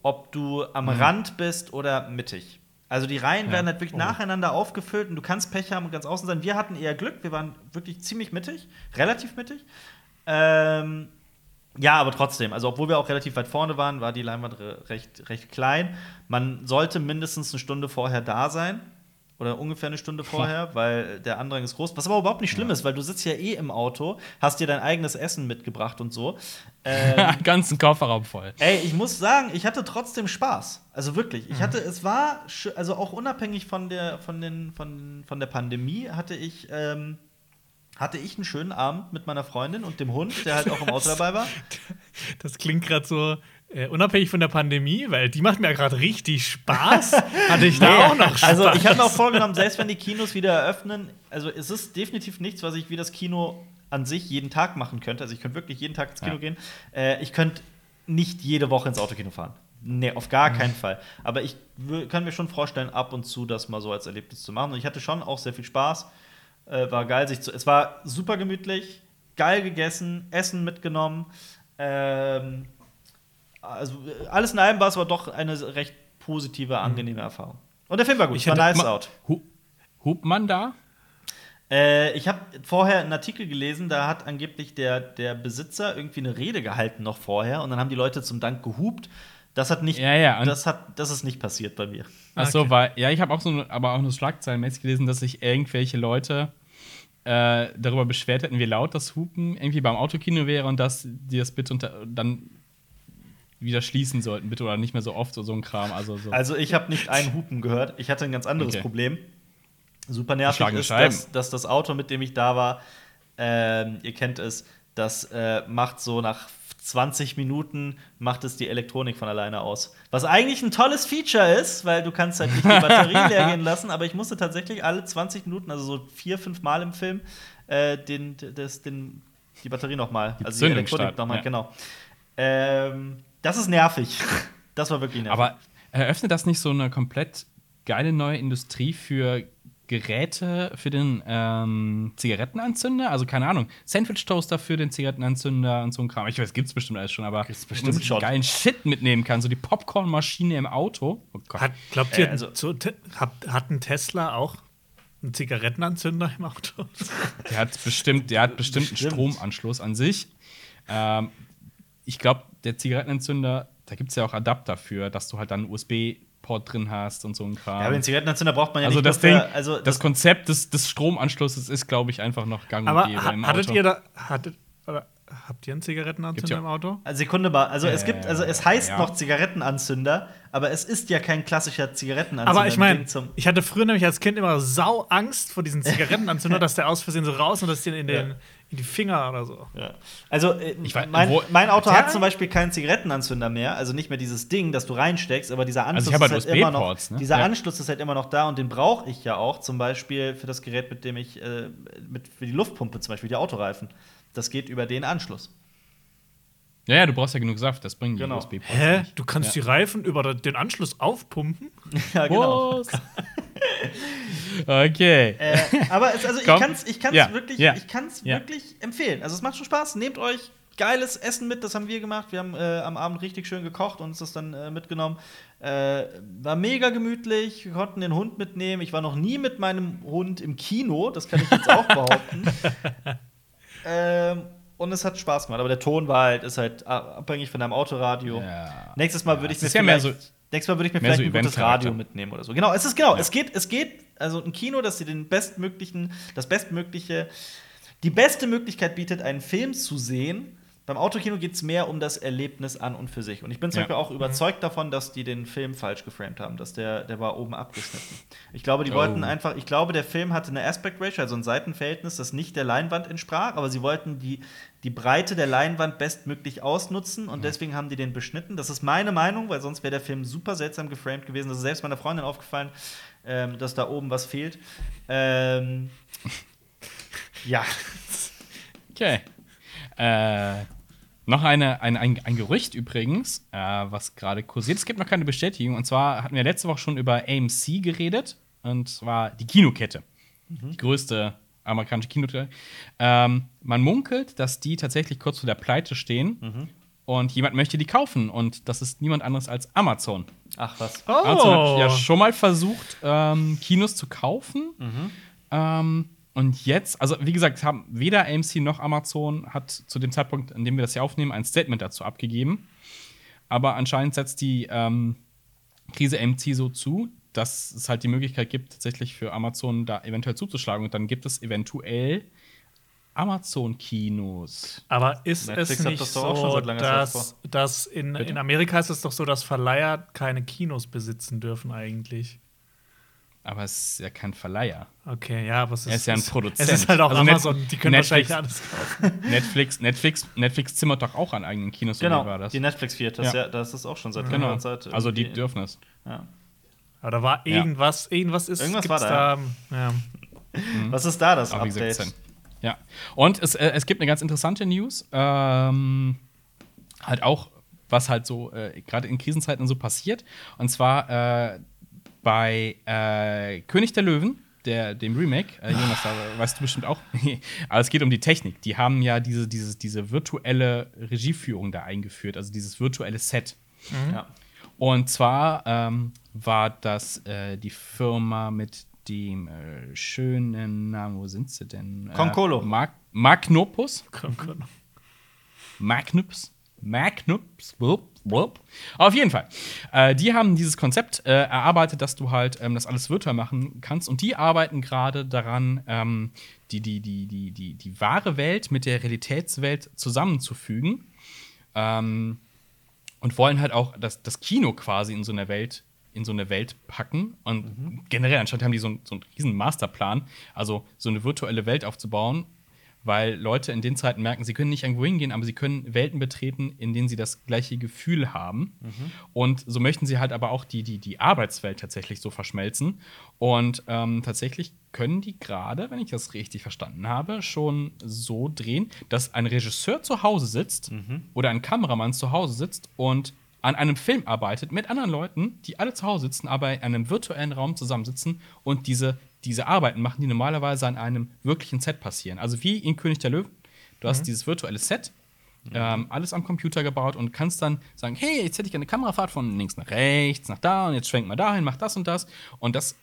ob du am Rand bist oder mittig. Also die Reihen Ja. werden halt wirklich Oh. nacheinander aufgefüllt und du kannst Pech haben und ganz außen sein. Wir hatten eher Glück, wir waren wirklich ziemlich mittig, relativ mittig. Ähm, ja, aber trotzdem, also obwohl wir auch relativ weit vorne waren, war die Leinwand re recht, recht klein. Man sollte mindestens eine Stunde vorher da sein. Oder ungefähr eine Stunde vorher, weil der Andrang ist groß. Was aber überhaupt nicht schlimm ist, weil du sitzt ja eh im Auto, hast dir dein eigenes Essen mitgebracht und so. Ähm, ganzen Kofferraum voll. Ey, ich muss sagen, ich hatte trotzdem Spaß. Also wirklich. Ich hatte, es war, also auch unabhängig von der, von den, von, von der Pandemie, hatte ich, ähm, hatte ich einen schönen Abend mit meiner Freundin und dem Hund, der halt auch im Auto dabei war. Das klingt gerade so äh, unabhängig von der Pandemie, weil die macht mir gerade richtig Spaß. Hatte ich da auch noch Spaß. Also ich habe mir auch vorgenommen, selbst wenn die Kinos wieder eröffnen, also es ist definitiv nichts, was ich wie das Kino an sich jeden Tag machen könnte. Also ich könnte wirklich jeden Tag ins Kino Ja. gehen. Äh, ich könnte nicht jede Woche ins Autokino fahren. Nee, auf gar Mhm. keinen Fall. Aber ich kann mir schon vorstellen, ab und zu das mal so als Erlebnis zu machen. Und ich hatte schon auch sehr viel Spaß. Äh, war geil, sich zu. Es war super gemütlich, geil gegessen, Essen mitgenommen. Ähm, also äh, alles in allem war es aber doch eine recht positive, angenehme Erfahrung. Und der Film war gut, Ich war nice out. Hu Hupt man da? Äh, ich habe vorher einen Artikel gelesen, da hat angeblich der, der Besitzer irgendwie eine Rede gehalten noch vorher und dann haben die Leute zum Dank gehupt. Das hat nicht, Ja, ja, das hat, das ist nicht passiert bei mir. Ach so, Okay. weil, ja, ich habe auch so, aber auch nur schlagzeilenmäßig gelesen, dass sich irgendwelche Leute äh, darüber beschwert hätten, wie laut das Hupen irgendwie beim Autokino wäre und dass die das bitte unter, dann wieder schließen sollten, bitte, oder nicht mehr so oft, so, so ein Kram. Also, so. Also ich habe nicht einen Hupen gehört. Ich hatte ein ganz anderes Okay. Problem. Super nervig ist, dass, dass das Auto, mit dem ich da war, ähm, ihr kennt es, das äh, macht so nach 20 Minuten macht es die Elektronik von alleine aus. Was eigentlich ein tolles Feature ist, weil du kannst halt nicht die Batterie leer gehen lassen, aber ich musste tatsächlich alle 20 Minuten, also so vier, fünf Mal im Film, äh, den, das, den, die Batterie nochmal, also die Elektronik nochmal, ja. genau. Ähm, das ist nervig. Das war wirklich nervig. aber eröffnet das nicht so eine komplett geile neue Industrie für Geräte für den ähm, Zigarettenanzünder, also keine Ahnung, Sandwich-Toaster für den Zigarettenanzünder und so ein Kram. Ich weiß, gibt's bestimmt alles schon, aber Gibt's bestimmt wo man schon. geilen Shit mitnehmen kann, so die Popcornmaschine im Auto. Oh Gott. Hat, glaubt ihr, Äh, also- so, hat, hat ein Tesla auch einen Zigarettenanzünder im Auto? Der hat bestimmt, der hat bestimmt einen Bestimmt. Stromanschluss an sich. Ähm, ich glaube, der Zigarettenanzünder, da gibt es ja auch Adapter für, dass du halt dann einen USB-Port drin hast und so ein Kram. Ja, aber den Zigarettenanzünder braucht man ja also nicht das Ding, für, also das Konzept des, des Stromanschlusses ist, glaube ich, einfach noch gang und Aber gäbe ha, im hattet Auto. ihr da, hattet, oder, habt ihr einen Zigarettenanzünder ja- im Auto? Also Sekunde mal, also es Äh, gibt, also es heißt ja. noch Zigarettenanzünder, aber es ist ja kein klassischer Zigarettenanzünder. Aber ich meine, ich hatte früher nämlich als Kind immer sau Angst vor diesen Zigarettenanzünder, dass der aus Versehen so raus und das den in, den, Ja. In die Finger oder so. Ja. Also, äh, Ich weiß- mein, wo- mein Auto hat zum Beispiel keinen Zigarettenanzünder mehr, also nicht mehr dieses Ding, das du reinsteckst, aber dieser Anschluss Also ich hab ist halt immer noch, USB-Ports, ne? dieser Ja. Anschluss ist halt immer noch da und den brauche ich ja auch, zum Beispiel für das Gerät, mit dem ich äh, mit für die Luftpumpe zum Beispiel die Autoreifen. Das geht über den Anschluss. Ja, ja, du brauchst ja genug Saft, das bringen die Genau. USB-Ports Hä? nicht. Du kannst Ja. die Reifen über den Anschluss aufpumpen? ja, genau. Okay. Äh, aber es, also ich kann es ich kann's Ja, wirklich, ja, ich kann's ja. wirklich empfehlen. Also es macht schon Spaß. Nehmt euch geiles Essen mit, das haben wir gemacht. Wir haben äh, am Abend richtig schön gekocht und uns das dann äh, mitgenommen. Äh, war mega gemütlich. Wir konnten den Hund mitnehmen. Ich war noch nie mit meinem Hund im Kino, das kann ich jetzt auch behaupten. ähm, und es hat Spaß gemacht. Aber der Ton war halt, ist halt abhängig von deinem Autoradio. Ja. Nächstes Mal Ja, würde ich es mir ist ja mehr so- nächstes Mal würde ich mir mehr vielleicht so ein gutes. Radio mitnehmen oder so. Genau, es ist genau, es geht, es geht, also ein Kino, das dir den bestmöglichen, das bestmögliche, die beste Möglichkeit bietet, einen Film zu sehen. Beim Autokino geht es mehr um das Erlebnis an und für sich. Und ich bin zum Ja. Beispiel auch überzeugt davon, dass die den Film falsch geframed haben, dass der, der war oben abgeschnitten. Ich glaube, die Oh. wollten einfach, ich glaube, der Film hatte eine Aspect Ratio, also ein Seitenverhältnis, das nicht der Leinwand entsprach, aber sie wollten die, die Breite der Leinwand bestmöglich ausnutzen und deswegen haben die den beschnitten. Das ist meine Meinung, weil sonst wäre der Film super seltsam geframed gewesen. Das ist selbst meiner Freundin aufgefallen, ähm, dass da oben was fehlt. Ähm, ja. Okay. Äh, noch eine, ein, ein, ein Gerücht übrigens, äh, was gerade kursiert. Es gibt noch keine Bestätigung. Und zwar hatten wir letzte Woche schon über AMC geredet. Und zwar die Kinokette. Die größte amerikanische Kinokette. Ähm, man munkelt, dass die tatsächlich kurz vor der Pleite stehen. Und jemand möchte die kaufen. Und das ist niemand anderes als Amazon. Ach was. Oh. Amazon hat ja schon mal versucht, ähm, Kinos zu kaufen. Ähm, und jetzt, also wie gesagt, haben weder AMC noch Amazon hat zu dem Zeitpunkt, an dem wir das hier aufnehmen, ein Statement dazu abgegeben. Aber anscheinend setzt die ähm, Krise AMC so zu, dass es halt die Möglichkeit gibt, tatsächlich für Amazon da eventuell zuzuschlagen. Und dann gibt es eventuell Amazon-Kinos. Aber ist Netflix es nicht das doch auch schon so, dass, dass in, Bitte? in Amerika ist es doch so, dass Verleiher keine Kinos besitzen dürfen eigentlich? Aber es ist ja kein Verleiher. Okay, ja, aber es ist, Er ist ja ein Produzent. Es ist halt auch Also Net- Amazon, die können Netflix- wahrscheinlich alles kaufen. Netflix, Netflix, Netflix zimmert doch auch an eigenen Kinos. Genau, war das? die Netflix 4, das, Ja. ja. das ist auch schon seit Genau. längerer Zeit. Also die dürfen es. Ja. Aber da war Ja. irgendwas, irgendwas ist Irgendwas gibt's war da, da. Ja. Was ist da das gesagt, Update? Zen. Ja. Und es, äh, es gibt eine ganz interessante News. Ähm, halt auch, was halt so äh, gerade in Krisenzeiten so passiert. Und zwar äh, bei äh, König der Löwen, der, dem Remake, äh, Jonas, da weißt du bestimmt auch. Aber es geht um die Technik. Die haben ja diese, diese, diese virtuelle Regieführung da eingeführt, also dieses virtuelle Set. Ja. Und zwar ähm, war das äh, die Firma mit dem äh, schönen Namen, wo sind sie denn? Concolo. Äh, Mag Magnopus? Komm. Magnups? Magnups? Auf jeden Fall. Äh, die haben dieses Konzept äh, erarbeitet, dass du halt ähm, das alles virtuell machen kannst. Und die arbeiten gerade daran, ähm, die, die, die, die, die, die wahre Welt mit der Realitätswelt zusammenzufügen. Ähm, und wollen halt auch das, das Kino quasi in so einer Welt in so eine Welt packen und generell anscheinend haben die so, einen- so einen riesen Masterplan, also so eine virtuelle Welt aufzubauen, weil Leute in den Zeiten merken, sie können nicht irgendwo hingehen, aber sie können Welten betreten, in denen sie das gleiche Gefühl haben. Und so möchten sie halt aber auch die, die, die Arbeitswelt tatsächlich so verschmelzen. Und ähm, tatsächlich können die gerade, wenn ich das richtig verstanden habe, schon so drehen, dass ein Regisseur zu Hause sitzt oder ein Kameramann zu Hause sitzt und an einem Film arbeitet mit anderen Leuten, die alle zu Hause sitzen, aber in einem virtuellen Raum zusammensitzen und diese, diese Arbeiten machen, die normalerweise an einem wirklichen Set passieren. Also wie in König der Löwen. Du hast dieses virtuelle Set, ähm, alles am Computer gebaut und kannst dann sagen, hey, jetzt hätte ich eine Kamerafahrt von links nach rechts, nach da und jetzt schwenkt mal dahin, mach das und das. Und das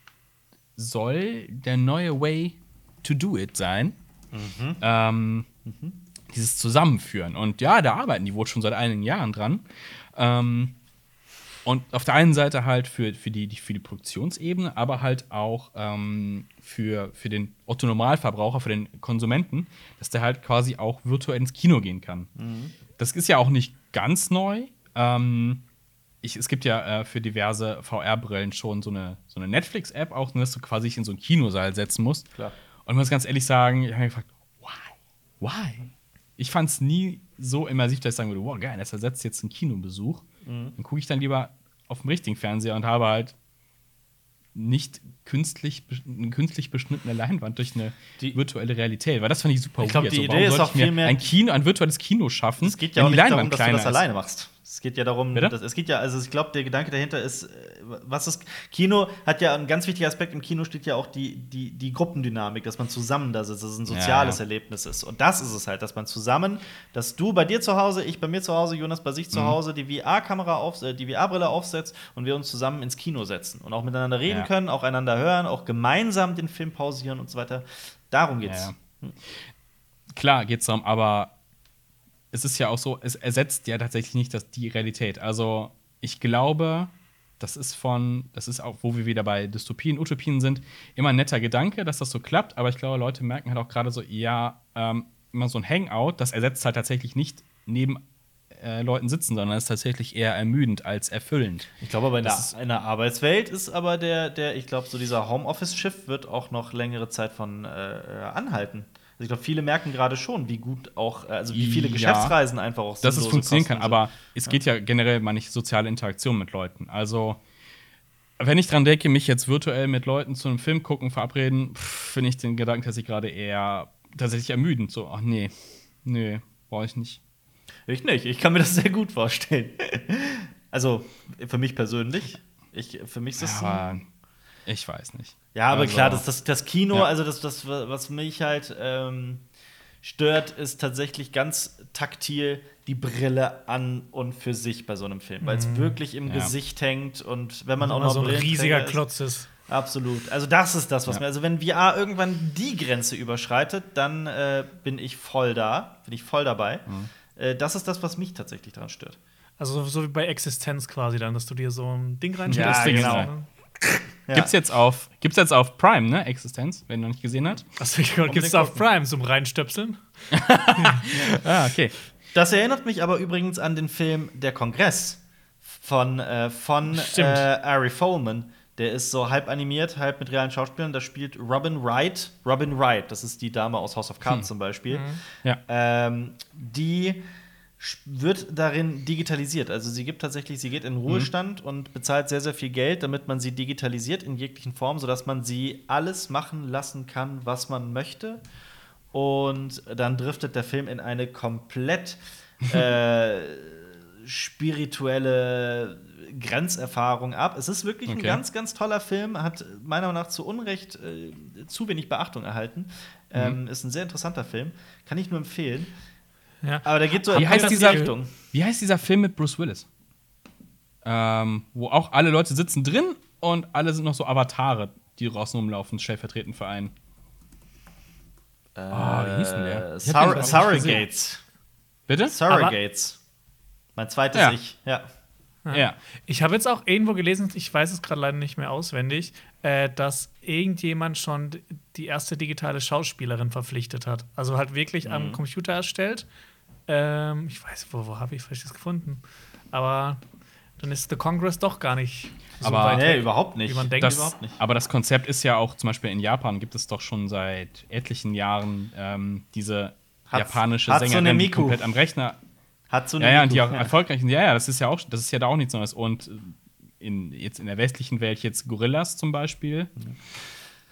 soll der neue Way to do it sein. Ähm, Dieses Zusammenführen. Und ja, da arbeiten die wohl schon seit einigen Jahren dran. Ähm, und auf der einen Seite halt für, für, die, für die Produktionsebene, aber halt auch ähm, für, für den Otto-Normalverbraucher, für den Konsumenten, dass der halt quasi auch virtuell ins Kino gehen kann. Das ist ja auch nicht ganz neu. Ähm, ich, es gibt ja äh, für diverse VR-Brillen schon so eine, so eine Netflix-App auch, dass du quasi dich in so einen Kinosaal setzen musst. Klar. Und ich muss ganz ehrlich sagen, ich habe mich gefragt, why? Why? Ich fand es nie so immersiv, dass ich sagen würde, wow, geil, das ersetzt jetzt einen Kinobesuch. Mhm. Dann gucke ich dann lieber auf dem richtigen Fernseher und habe halt nicht künstlich, eine künstlich beschnittene Leinwand durch eine Die- virtuelle Realität. Weil das fand ich super Ich glaub, weird. die so, Idee warum ist auch viel mehr- ein Kino, ein virtuelles Kino schaffen, Es geht ja auch wenn nicht darum, dass du das ist. alleine machst. Es geht ja darum, dass, es geht ja, also ich glaube, der Gedanke dahinter ist, äh, was ist Kino hat ja ein ganz wichtiger Aspekt im Kino steht ja auch die, die, die Gruppendynamik, dass man zusammen da sitzt, dass es ein soziales Ja. Erlebnis ist. Und das ist es halt, dass man zusammen, dass du bei dir zu Hause, ich bei mir zu Hause, Jonas bei sich Mhm. zu Hause, die VR-Kamera auf, äh, die VR-Brille aufsetzt und wir uns zusammen ins Kino setzen und auch miteinander reden Ja. können, auch einander hören, auch gemeinsam den Film pausieren und so weiter. Darum geht's. Klar geht's darum, aber es ist ja auch so, es ersetzt ja tatsächlich nicht das, die Realität. Also ich glaube, das ist von, das ist auch, wo wir wieder bei Dystopien, Utopien sind, immer ein netter Gedanke, dass das so klappt, aber ich glaube, Leute merken halt auch gerade so, ja, ähm, immer so ein Hangout, das ersetzt halt tatsächlich nicht neben äh, Leuten sitzen, sondern ist tatsächlich eher ermüdend als erfüllend. Ich glaube aber in der, in der Arbeitswelt ist aber der, der ich glaube, so dieser Homeoffice-Shift wird auch noch längere Zeit von äh, äh, anhalten. Also ich glaube, viele merken gerade schon, wie gut auch, äh, also wie viele Ja. Geschäftsreisen einfach auch dass es funktionieren kann, sind. aber es geht ja generell mal nicht soziale Interaktion mit Leuten. Also, wenn ich dran denke, mich jetzt virtuell mit Leuten zu einem Film gucken, verabreden, finde ich den Gedanken tatsächlich gerade eher tatsächlich ermüdend. So, ach nee, nee, brauche ich nicht. Ich nicht. Ich kann mir das sehr gut vorstellen. also für mich persönlich. Ich, für mich ist das. Aber ich weiß nicht. Ja, aber Also- klar, das, das, das Kino, Ja. also das, das, was mich halt ähm, stört, ist tatsächlich ganz taktil die Brille an und für sich bei so einem Film, weil es wirklich im Mhm. Ja. Gesicht hängt und wenn man auch Immer noch so ein riesiger ist- Klotz ist. Absolut. Also das ist das, was Ja. mir. Also wenn VR irgendwann die Grenze überschreitet, dann äh, bin ich voll da, bin ich voll dabei. Mhm. Äh, das ist das, was mich tatsächlich daran stört. Also so wie bei Existenz quasi dann, dass du dir so ein Ding Ja, reinstellst. genau. Ne? Ja. Gibt's jetzt auf, gibt's jetzt auf Prime, ne? Existenz, wenn du noch nicht gesehen hast. Achso, ich gibt's Unbedingt da auf. Prime zum Reinstöpseln? Ah, okay. Das erinnert mich aber übrigens an den Film Der Kongress von, äh, von äh. Ari Folman. Der ist so halb animiert, halb mit realen Schauspielern. Da spielt Robin Wright. Robin Wright, das ist die Dame aus House of Cards zum Beispiel. Ja. Ähm, die wird darin digitalisiert. Also sie gibt tatsächlich, sie geht in Ruhestand und bezahlt sehr, sehr viel Geld, damit man sie digitalisiert in jeglichen Formen, sodass man sie alles machen lassen kann, was man möchte. Und dann driftet der Film in eine komplett äh, spirituelle Grenzerfahrung ab. Es ist wirklich ein Okay. ganz, ganz toller Film, hat meiner Meinung nach zu Unrecht äh, zu wenig Beachtung erhalten. Ähm, ist ein sehr interessanter Film, kann ich nur empfehlen. Ja. Aber der geht so Wie in heißt dieser- Richtung. Wie heißt dieser Film mit Bruce Willis? Ähm, wo auch alle Leute sitzen drin und alle sind noch so Avatare, die draußen rumlaufen, stellvertretend für einen. Ah, wie hieß denn der? Äh, Sur. Surrogates. Bitte? Surrogates. Mein zweites Ja. Ich. Ja. Ja. Ich habe jetzt auch irgendwo gelesen, ich weiß es gerade leider nicht mehr auswendig, äh, dass irgendjemand schon die erste digitale Schauspielerin verpflichtet hat. Also halt wirklich Mhm. am Computer erstellt. Ähm, ich weiß, wo, wo habe ich vielleicht das gefunden? Aber dann ist The Congress doch gar nicht so Aber- weit Nee, weg, überhaupt nicht. wie man denkt. Das, überhaupt nicht. aber das Konzept ist ja auch, zum Beispiel in Japan gibt es doch schon seit etlichen Jahren ähm, diese Hats- japanische Hatsune Sängerin, die Miku. komplett am Rechner. Hat so Ja, ja, und die auch erfolgreich sind. Ja, ja, das ist ja auch, das ist ja da auch nichts Neues. Und in, jetzt in der westlichen Welt jetzt Gorillas zum Beispiel.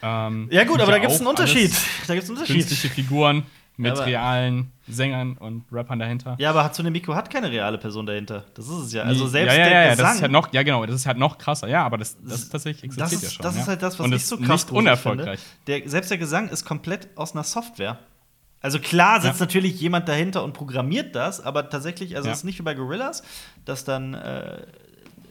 Ähm, Ja, gut, aber da gibt es einen Unterschied. Da gibt es einen Unterschied. Künstliche Figuren Mit aber- realen Sängern und Rappern dahinter. Ja, aber Hatsune Miku hat keine reale Person dahinter. Das ist es ja. Also selbst ja, ja, der ja, ja, Gesang. das ist halt noch, ja genau, das ist halt noch krasser. Ja, aber das, das ist tatsächlich das existiert ist, ja schon. das ja. ist halt das, was und ich ist so krass nicht unerfolgreich. Der, selbst der Gesang ist komplett aus einer Software. Also klar sitzt Ja. natürlich jemand dahinter und programmiert das, aber tatsächlich, also Ja. es ist nicht wie bei Gorillas, dass dann äh,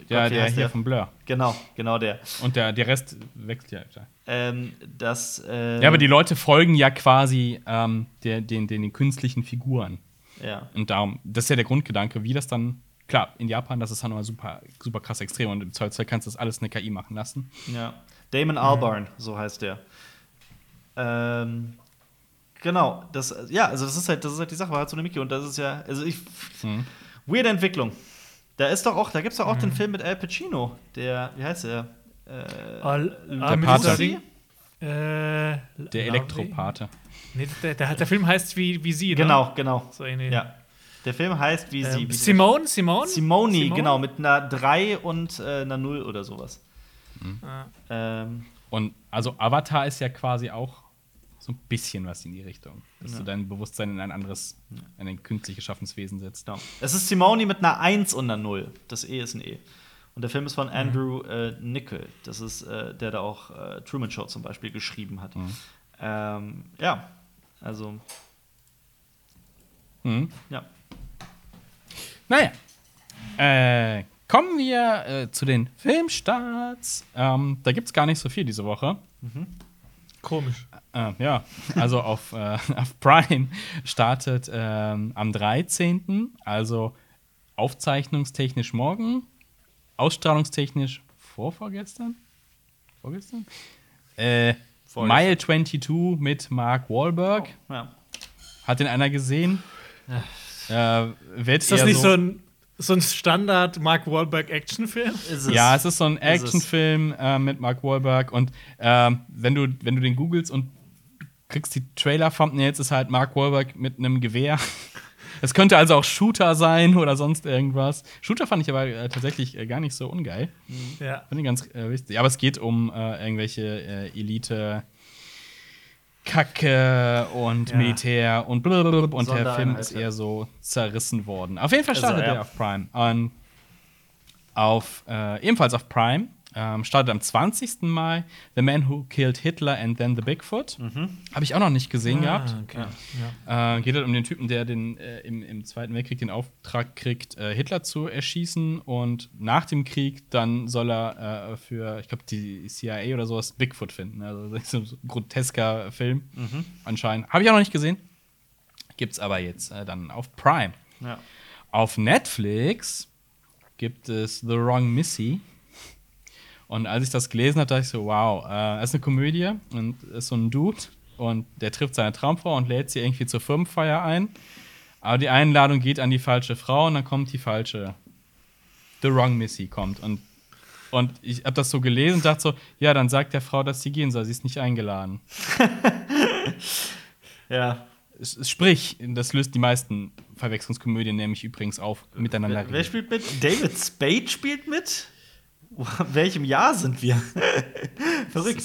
Ja, Gott, der hier von Blur. Genau, genau der. Und der, der Rest wechselt ja. Ähm, das, äh, Ja, aber die Leute folgen ja quasi ähm, der, den, den, den künstlichen Figuren. ja. Und darum, das ist ja der Grundgedanke, wie das dann. Klar, in Japan, das ist halt nochmal super, super krass extrem und im Zweifelsfall kannst du das alles eine KI machen lassen. Ja. Damon Albarn, so heißt der. Ähm, genau, das, ja, also das ist halt, das ist halt die Sache, war halt so eine Mickey und das ist ja, also ich, Mhm. weirde Entwicklung. Da ist doch auch, da gibt's doch auch den Film mit Al Pacino, der, wie heißt der? Äh, Der Pate. Äh, Der? Elektropate. Nee, der, der, der Film heißt wie, wie sie, ne? Genau, genau. So ähnlich. Ja. Der Film heißt wie sie. Ähm, wie Simone, Simone? Simoni, Simone? genau, mit einer 3 und äh, einer 0 oder sowas. Ah. Ähm, Und also Avatar ist ja quasi auch so ein bisschen was in die Richtung. Dass du dein Bewusstsein in ein anderes, in ein künstlich geschaffenes Wesen setzt. genau. Es ist Simoni mit einer 1 und einer 0. Das E ist ein E. Und der Film ist von Andrew äh, Nickel. Das ist äh, der, der auch äh, Truman Show zum Beispiel geschrieben hat. Ähm, ja, also, Mhm. ja. Naja. Äh, kommen wir äh, zu den Filmstarts. Ähm, da gibt es gar nicht so viel diese Woche. Komisch. Äh, ja, also auf, äh, auf Prime startet ähm, am 13., also aufzeichnungstechnisch morgen, ausstrahlungstechnisch vorvorgestern? Vorgestern? Äh, Mile 22 mit Mark Wahlberg. ja. Hat den einer gesehen? Äh, wird Ist das nicht so ein, so ein Standard Mark Wahlberg Actionfilm? Ist Ja, es ist so ein. Actionfilm äh, mit Mark Wahlberg und ähm, wenn du wenn du den googelst und kriegst die Trailer Thumbnails ist halt Mark Wahlberg mit einem Gewehr. Es könnte also auch Shooter sein oder sonst irgendwas. Shooter fand ich aber äh, tatsächlich äh, gar nicht so ungeil. Ja. Fand ich ganz äh, wichtig. Aber es geht um äh, irgendwelche äh, Elite Kacke und Ja. Militär und blablabla. und der Film ist eher so zerrissen worden. Auf jeden Fall Also, startet ja. er auf Prime. Und auf, äh, ebenfalls auf Prime ähm, startet am 20. Mai The Man Who Killed Hitler and Then the Bigfoot. Habe ich auch noch nicht gesehen gehabt. Ah, okay. Ja. Äh, geht halt um den Typen, der den, äh, im, im Zweiten Weltkrieg den Auftrag kriegt, äh, Hitler zu erschießen. Und nach dem Krieg dann soll er äh, für, ich glaube, die CIA oder sowas Bigfoot finden. Also das ist so ein grotesker Film anscheinend. Habe ich auch noch nicht gesehen. Gibt's aber jetzt äh, dann auf Prime. ja. Auf Netflix gibt es The Wrong Missy. Und als ich das gelesen habe, dachte ich so, wow, äh, ist eine Komödie und ist so ein Dude und der trifft seine Traumfrau und lädt sie irgendwie zur Firmenfeier ein. Aber die Einladung geht an die falsche Frau und dann kommt die falsche. The Wrong Missy kommt. Und, und ich habe das so gelesen und dachte so, ja, dann sagt der Frau, dass sie gehen soll, sie ist nicht eingeladen. ja. Sprich, das löst die meisten Verwechslungskomödien nämlich übrigens auf, miteinander Wer, wer spielt mit? David Spade spielt mit? Welchem Jahr sind wir? Verrückt.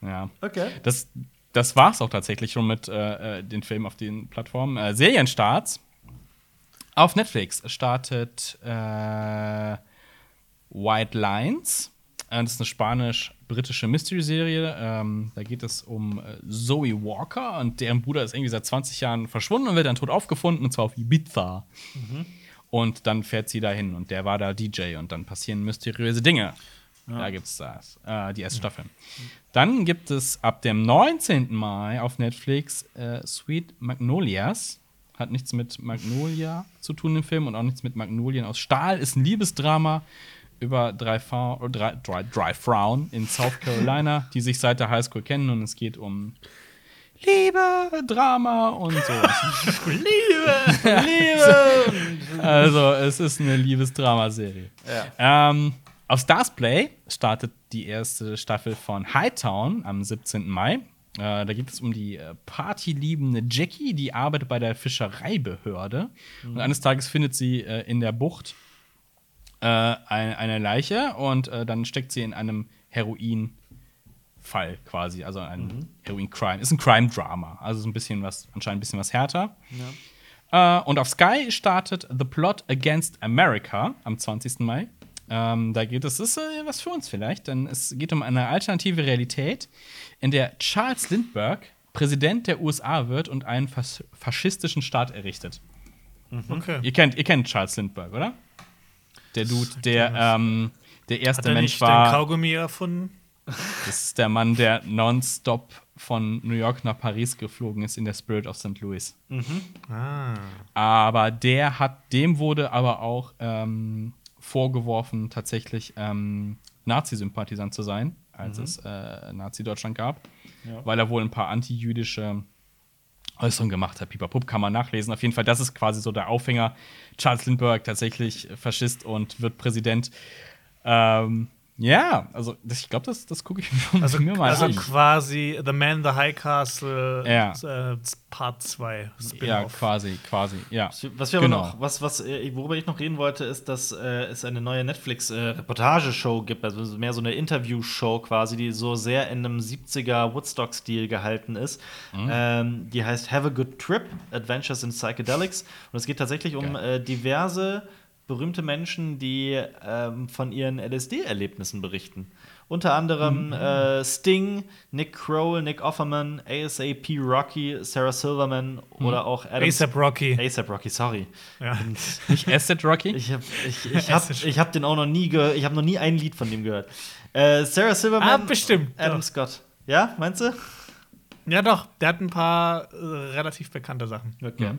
Ja. Okay. Das, das war's auch tatsächlich schon mit äh, äh, den Filmen auf den Plattformen. Äh, Serienstarts. Auf Netflix startet äh, White Lines. Äh, das ist eine spanisch-britische Mystery-Serie. Ähm, da geht es um äh, Zoe Walker und deren Bruder ist irgendwie seit 20 Jahren verschwunden und wird dann tot aufgefunden, und zwar auf Ibiza. Und dann fährt sie dahin und der war da DJ und dann passieren mysteriöse Dinge. Da gibt's das, äh, die erste Staffel. Dann gibt es ab dem 19. Mai auf Netflix äh, Sweet Magnolias. Hat nichts mit Magnolia zu tun im Film und auch nichts mit Magnolien aus Stahl. Ist ein Liebesdrama über drei, Fa drei, drei, drei Frauen in South Carolina, die sich seit der Highschool kennen und es geht um Liebe, Drama und so. Liebe! Liebe! Also, es ist eine Liebesdramaserie. ja. Ähm, auf Stars Play startet die erste Staffel von Hightown am 17. Mai. Äh, da geht es um die äh, partyliebende Jackie, die arbeitet bei der Fischereibehörde. Und eines Tages findet sie äh, in der Bucht äh, eine, eine Leiche und äh, dann steckt sie in einem Heroin. Heroin-Fall quasi, also ein Heroin-Crime. Ist ein Crime-Drama, also ist ein bisschen was, anscheinend ein bisschen was härter. Äh, und auf Sky startet The Plot Against America am 20. Mai. Ähm, da geht es, das ist äh, was für uns vielleicht, denn es geht um eine alternative Realität, in der Charles Lindbergh Präsident der USA wird und einen fas faschistischen Staat errichtet. Okay. Ihr kennt, ihr kennt Charles Lindbergh, oder? Der Dude, der ähm, der Hat erste er Mensch nicht den war. Kaugummi erfunden? Das ist der Mann, der nonstop von New York nach Paris geflogen ist in der Spirit of St. Louis. Ah. Aber der hat, dem wurde aber auch ähm, vorgeworfen, tatsächlich ähm, Nazi-Sympathisant zu sein, als es äh, Nazi-Deutschland gab, weil er wohl ein paar anti-jüdische Äußerungen gemacht hat. Pipapup kann man nachlesen. Auf jeden Fall, das ist quasi so der Aufhänger. Charles Lindbergh tatsächlich Faschist und wird Präsident. Ähm, ja, also das, ich glaube, das, das gucke ich mir, Also, mir mal also an. quasi The Man in the High Castle Ja. äh, Part 2 Ja, quasi, quasi, ja. Was wir aber Genau. noch, was, was, äh, worüber ich noch reden wollte, ist, dass äh, es eine neue Netflix-Reportageshow gibt, also mehr so eine Interview-Show quasi, die so sehr in einem 70er Woodstock-Stil gehalten ist. Ähm, die heißt Have a Good Trip: Adventures in Psychedelics. Und es geht tatsächlich um äh, diverse berühmte Menschen, die ähm, von ihren LSD-Erlebnissen berichten. Unter anderem äh, Sting, Nick Kroll, Nick Offerman, ASAP Rocky, Sarah Silverman oder auch Adam ASAP Rocky. ASAP Rocky, sorry. Ja. Nicht Asset Rocky? Ich habe ich, ich hab, ich hab den auch noch nie gehört. Ich habe noch nie ein Lied von dem gehört. Äh, Sarah Silverman. Ah, bestimmt, Adam doch. Scott. Ja, meinst du? ja, doch. Der hat ein paar äh, relativ bekannte Sachen. Okay.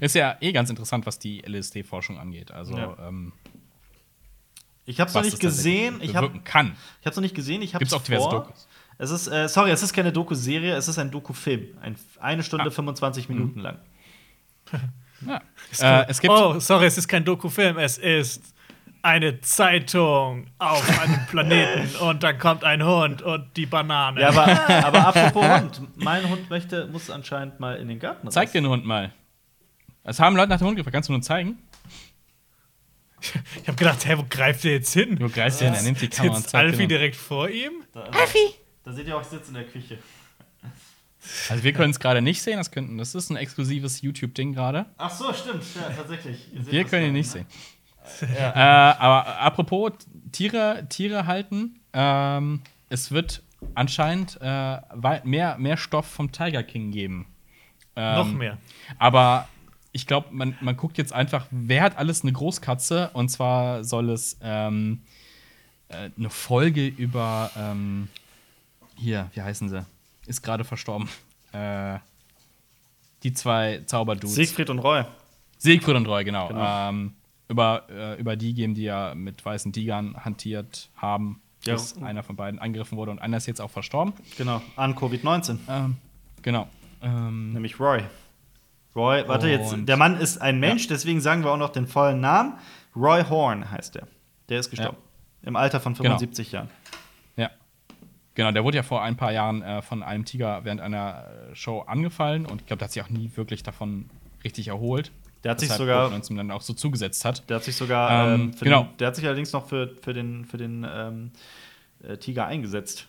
Ist ja eh ganz interessant, was die LSD-Forschung angeht. Also, Ja. ähm, Ich habe es noch nicht es gesehen. Ich habe kann. ich hab's noch nicht gesehen. Ich habe Gibt's auch diverse vor. Dokus. Es ist, äh, sorry, es ist keine Doku-Serie, es ist ein Doku-Film. Ein, eine Stunde Ah. 25 Minuten lang. Ja. Äh, es gibt oh, sorry, es ist kein Dokufilm, es ist eine Zeitung auf einem Planeten und dann kommt ein Hund und die Banane. Ja, aber, aber apropos Hund. Mein Hund möchte, muss anscheinend mal in den Garten. raus. Zeig den Hund mal. Es haben Leute nach dem Hund gefragt. Kannst du nur zeigen? Ich habe gedacht, hä, wo greift der jetzt hin? Du greifst ihn, er nimmt die Kamera und zeigt Alfie Hund. direkt vor ihm? Da, da seht ihr auch, ich sitze in der Küche. Also wir können es gerade nicht sehen. Das, könnten, das ist ein exklusives YouTube-Ding gerade. Ach so, stimmt. Ja, tatsächlich. Wir können ihn nicht ne? sehen. Äh, aber apropos Tiere, Tiere halten, ähm, es wird anscheinend äh, mehr, mehr Stoff vom Tiger King geben. Ähm, Noch mehr. Aber ich glaube, man, man guckt jetzt einfach, wer hat alles eine Großkatze? Und zwar soll es ähm, äh, eine Folge über ähm, hier, wie heißen sie? Ist gerade verstorben. Äh, die zwei Zauberdudes. Siegfried und Roy. Siegfried und Roy, genau. Genau. Ähm, über, äh, über die geben, die ja mit weißen Tigern hantiert haben, Ja. bis einer von beiden angegriffen wurde und einer ist jetzt auch verstorben. Genau, an Covid-19. Ähm, genau. Ähm, Nämlich Roy. Roy, warte jetzt, der Mann ist ein Mensch, deswegen sagen wir auch noch den vollen Namen. Roy Horn heißt er. Der ist gestorben. Im Alter von Genau. 75 Jahren. ja. Genau, der wurde ja vor ein paar Jahren äh, von einem Tiger während einer äh, Show angefallen und ich glaube, der hat sich auch nie wirklich davon richtig erholt. Der hat sich sogar- Covid-19 dann auch so zugesetzt hat. Der hat sich sogar, Ähm, ähm, für genau. den, der hat sich allerdings noch für, für den, für den ähm, äh, Tiger eingesetzt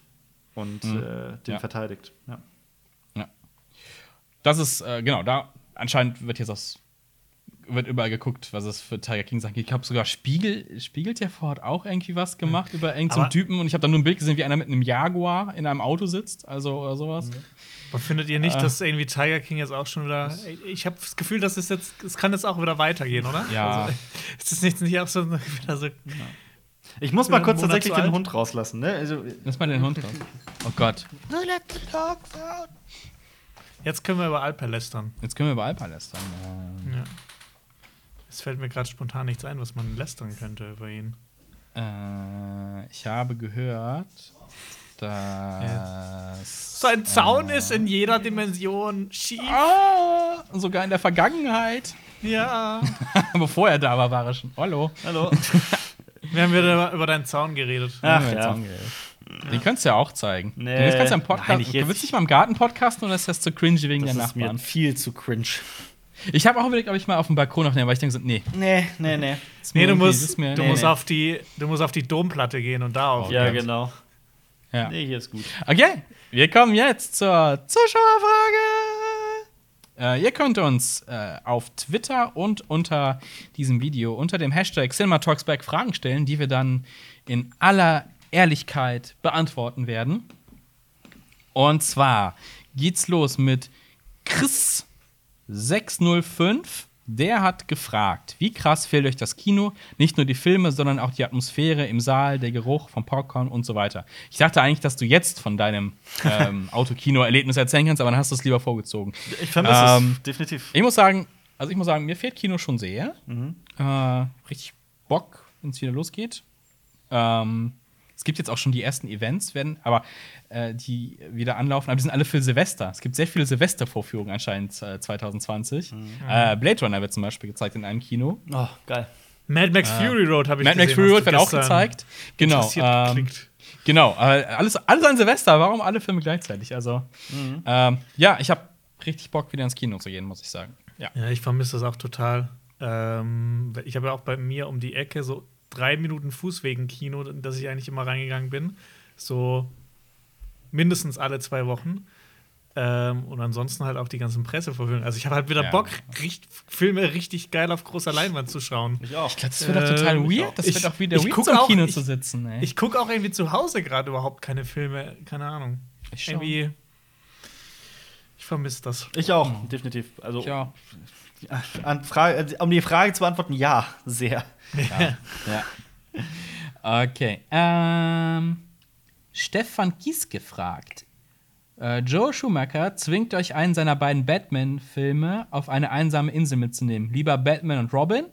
und äh, den Ja. verteidigt. Ja. Ja. Das ist, äh, genau, da anscheinend wird jetzt aus, wird überall geguckt, was es für Tiger King Sachen gibt. Ich glaube sogar Spiegel, Spiegel TV hat auch irgendwie was gemacht über irgendeinen so einen Aber- Typen und ich habe da nur ein Bild gesehen, wie einer mit einem Jaguar in einem Auto sitzt, also oder sowas. Aber findet ihr nicht, Äh. dass irgendwie Tiger King jetzt auch schon wieder. Ich habe das Gefühl, dass es jetzt. Es kann jetzt auch wieder weitergehen, oder? Ja. Also, ist das nicht, nicht auch so wieder so. Ich muss mal kurz tatsächlich den? Hund rauslassen. Ne? Also, Lass mal den Hund raus. Oh Gott. Jetzt können wir über Alper lästern. Jetzt können wir über Alpa lästern. Ähm, Ja. Es fällt mir gerade spontan nichts ein, was man lästern könnte über ihn. Äh, ich habe gehört, dass. Sein Zaun ist in jeder Dimension schief. Ah, sogar in der Vergangenheit. Ja. Bevor er da war, war er schon. Hallo. hallo. Wir haben wieder über deinen Zaun geredet. Ach, Ja, ja. Zaun geredet. Den könntest du ja auch zeigen. Nee. Den kannst du am Podcast. Nein, du willst nicht mal im Garten podcasten oder ist das zu cringe wegen Das der ist mir Nachbarn? viel zu cringe. Ich habe auch überlegt, ob ich mal auf dem Balkon aufnehme, weil ich denke so, nee. Nee, nee, nee. Nee, du musst, das mir- du, nee, musst nee. auf die, du musst auf die Domplatte gehen und da auf. Ja, Ja. genau. Ja. Nee, hier ist gut. Okay, wir kommen jetzt zur Zuschauerfrage. Äh, ihr könnt uns äh, auf Twitter und unter diesem Video unter dem Hashtag CinemaTalksBack Fragen stellen, die wir dann in aller Ehrlichkeit beantworten werden. Und zwar geht's los mit Chris605. Der hat gefragt, wie krass fehlt euch das Kino? Nicht nur die Filme, sondern auch die Atmosphäre im Saal, der Geruch vom Popcorn und so weiter. Ich dachte eigentlich, dass du jetzt von deinem ähm, Autokino-Erlebnis erzählen kannst, aber dann hast du es lieber vorgezogen. Ich vermisse Ähm, es definitiv. Ich muss sagen, also ich muss sagen, mir fehlt Kino schon sehr. Äh, richtig Bock, wenn es wieder losgeht. Ähm, es gibt jetzt auch schon die ersten Events, werden, aber äh, die wieder anlaufen, aber die sind alle für Silvester. Es gibt sehr viele Silvestervorführungen anscheinend äh, 2020. Äh, Blade Runner wird zum Beispiel gezeigt in einem Kino. Oh, geil. Mad Max Fury Road habe ich Mad Max gesehen, Fury hast Road du wird auch gezeigt. Genau. Ähm, genau. Äh, alles, alles an Silvester. Warum alle Filme gleichzeitig? Also, ähm, ja, ich habe richtig Bock, wieder ins Kino zu gehen, muss ich sagen. Ja. Ja, ich vermisse das auch total. Ähm, ich habe ja auch bei mir um die Ecke so drei Minuten Fußwegen Kino, in das ich eigentlich immer reingegangen bin. So mindestens alle zwei Wochen. Ähm, und ansonsten halt auch die ganzen Pressevorführungen. Also ich habe halt wieder Ja. Bock, richt Filme richtig geil auf großer Leinwand zu schauen. Ich auch. Ich glaube, das wird doch total Ähm, weird. Das ich- wird auch wieder ich weird, im auch- Kino ich- zu sitzen. Ey. Ich gucke auch irgendwie zu Hause gerade überhaupt keine Filme, keine Ahnung. Ich schon. Irgendwie. Ich vermisse das. Ich auch, definitiv. Also, ja. an Frage, um die Frage zu beantworten, ja, sehr. Ja. Okay. Ähm, Stefan Kies gefragt. Äh, Joe Schumacher zwingt euch einen seiner beiden Batman-Filme auf eine einsame Insel mitzunehmen. Lieber Batman und Robin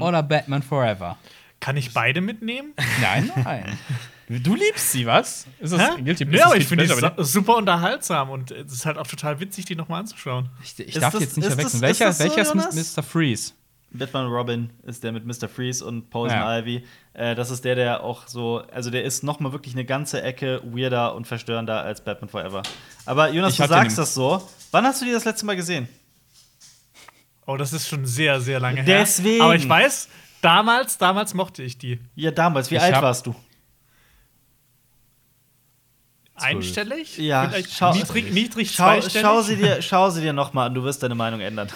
oder Batman Forever? Kann ich beide mitnehmen? Nein, nein. du liebst sie, was? Ist das? Guilty Ja, aber ich Pleasure finde die super unterhaltsam und es ist halt auch total witzig, die nochmal anzuschauen. Ich, ich darf das- jetzt nicht verwechseln. welcher das so, welcher ist Mr. Freeze? Batman Robin ist der mit Mr. Freeze und Poison Ja. Ivy. Äh, das ist der, der auch so, also der ist noch mal wirklich eine ganze Ecke weirder und verstörender als Batman Forever. Aber Jonas, Ich du sagst das so. Wann hast du die das letzte Mal gesehen? Oh, das ist schon sehr, sehr lange Deswegen. her. Aber ich weiß, damals, damals mochte ich die. Ja, damals. Wie Ich alt warst du? Einstellig? Ja, Vielleicht schau- niedrig, niedrig Schau, schau, sie dir, schau sie dir noch mal an, du wirst deine Meinung ändern.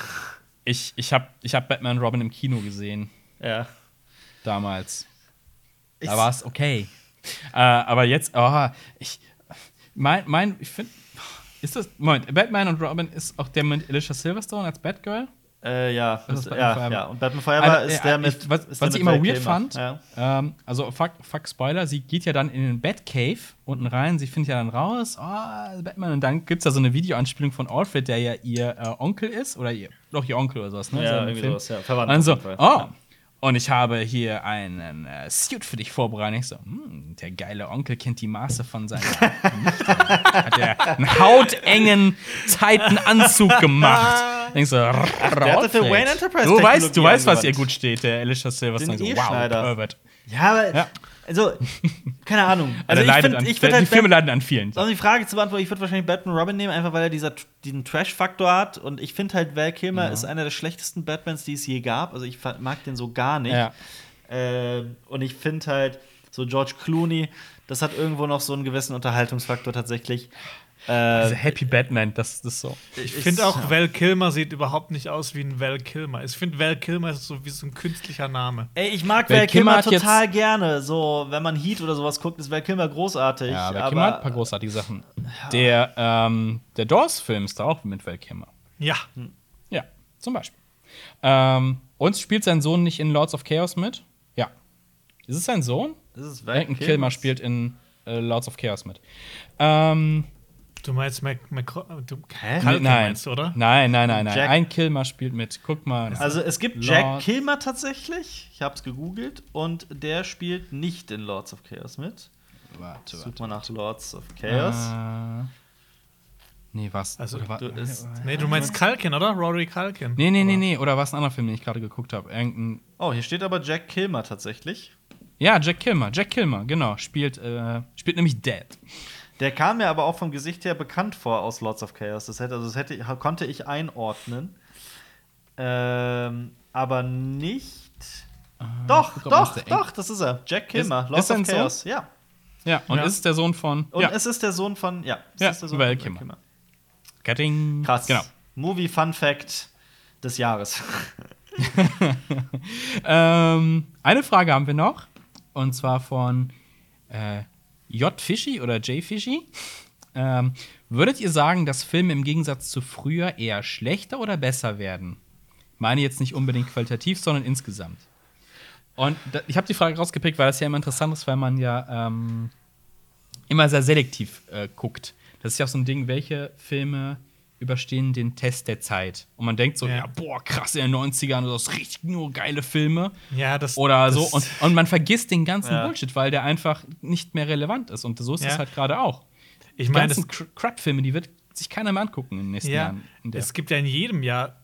Ich, ich habe ich hab Batman und Robin im Kino gesehen. Ja. damals. Ich- Da war es okay. Äh, aber jetzt, oh, ich, mein, mein, ich finde, ist das, Moment, Batman und Robin ist auch der mit Alicia Silverstone als Batgirl? Äh, ja, Das ist ja, Forever. ja. Und Batman Forever Also, ist äh, der mit. ich, was, was ich immer weird Kilmer. fand, Ja. ähm, also fuck, fuck Spoiler, sie geht ja dann in den Batcave unten rein, sie findet ja dann raus, oh, Batman, und dann gibt es da so eine Videoanspielung von Alfred, der ja ihr äh, Onkel ist, oder ihr, doch ihr Onkel oder sowas, ne? Ja, So irgendwie sowas, ja. Verwandt Und dann so, oh. Und ich habe hier einen äh, Suit für dich vorbereitet. Ich so, hm, der geile Onkel kennt die Maße von seiner. Hat er einen hautengen, tighten Anzug gemacht. Denkst so, das für Wayne Enterprise Du weißt, du weißt, was ihr gut steht, der Alicia Silverstone. So, wow. Pervert. Ja, aber. Ja. Also, keine Ahnung. Also Also, ich leidet find, halt die Filme leiden an vielen. um die Frage zu beantworten, ich würde wahrscheinlich Batman Robin nehmen, einfach weil er dieser, diesen Trash-Faktor hat. Und ich finde halt, Val Kilmer ist einer der schlechtesten Batmans, die es je gab. Also ich mag den so gar nicht. Ja. Ähm, und ich finde halt, so George Clooney, das hat irgendwo noch so einen gewissen Unterhaltungsfaktor tatsächlich. Äh, Also Happy Batman, das das ist so. Ich finde auch, Val Kilmer sieht überhaupt nicht aus wie ein Val Kilmer. Ich finde, Val Kilmer ist so wie so ein künstlicher Name. Ey, ich mag Val Val Kilmer Kilmer total gerne. So, wenn man Heat oder sowas guckt, ist Val Kilmer großartig. Ja, Val aber Kilmer hat ein paar großartige Sachen. Der, ähm, der Doors-Film ist da auch mit Val Kilmer. Ja. Ja, zum Beispiel. Ähm, und spielt sein Sohn nicht in Lords of Chaos mit? Ja. Ist es sein Sohn? das ist Val Kilmer spielt in äh, Lords of Chaos mit. Ähm, Du meinst Mac, Mac du, Hä? Culkin nein. meinst du, oder? Nein, nein, nein, nein. Jack- Ein Kilmer spielt mit. Guck mal. Also es gibt Jack Lord- Kilmer tatsächlich. Ich hab's gegoogelt und der spielt nicht in Lords of Chaos mit. warte, Such mal nach Lords of Chaos. Äh, nee, was? Also, du- ist- Nee, du meinst Culkin, oder? Rory Culkin. nee, nee, nee, nee. Oder was ein anderer Film, den ich gerade geguckt habe? Irgendein. Oh, hier steht aber Jack Kilmer tatsächlich. Ja, Jack Kilmer. Jack Kilmer, genau. Spielt, äh, spielt nämlich Dead. Der kam mir aber auch vom Gesicht her bekannt vor aus Lords of Chaos. Das hätte, also das hätte, konnte ich einordnen. Ähm, aber nicht. doch, guck, doch, doch, das ist er. Jack Kilmer, Ist- Lords ist of Chaos. Ja. Ja, und Ja. ist der Sohn von. Und ja, es ist der Sohn von, ja, es Ja, ist der Sohn Val von Kilmer. Getting. Krass. Genau. Movie Fun Fact des Jahres. Ähm, eine Frage haben wir noch. Und zwar von äh, J. Fischi oder J. Fischi. Ähm, würdet ihr sagen, dass Filme im Gegensatz zu früher eher schlechter oder besser werden? Meine jetzt nicht unbedingt qualitativ, sondern insgesamt. Und da, ich habe die Frage rausgepickt, weil das ja immer interessant ist, weil man ja ähm, immer sehr selektiv äh, guckt. Das ist ja auch so ein Ding, welche Filme überstehen den Test der Zeit. Und man denkt so, ja, Ja. boah, krass, in den 90ern, das ist richtig nur geile Filme. Ja, das. Oder das, so. Und, und man vergisst den ganzen Ja. Bullshit, weil der einfach nicht mehr relevant ist. Und so ist es Ja. halt gerade auch. ich Die meine, ganzen das- Cr- Crap-Filme, die wird sich keiner mehr angucken in den nächsten ja, Jahren. Es gibt ja in jedem Jahr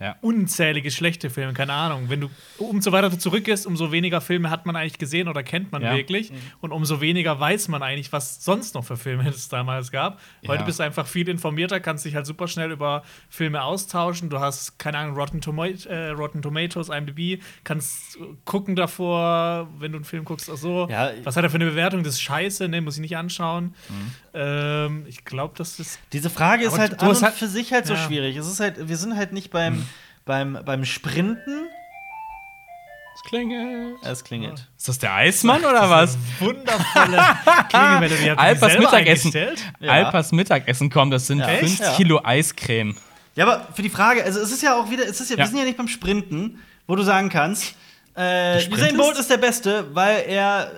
Ja. unzählige schlechte Filme, keine Ahnung. Wenn du umso weiter du zurückgehst, umso weniger Filme hat man eigentlich gesehen oder kennt man Ja. wirklich. Und umso weniger weiß man eigentlich, was sonst noch für Filme es damals gab. Heute Ja. bist du einfach viel informierter, kannst dich halt super schnell über Filme austauschen. Du hast, keine Ahnung, Rotten, Toma äh, Rotten Tomatoes, IMDb, kannst gucken davor, wenn du einen Film guckst, ach so, Ja, was hat er für eine Bewertung? Das ist scheiße, ne, muss ich nicht anschauen. Mhm. Ähm, ich glaube, das ist Diese Frage ist halt du an und halt- für sich halt so schwierig. Es ist halt, wir sind halt nicht beim, beim, beim Sprinten. Es klingelt. Es klingelt. Ist das der Eismann oder was? wundervolle Klingelmelodie. Alpers Mittagessen. Ja. Alpers Mittagessen kommt, das sind Ja. 5 Echt? Ja. Kilo Eiscreme. Ja, aber für die Frage, also es ist ja auch wieder, es ist ja, Ja. wir sind ja nicht beim Sprinten, wo du sagen kannst, äh, Usain Bolt ist- der Beste, weil er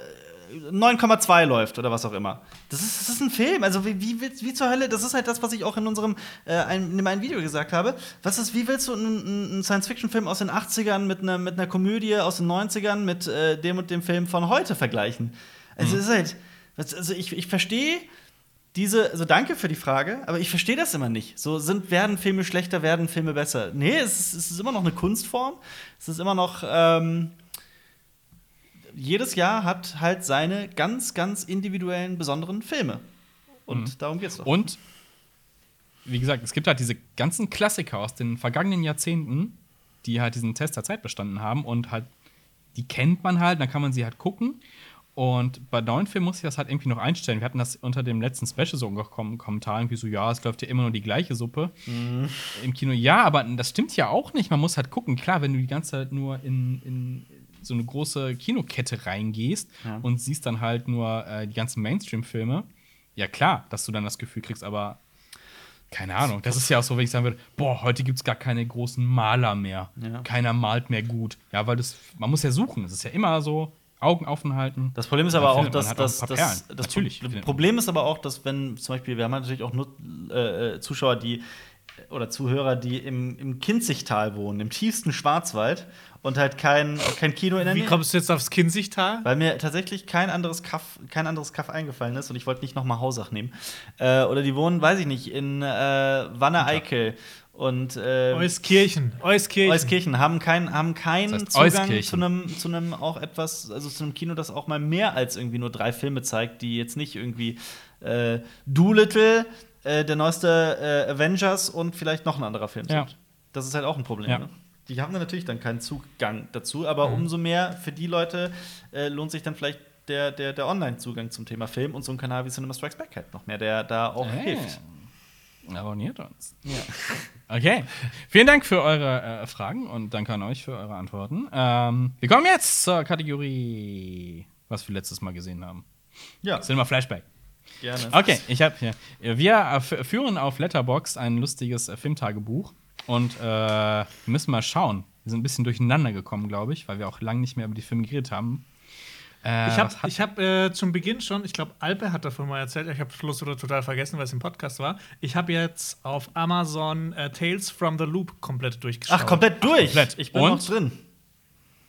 9,2 läuft oder was auch immer. Das ist, das ist ein Film. Also wie, wie, willst- wie zur Hölle, das ist halt das, was ich auch in unserem äh, ein, in meinem Video gesagt habe. Was ist, wie willst du einen, einen Science-Fiction-Film aus den 80ern mit einer mit einer Komödie aus den 90ern mit äh, dem und dem Film von heute vergleichen? Also es ist halt, also ich, ich verstehe diese, also danke für die Frage, aber ich verstehe das immer nicht. So sind, werden Filme schlechter, werden Filme besser. Nee, es ist, es ist immer noch eine Kunstform. Es ist immer noch, ähm, jedes Jahr hat halt seine ganz, ganz individuellen, besonderen Filme. Und darum geht's doch. Und, wie gesagt, es gibt halt diese ganzen Klassiker aus den vergangenen Jahrzehnten, die halt diesen Test der Zeit bestanden haben und halt, die kennt man halt, dann kann man sie halt gucken. Und bei neuen Filmen muss ich das halt irgendwie noch einstellen. Wir hatten das unter dem letzten Special so im Kommentar irgendwie so, ja, es läuft ja immer nur die gleiche Suppe im Kino. Ja, aber das stimmt ja auch nicht. Man muss halt gucken. Klar, wenn du die ganze Zeit nur in, in so eine große Kinokette reingehst Ja. und siehst dann halt nur äh, die ganzen Mainstream-Filme, ja klar, dass du dann das Gefühl kriegst, aber keine Ahnung. Das ist ja auch so, wenn ich sagen würde, boah, heute gibt es gar keine großen Maler mehr. Ja. Keiner malt mehr gut. Ja, weil das, man muss ja suchen. Es ist ja immer so, Augen offen halten. Das Problem ist aber auch, dass halt das, paar das, das Natürlich. Problem ist aber auch, dass wenn zum Beispiel, wir haben natürlich auch nur äh, äh, Zuschauer, die oder Zuhörer, die im, im Kinzigtal wohnen, im tiefsten Schwarzwald und halt kein, kein Kino in der Wie Nähe. kommst du jetzt aufs Kinzigtal? Weil mir tatsächlich kein anderes Kaff, kein anderes Kaff eingefallen ist und ich wollte nicht nochmal Hausach nehmen. Äh, oder die wohnen, weiß ich nicht, in äh, Wanne-Eickel und äh, Euskirchen. Euskirchen. Euskirchen haben keinen haben keinen Das heißt Zugang Euskirchen. zu einem zu einem auch etwas also zu einem Kino, das auch mal mehr als irgendwie nur drei Filme zeigt, die jetzt nicht irgendwie äh, Doolittle, äh, der neueste äh, Avengers und vielleicht noch ein anderer Film Ja. sind. Das ist halt auch ein Problem. Ja. Ne? Die haben dann natürlich dann keinen Zugang dazu, aber Mhm. umso mehr für die Leute äh, lohnt sich dann vielleicht der, der, der Online-Zugang zum Thema Film und so ein Kanal wie Cinema Strikes Back halt noch mehr, der da auch Hey. hilft. Abonniert uns. Ja. Okay. Vielen Dank für eure äh, Fragen und danke an euch für eure Antworten. Ähm, wir kommen jetzt zur Kategorie, was wir letztes Mal gesehen haben. ja, Cinema Flashback. gerne. Okay, ich habe hier. Wir führen auf Letterboxd ein lustiges äh, Filmtagebuch und äh, wir müssen mal schauen. Wir sind ein bisschen durcheinander gekommen, glaube ich, weil wir auch lange nicht mehr über die Filme geredet haben. Äh, Ich habe hab, äh, zum Beginn schon, ich glaube, Alpe hat davon mal erzählt, ich habe bloß oder total vergessen, weil es im Podcast war. Ich habe jetzt auf Amazon äh, Tales from the Loop komplett durchgeschaut. Ach, komplett durch. komplett. Ich bin Und? noch drin.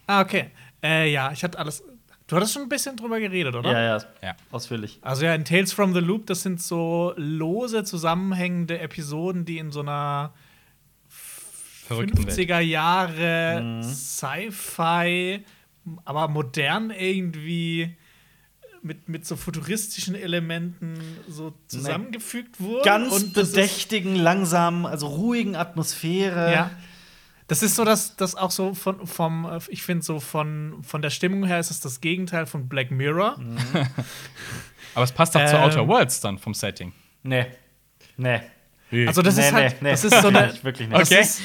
Ah, okay. Äh, ja, ich hatte alles. Du hattest schon ein bisschen drüber geredet, oder? Ja, ja, Ja. ausführlich. Also ja, in Tales from the Loop, das sind so lose zusammenhängende Episoden, die in so einer Verrückten Welt. 50er Jahre Mhm. Sci-Fi, aber modern irgendwie mit, mit so futuristischen Elementen so zusammengefügt wurden. Ganz Und bedächtigen, langsamen, also ruhigen Atmosphäre. Ja. Das ist so, dass das auch so von, vom, ich finde so von, von der Stimmung her ist es das Gegenteil von Black Mirror. Aber es passt zu Ähm. Outer Worlds dann vom Setting. Nee. Nee. Also das Nee, ist halt, nee, nee. das ist so eine, Wirklich nicht. Okay. ist,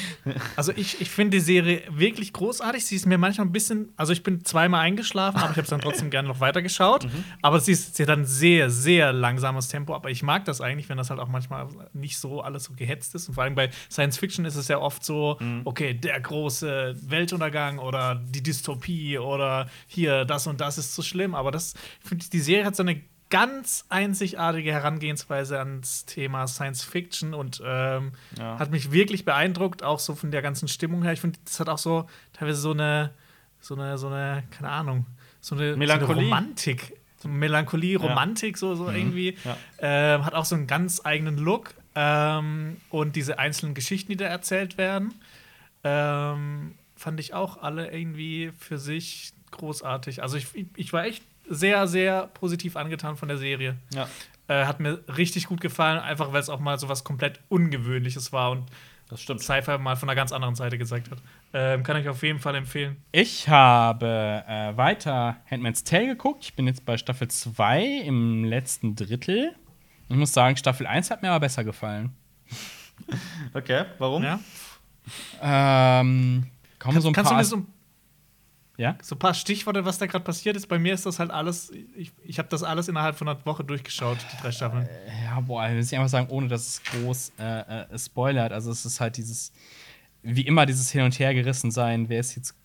also ich, ich finde die Serie wirklich großartig. Sie ist mir manchmal ein bisschen, also ich bin zweimal eingeschlafen, aber ich habe es dann trotzdem gerne noch weitergeschaut. Mhm. Aber sie, ist, hat ein sehr, sehr langsames Tempo. Aber ich mag das eigentlich, wenn das halt auch manchmal nicht so alles so gehetzt ist. Und vor allem bei Science Fiction ist es ja oft so, Mhm. okay, der große Weltuntergang oder die Dystopie oder hier das und das ist so schlimm. Aber das, ich finde, die Serie hat so eine ganz einzigartige Herangehensweise ans Thema Science Fiction und ähm, Ja. hat mich wirklich beeindruckt, auch so von der ganzen Stimmung her. Ich finde, das hat auch so teilweise so eine, so eine, so eine, keine Ahnung, so eine, Melancholie. So eine Romantik. So Melancholie, Romantik, so, so irgendwie. Ja. Ähm, hat auch so einen ganz eigenen Look. Ähm, und diese einzelnen Geschichten, die da erzählt werden, ähm, fand ich auch alle irgendwie für sich großartig. Also ich, ich war echt sehr, sehr positiv angetan von der Serie. Ja, Äh, hat mir richtig gut gefallen, einfach weil es auch mal so was komplett Ungewöhnliches war und das stimmt. Sci-Fi mal von einer ganz anderen Seite gezeigt hat. Ähm, kann ich auf jeden Fall empfehlen. Ich habe äh, weiter Handmaid's Tale geguckt. Ich bin jetzt bei Staffel 2 im letzten Drittel. Ich muss sagen, Staffel 1 hat mir aber besser gefallen. Okay, warum? Ja? Ähm, kommen so ein Kannst du paar. mir so, ja? so ein paar Stichworte, was da gerade passiert ist? Bei mir ist das halt alles, ich, ich habe das alles innerhalb von einer Woche durchgeschaut, die drei Staffeln. Ja, boah, muss ich einfach sagen, ohne dass es groß äh, äh, spoilert. Also es ist halt dieses, wie immer, dieses Hin- und Hergerissen sein, wer ist jetzt,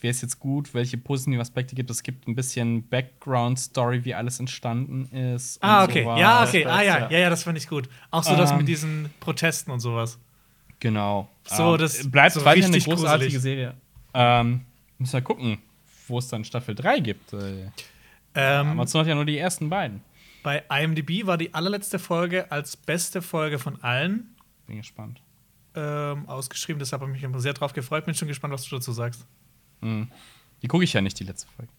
wer ist jetzt gut, welche positiven Aspekte gibt es. Es gibt ein bisschen Background-Story, wie alles entstanden ist. und Ah, okay. sowas. Ja, okay. Das Ah, ja, ja. ja, das fand ich gut. Auch so das Ähm. mit diesen Protesten und sowas. Genau. So, Ähm, das- bleibt so weiterhin eine richtig großartige gruselig. Serie. Ähm, müssen wir gucken, wo es dann Staffel 3 gibt. Äh, Ähm, Amazon hat ja nur die ersten beiden. bei IMDb war die allerletzte Folge als beste Folge von allen Bin gespannt. ähm, ausgeschrieben. Deshalb habe ich mich sehr drauf gefreut. Bin schon gespannt, was du dazu sagst. Mhm. Die gucke ich ja nicht, die letzte Folge.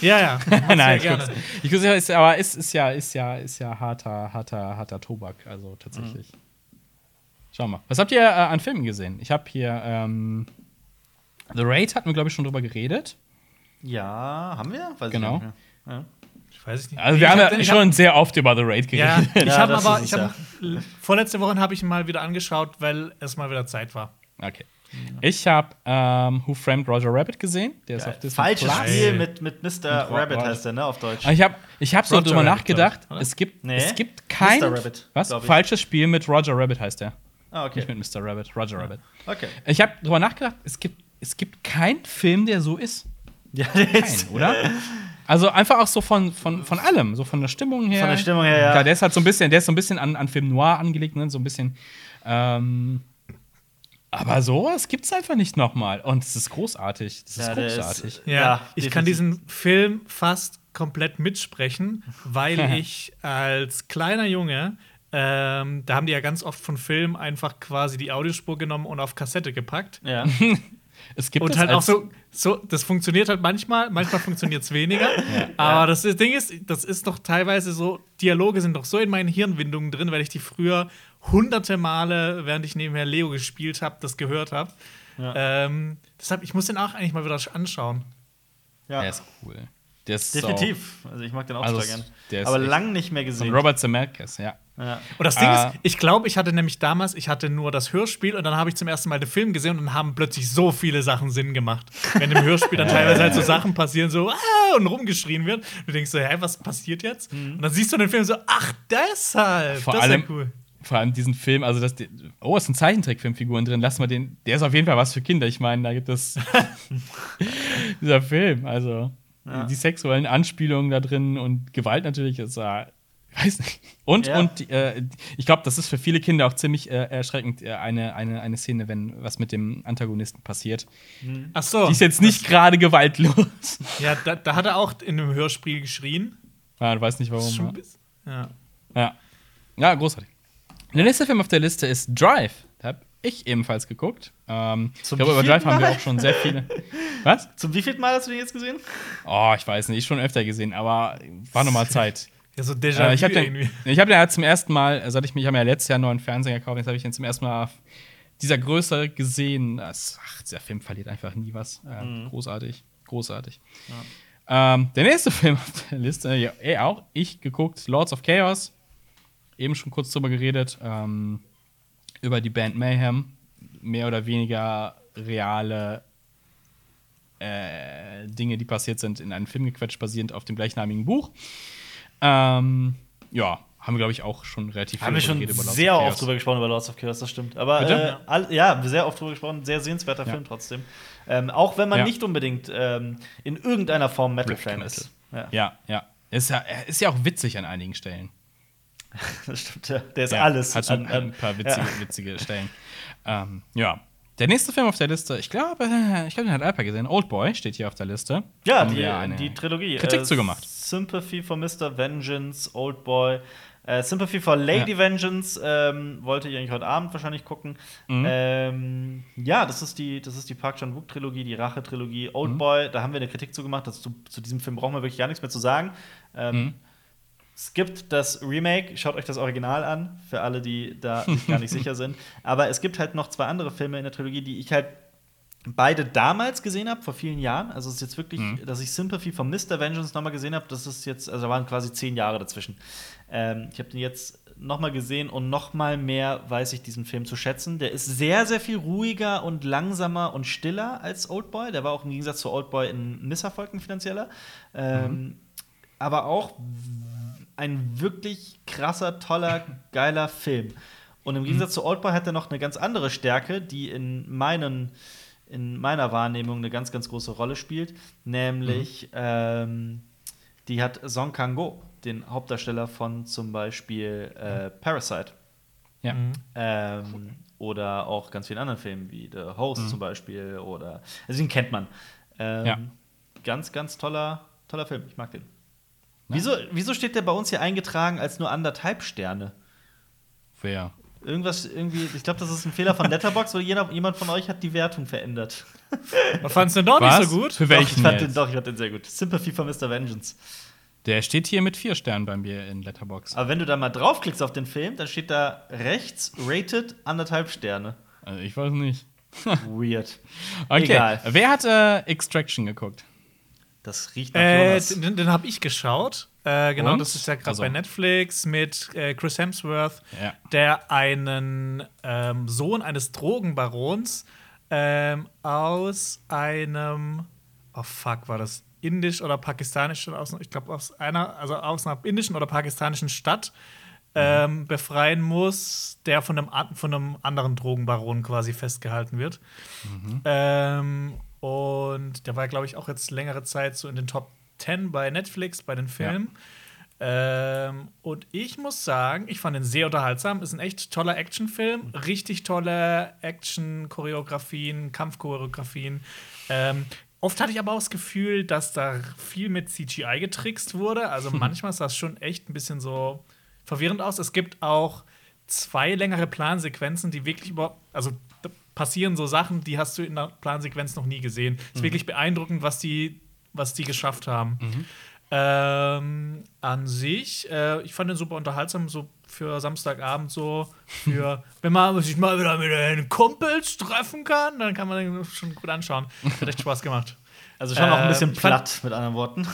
Ja, ja. Nein, ich guck's. Ich guck's ja, ist, aber ist, ist ja, ist ja, ist ja harter, harter, harter Tobak, also tatsächlich. Schau mal. Was habt ihr äh, an Filmen gesehen? Ich habe hier ähm, The Raid hatten wir, glaube ich, schon drüber geredet. Ja, haben wir? Weiß Genau. Ich ja. Ich weiß es nicht. Also wir ich haben hab- ja schon sehr oft über The Raid Ja, geredet. ich Ja, habe aber, ist ich hab, vorletzte Woche habe ich ihn mal wieder angeschaut, weil es mal wieder Zeit war. Okay. Ich habe ähm, Who Framed Roger Rabbit gesehen. Der ist Geil. auf Disney Falsches Plus. Spiel mit, mit Mr. Rabbit heißt der, ne, auf Deutsch. Ich habe ich hab so drüber Rabbit, nachgedacht. oder? es gibt, Nee. es gibt kein. Mr. Rabbit, was? Falsches Spiel mit Roger Rabbit heißt der. Ah, okay. Nicht mit Mr. Rabbit, Roger Rabbit. Okay. Ich habe drüber nachgedacht, es gibt, es gibt keinen Film, der so ist. Ja, der Kein, ist, oder? Also einfach auch so von, von, von allem, so von der Stimmung her. Von der Stimmung her, ja. Klar, der ist halt so ein bisschen, der ist so ein bisschen an, an Film Noir angelegt, ne? so ein bisschen. Ähm, aber sowas gibt's einfach nicht nochmal. Und es ist großartig. Das ist Ja, der ist- großartig. Ja, Ja, ich kann diesen Film fast komplett mitsprechen, weil ich als kleiner Junge, ähm, da haben die ja ganz oft von Filmen einfach quasi die Audiospur genommen und auf Kassette gepackt. Ja. es gibt Und halt auch so, so, das funktioniert halt manchmal, manchmal funktioniert es weniger. Aber das Ding ist, das ist doch teilweise so, Dialoge sind doch so in meinen Hirnwindungen drin, weil ich die früher hunderte Male, während ich nebenher Leo gespielt habe, das gehört habe. Ja. Ähm, deshalb, ich muss den auch eigentlich mal wieder anschauen. ja. Der ist cool. Der ist Definitiv. Also ich mag den auch Also total es- gern. der ist Aber lang nicht mehr gesehen. von Robert Zemeckis, ja. Ja. Und das Ding Ah. ist, ich glaube, ich hatte nämlich damals, ich hatte nur das Hörspiel und dann habe ich zum ersten Mal den Film gesehen und dann haben plötzlich so viele Sachen Sinn gemacht. Wenn im Hörspiel dann teilweise halt so Sachen passieren, so ah, und rumgeschrien wird. Du denkst so, hä, was passiert jetzt? Und dann siehst du den Film so, ach, deshalb. Vor das allem- ist ja cool. Vor allem diesen Film, also das, oh, es sind Zeichentrickfilmfiguren drin, lass mal den, der ist auf jeden Fall was für Kinder. Ich meine, da gibt es dieser Film, also Ja. die sexuellen Anspielungen da drin und Gewalt natürlich ist ja, weiß nicht. Und, Ja. und äh, ich glaube, das ist für viele Kinder auch ziemlich äh, erschreckend, äh, eine, eine, eine Szene, wenn was mit dem Antagonisten passiert. Ach so. Die ist jetzt nicht gerade gewaltlos. Ja, da, da hat er auch in einem Hörspiel geschrien. Ja, ich weiß nicht Das ist schon ein warum. Ja. Ja. Ja, großartig. Der nächste Film auf der Liste ist Drive. Da habe ich ebenfalls geguckt. Ähm, ich Zum glaube, über Drive wievielten haben wir Mal? auch schon sehr viele. Was? Zum wievielten Mal hast du den jetzt gesehen? Oh, ich weiß nicht, schon öfter gesehen, aber war noch mal Zeit. Ja, so Déjà-vu Äh, ich habe den, irgendwie. ich hab den ja zum ersten Mal, seit ich mich, ich habe mir ja letztes Jahr einen neuen Fernseher gekauft, jetzt habe ich den zum ersten Mal auf dieser Größe gesehen. Ach, dieser Film verliert einfach nie was. Äh, Mhm. Großartig, großartig. Ähm, der nächste Film auf der Liste, ja, eh auch ich geguckt, Lords of Chaos. Eben schon kurz drüber geredet. Ähm, über die Band Mayhem. Mehr oder weniger reale äh, Dinge, die passiert sind, in einen Film gequetscht, basierend auf dem gleichnamigen Buch. Ähm, ja, haben wir, glaube ich, auch schon relativ Haben wir schon sehr of oft drüber gesprochen, über Lords of Chaos, das stimmt. Aber äh, all, ja, sehr oft drüber gesprochen, sehr sehenswerter Ja. Film trotzdem. Ähm, auch wenn man Ja. nicht unbedingt ähm, in irgendeiner Form Metal-Fan ist. Ja, Ja, ja. Ist ja, ist ja auch witzig an einigen Stellen. das stimmt. Ja. Der ist alles. Hat schon an- an- ein paar witzige, witzige Stellen. Ähm, ja. Der nächste Film auf der Liste, ich glaube, äh, ich glaube, den hat Alper gesehen. Old Boy steht hier auf der Liste. Ja, Haben die, die Trilogie. Kritik Äh, zu gemacht. Sympathy for Mr. Vengeance, Old Boy. Äh, Sympathy for Lady Ja. Vengeance ähm, wollte ich eigentlich heute Abend wahrscheinlich gucken. Mhm. Ähm, ja, das ist die, das ist die Park Chan Wook Trilogie, die Rache Trilogie. Old Mhm. Boy, da haben wir eine Kritik zu gemacht. Das, zu, zu diesem Film brauchen wir wirklich gar nichts mehr zu sagen. Ähm, Mhm. Es gibt das Remake, schaut euch das Original an, für alle, die da gar nicht sicher sind. Aber es gibt halt noch zwei andere Filme in der Trilogie, die ich halt beide damals gesehen habe, vor vielen Jahren. Also es ist jetzt wirklich, Mhm. dass ich Sympathy von Mr. Vengeance nochmal gesehen habe, das ist jetzt, also da waren quasi zehn Jahre dazwischen. Ähm, ich habe den jetzt nochmal gesehen und nochmal mehr weiß ich diesen Film zu schätzen. Der ist sehr, sehr viel ruhiger und langsamer und stiller als Oldboy. Der war auch im Gegensatz zu Oldboy ein Misserfolg, ein finanzieller. Ähm, Aber auch ein wirklich krasser, toller, geiler Film. Und im Gegensatz zu Oldboy hat er noch eine ganz andere Stärke, die in meinen in meiner Wahrnehmung eine ganz, ganz große Rolle spielt, nämlich ähm, die hat Song Kang-go, den Hauptdarsteller von zum Beispiel äh, Parasite. Ja. Mhm. Ähm, oder auch ganz vielen anderen Filmen wie The Host zum Beispiel oder also den kennt man. Ähm, Ja. Ganz, ganz toller, toller Film. Ich mag den. Ja. Wieso, wieso steht der bei uns hier eingetragen als nur anderthalb Sterne? Wer? Irgendwas, irgendwie, ich glaube, das ist ein Fehler von Letterboxd oder jeder, jemand von euch hat die Wertung verändert. Was fandst du denn doch Was? nicht so gut? Für Doch, welchen ich fand den, doch, ich fand den sehr gut. Sympathy for Mr. Vengeance. Der steht hier mit vier Sternen bei mir in Letterbox. Aber wenn du da mal draufklickst auf den Film, dann steht da rechts rated anderthalb Sterne. Also ich weiß nicht. Weird. Okay. Egal. Wer hat äh, Extraction geguckt? Das riecht nach Äh, Jonas. den den habe ich geschaut. Äh, genau, Und? das ist ja gerade Also. bei Netflix mit äh, Chris Hemsworth, Ja. der einen ähm, Sohn eines Drogenbarons ähm, aus einem, oh fuck, war das indisch oder pakistanisch? Ich glaube, aus einer, also aus einer indischen oder pakistanischen Stadt ähm, befreien muss, der von einem, von einem anderen Drogenbaron quasi festgehalten wird. Ähm, und der war, glaube ich, auch jetzt längere Zeit so in den Top 10 bei Netflix, bei den Filmen. Ähm, und ich muss sagen, ich fand ihn sehr unterhaltsam. Ist ein echt toller Actionfilm. Richtig tolle Action-Choreografien, Kampfchoreografien. Ähm, oft hatte ich aber auch das Gefühl, dass da viel mit CGI getrickst wurde. Also manchmal sah es schon echt ein bisschen so verwirrend aus. Es gibt auch zwei längere Plansequenzen, die wirklich über. Also passieren so Sachen, die hast du in der Plansequenz noch nie gesehen. Ist wirklich beeindruckend, was die, was die geschafft haben. Ähm, an sich, äh, ich fand den super unterhaltsam, so für Samstagabend so, für wenn man sich mal wieder mit den Kumpels treffen kann, dann kann man den schon gut anschauen. Hat echt Spaß gemacht. Also schon noch ein Ähm, bisschen platt, mit anderen Worten.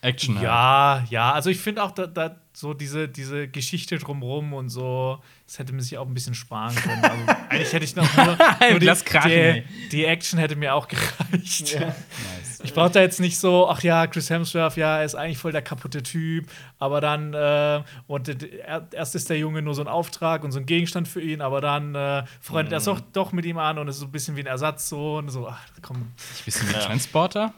Action. Ja, ja, also ich finde auch, da, da so diese, diese Geschichte drumrum und so, das hätte man sich auch ein bisschen sparen können. Also, eigentlich hätte ich noch nur, nur die, krachen, die, die Action hätte mir auch gereicht. Nice. Ich brauche da jetzt nicht so, ach ja, Chris Hemsworth, ja, er ist eigentlich voll der kaputte Typ, aber dann, äh, und er- erst ist der Junge nur so ein Auftrag und so ein Gegenstand für ihn, aber dann äh, freundet er Mhm. sich doch, doch mit ihm an und ist so ein bisschen wie ein Ersatzsohn. So, ach komm, Ein bisschen wie Ja. Transporter.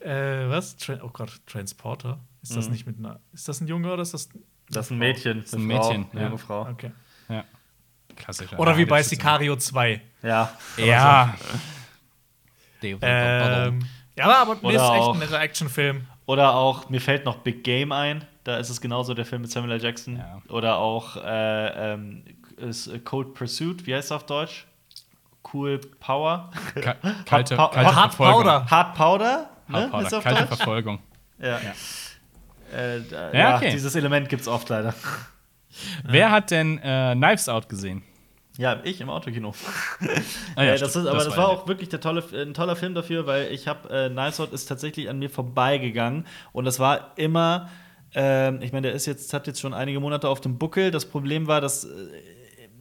äh, was? Tra oh Gott, Transporter? Ist das Mhm. nicht mit einer, ist das ein Junge oder ist das Das ist ein Mädchen. Das ist ein Frau, Mädchen, eine ja. junge Frau. Okay. Ja. Klassisch. Oder wie bei das Sicario 2. Ja. Ja. Ähm, ja, aber, aber Oder ist echt ein netter Actionfilm. Oder auch, mir fällt noch Big Game ein. Da ist es genauso der Film mit Samuel L. Jackson. Ja. Oder auch äh, ähm, ist äh, Cold Pursuit, wie heißt es auf Deutsch? Cool Power. Ka kalte, kalte Hot Verfolgung. Powder. Hard Powder, ne? Hard Powder. Ist auf Kalte Deutsch? Verfolgung. Ja. Äh, Ja, ja, okay. dieses Element gibt es oft leider. Wer hat denn äh, Knives Out gesehen? Ja, ich im Autokino. Ah ja, äh, das ist, aber das das, war war ja auch wirklich der tolle, ein toller Film dafür, weil ich habe äh, Knives Out ist tatsächlich an mir vorbeigegangen und das war immer, ähm, ich meine, der ist jetzt hat jetzt schon einige Monate auf dem Buckel. Das Problem war, dass äh,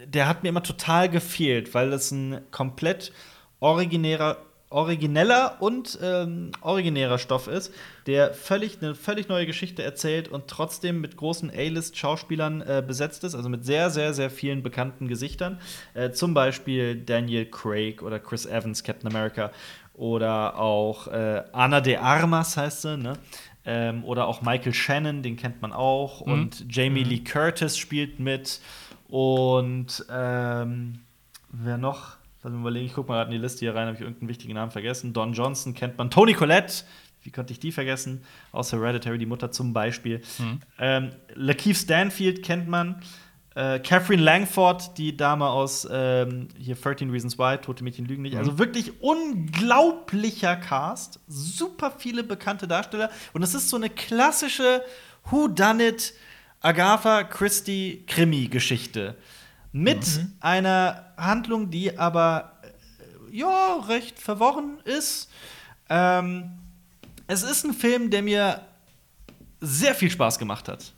der hat mir immer total gefehlt, weil das ein komplett originärer origineller und ähm, originärer Stoff ist, der völlig eine völlig neue Geschichte erzählt und trotzdem mit großen A-List-Schauspielern äh, besetzt ist, also mit sehr, sehr, sehr vielen bekannten Gesichtern. Äh, zum Beispiel Daniel Craig oder Chris Evans, Captain America, oder auch äh, Ana de Armas heißt sie, ne? Ähm, oder auch Michael Shannon, den kennt man auch. Und Jamie Lee Curtis spielt mit. Und ähm, wer noch? Lass mich überlegen, ich guck mal gerade in die Liste hier rein, habe ich irgendeinen wichtigen Namen vergessen. Don Johnson kennt man. Tony Collette, wie konnte ich die vergessen? Aus Hereditary, die Mutter zum Beispiel. Ähm, Lakeith Stanfield kennt man. Äh, Catherine Langford, die Dame aus ähm, hier 13 Reasons Why, Tote Mädchen lügen nicht. Also wirklich unglaublicher Cast. Super viele bekannte Darsteller. Und es ist so eine klassische Who Done It Agatha Christie Krimi-Geschichte. Mit einer Handlung, die aber äh, ja recht verworren ist. Ähm, es ist ein Film, der mir sehr viel Spaß gemacht hat.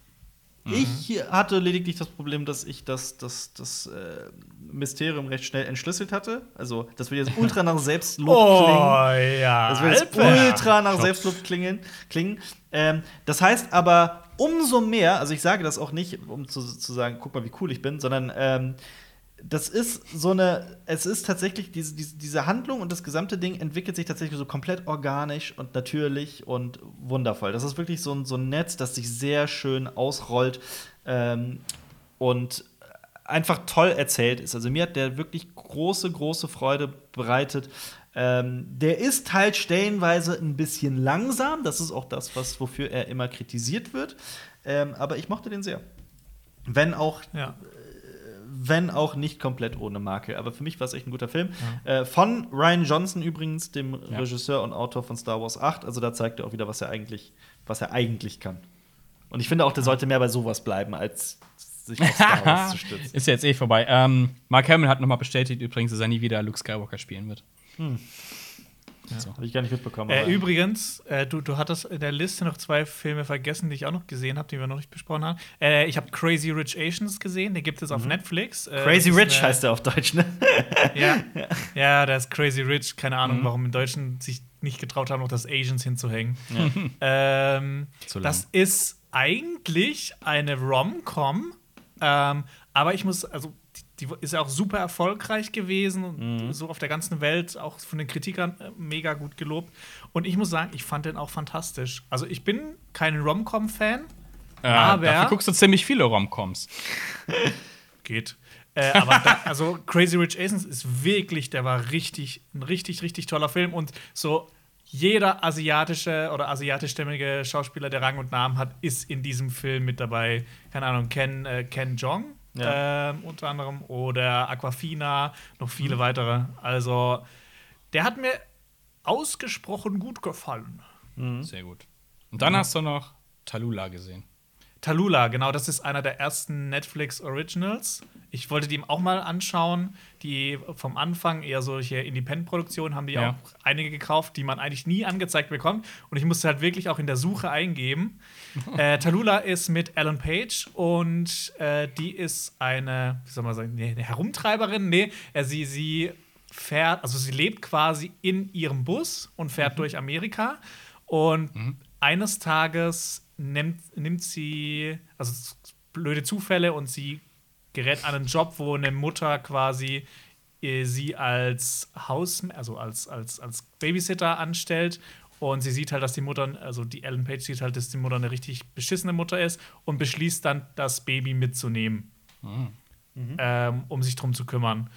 Ich hatte lediglich das Problem, dass ich das, das, das äh, Mysterium recht schnell entschlüsselt hatte. Also, das wird jetzt ultra nach Selbstlob klingen. ja. Das wird jetzt ultra nach Selbstlob klingen. klingen. Ähm, das heißt aber umso mehr, also ich sage das auch nicht, um zu, zu sagen, guck mal, wie cool ich bin, sondern ähm, das ist so eine, es ist tatsächlich diese, diese, diese Handlung und das gesamte Ding entwickelt sich tatsächlich so komplett organisch und natürlich und wundervoll. Das ist wirklich so ein, so ein Netz, das sich sehr schön ausrollt ähm, und einfach toll erzählt ist. Also mir hat der wirklich große, große Freude bereitet. Ähm, der ist halt stellenweise ein bisschen langsam. Das ist auch das, was, wofür er immer kritisiert wird. Ähm, aber ich mochte den sehr. Wenn auch Ja. wenn auch nicht komplett ohne Makel. Aber für mich war es echt ein guter Film. Äh, von Ryan Johnson übrigens, dem Ja. Regisseur und Autor von Star Wars 8. Also da zeigt er auch wieder, was er eigentlich, was er eigentlich kann. Und ich finde auch, der sollte mehr bei sowas bleiben, als sich auf Star Wars zu stützen. Ist jetzt eh vorbei. Ähm, Mark Hamill hat nochmal bestätigt übrigens, dass er nie wieder Luke Skywalker spielen wird. Habe ich gar nicht mitbekommen. Äh, übrigens, äh, du, du hattest in der Liste noch zwei Filme vergessen, die ich auch noch gesehen habe, die wir noch nicht besprochen haben. Äh, ich habe Crazy Rich Asians gesehen, den gibt es auf Netflix. Äh, Crazy Rich heißt er auf Deutsch, ne? Ja, ja, der ist Crazy Rich. Keine Mhm. Ahnung, warum im Deutschen sich nicht getraut haben, noch das Asians hinzuhängen. Ähm, Zu lang. das ist eigentlich eine Rom-Com, ähm, aber ich muss, also die, ist ja auch super erfolgreich gewesen und Mhm. so auf der ganzen Welt, auch von den Kritikern äh, mega gut gelobt. Und ich muss sagen, ich fand den auch fantastisch. Also ich bin kein Rom-Com-Fan, Äh, Aber- dafür guckst du ziemlich viele Romcoms. geht. Äh, aber da, also Crazy Rich Asians ist wirklich, der war richtig, ein richtig, richtig toller Film und so jeder asiatische oder asiatischstämmige Schauspieler, der Rang und Namen hat, ist in diesem Film mit dabei. Keine Ahnung, Ken, äh, Ken Jong Ja. ähm, unter anderem oder Aquafina, noch Mhm. viele weitere. Also der hat mir ausgesprochen gut gefallen. Sehr gut. Und dann hast du noch Talula gesehen. Talula, genau, das ist einer der ersten Netflix Originals. Ich wollte die auch mal anschauen. Die vom Anfang eher solche Independent-Produktionen haben die Ja. auch einige gekauft, die man eigentlich nie angezeigt bekommt. Und ich musste halt wirklich auch in der Suche eingeben. äh, Talula ist mit Alan Page und äh, die ist eine, wie soll man sagen, nee, eine Herumtreiberin. Nee, äh, sie, sie fährt, also sie lebt quasi in ihrem Bus und fährt durch Amerika. Und eines Tages nimmt, nimmt sie, also blöde Zufälle und sie gerät an einen Job, wo eine Mutter quasi äh, sie als Haus, also als, als, als Babysitter anstellt. Und sie sieht halt, dass die Mutter, also die Ellen Page sieht halt, dass die Mutter eine richtig beschissene Mutter ist und beschließt dann, das Baby mitzunehmen, ähm, um sich drum zu kümmern.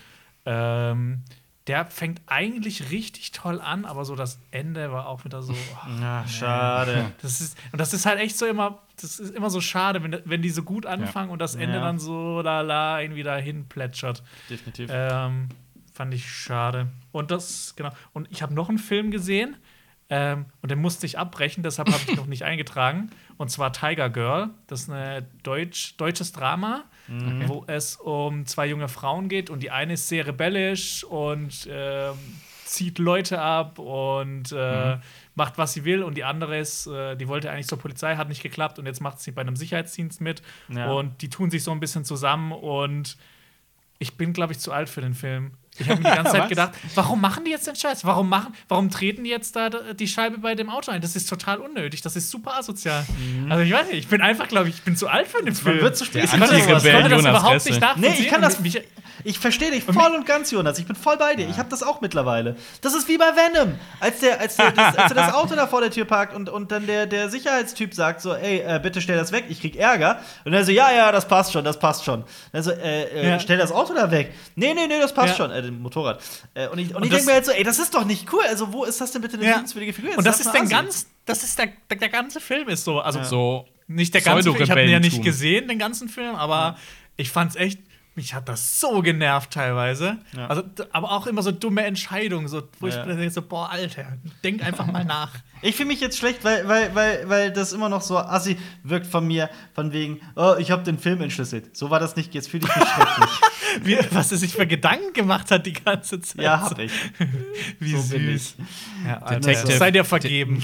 Ähm, der fängt eigentlich richtig toll an, aber so das Ende war auch wieder so. ach, Ach, schade. das ist, und das ist halt echt so immer, das ist immer so schade, wenn, wenn die so gut anfangen und das Ende Ja. dann so lala irgendwie dahin plätschert. Definitiv. Ähm, fand ich schade. Und das, genau. Und ich habe noch einen Film gesehen. Ähm, und den musste ich abbrechen, deshalb habe ich noch nicht eingetragen. Und zwar Tiger Girl. Das ist ein Deutsch, deutsches Drama, wo es um zwei junge Frauen geht. Und die eine ist sehr rebellisch und ähm, zieht Leute ab und äh, macht, was sie will. Und die andere ist, äh, die wollte eigentlich zur Polizei, hat nicht geklappt. Und jetzt macht sie bei einem Sicherheitsdienst mit. Ja. Und die tun sich so ein bisschen zusammen. Und ich bin, glaube ich, zu alt für den Film. Ich habe mir die ganze Zeit gedacht, warum machen die jetzt den Scheiß? Warum machen, warum treten die jetzt da die Scheibe bei dem Auto ein? Das ist total unnötig. Das ist super asozial. Also ich weiß nicht, ich bin einfach, glaube ich, ich bin zu alt für den Film. wird zu spät. Ich konnte das, ich überhaupt Resse. nicht nachvollziehen. Nee, ich kann das- mich, Ich verstehe dich voll und ganz, Jonas. Ich bin voll bei dir. Ich habe das auch mittlerweile. Das ist wie bei Venom. Als der, als der, das, als er das Auto da vor der Tür parkt und, und dann der, der Sicherheitstyp sagt so, ey, äh, bitte stell das weg, ich krieg Ärger. Und er so, ja, ja, das passt schon, das passt schon. Also, äh, äh, Ja. stell das Auto da weg. Nee, nee, nee, das passt Ja. schon. Äh, dem Motorrad. Äh, und ich, und Und ich denke mir halt so, ey, das ist doch nicht cool. Also, wo ist das denn bitte eine Ja. liebenswürdige Figur? Jetzt und das ist Assi. ganz, das ist der, der, der ganze Film ist so. Also So nicht der ganze Film, ich habe ihn ja nicht gesehen, den ganzen Film, aber ich fand's echt, mich hat das so genervt teilweise. Ja. Also, aber auch immer so dumme Entscheidungen, so, wo Ja. ich mir denke, so, boah, Alter, denk einfach mal nach. Ich fühle mich jetzt schlecht, weil, weil, weil, weil das immer noch so assi wirkt von mir, von wegen, oh, ich habe den Film entschlüsselt. So war das nicht, jetzt fühle ich mich schrecklich. Wie, was er sich für Gedanken gemacht hat die ganze Zeit. ja, hab ich. Wie So bin süß. Ja, Detective- sei dir vergeben.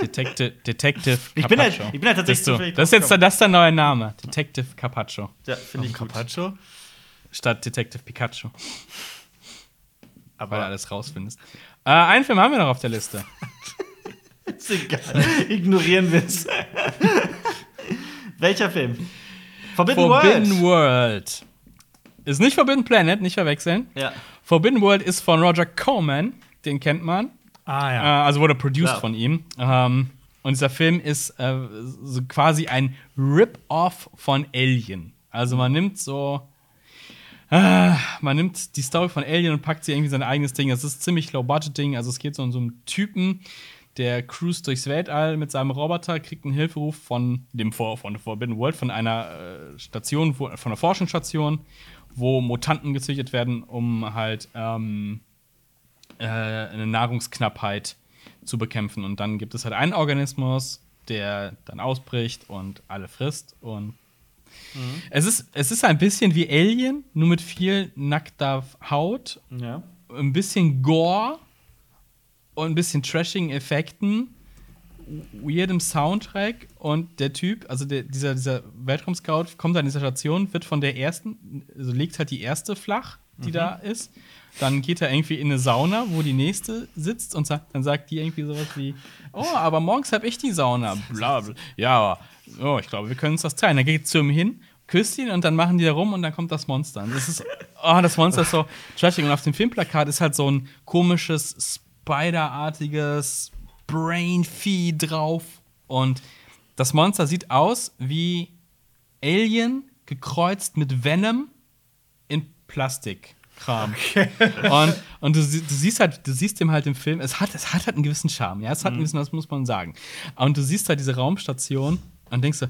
Detective, Detective Ich bin halt- Carpaccio. ich bin halt tatsächlich du. zufällig Das ist jetzt das ist der neue Name. Detective Carpaccio. Ja, finde ich gut. Carpaccio? Statt Detective Pikachu. Aber Weil du alles rausfindest. Äh, einen Film haben wir noch auf der Liste. Ist egal. Ignorieren wir es. Welcher Film? Forbidden, Forbidden World. World. Ist nicht Forbidden Planet, nicht verwechseln. Ja. Forbidden World ist von Roger Corman. Den kennt man. Ah Äh, ja. also wurde produced Klar. von ihm. Ähm, und dieser Film ist äh, so quasi ein Rip-Off von Alien. Also man nimmt so. Äh, man nimmt die Story von Alien und packt sie irgendwie sein eigenes Ding. Das ist ziemlich low-budget-Ding. Also es geht so um so einen Typen, der cruist durchs Weltall mit seinem Roboter, kriegt einen Hilferuf von dem Vor von Forbidden World, von einer äh, Station, von einer Forschungsstation, wo Mutanten gezüchtet werden, um halt ähm, äh, eine Nahrungsknappheit zu bekämpfen. Und dann gibt es halt einen Organismus, der dann ausbricht und alle frisst. Und es, ist, es ist ein bisschen wie Alien, nur mit viel nackter Haut, Ja. ein bisschen Gore und ein bisschen trashigen Effekten, weirdem Soundtrack. Und der Typ, also der, dieser, dieser Weltraumscout, kommt an diese Station, wird von der ersten, also legt halt die erste flach, die da ist. Dann geht er irgendwie in eine Sauna, wo die nächste sitzt und sagt, dann sagt die irgendwie sowas wie: Oh, aber morgens hab ich die Sauna. Bla, bla. Ja, aber oh, ich glaube, wir können uns das teilen. Dann geht zu ihm hin, küsst ihn und dann machen die da rum und dann kommt das Monster. Und das ist, oh, das Monster ist so trashig. Und auf dem Filmplakat ist halt so ein komisches, Spider-artiges Brain-Vieh drauf. Und das Monster sieht aus wie Alien gekreuzt mit Venom Plastikkram. Und, und du, du siehst halt, du siehst dem halt im Film, es hat, es hat halt einen gewissen Charme, ja, es hat einen gewissen, das muss man sagen. Und du siehst halt diese Raumstation und denkst so,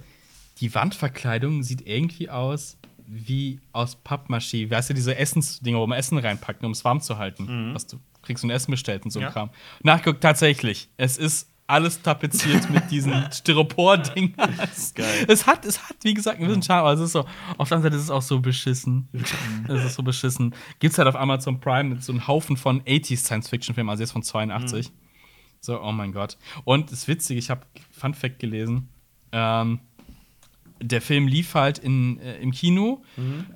die Wandverkleidung sieht irgendwie aus wie aus Pappmaché. Weißt du, diese Essensdinger, wo man Essen reinpackt, um es warm zu halten. Was du kriegst du ein Essen bestellt und so ein Ja. Kram. Nachguckt tatsächlich, es ist alles tapeziert mit diesen Styropor-Dingern. Geil. Es hat, es hat, wie gesagt, ein bisschen Charme, aber es ist so, auf der anderen Seite ist es auch so beschissen. es ist so beschissen. Gibt's halt auf Amazon Prime mit so einem Haufen von 80s Science-Fiction-Filmen, also jetzt von 82. So, oh mein Gott. Und das ist witzig, ich habe Fun Fact gelesen. Ähm, der Film lief halt in, äh, im Kino,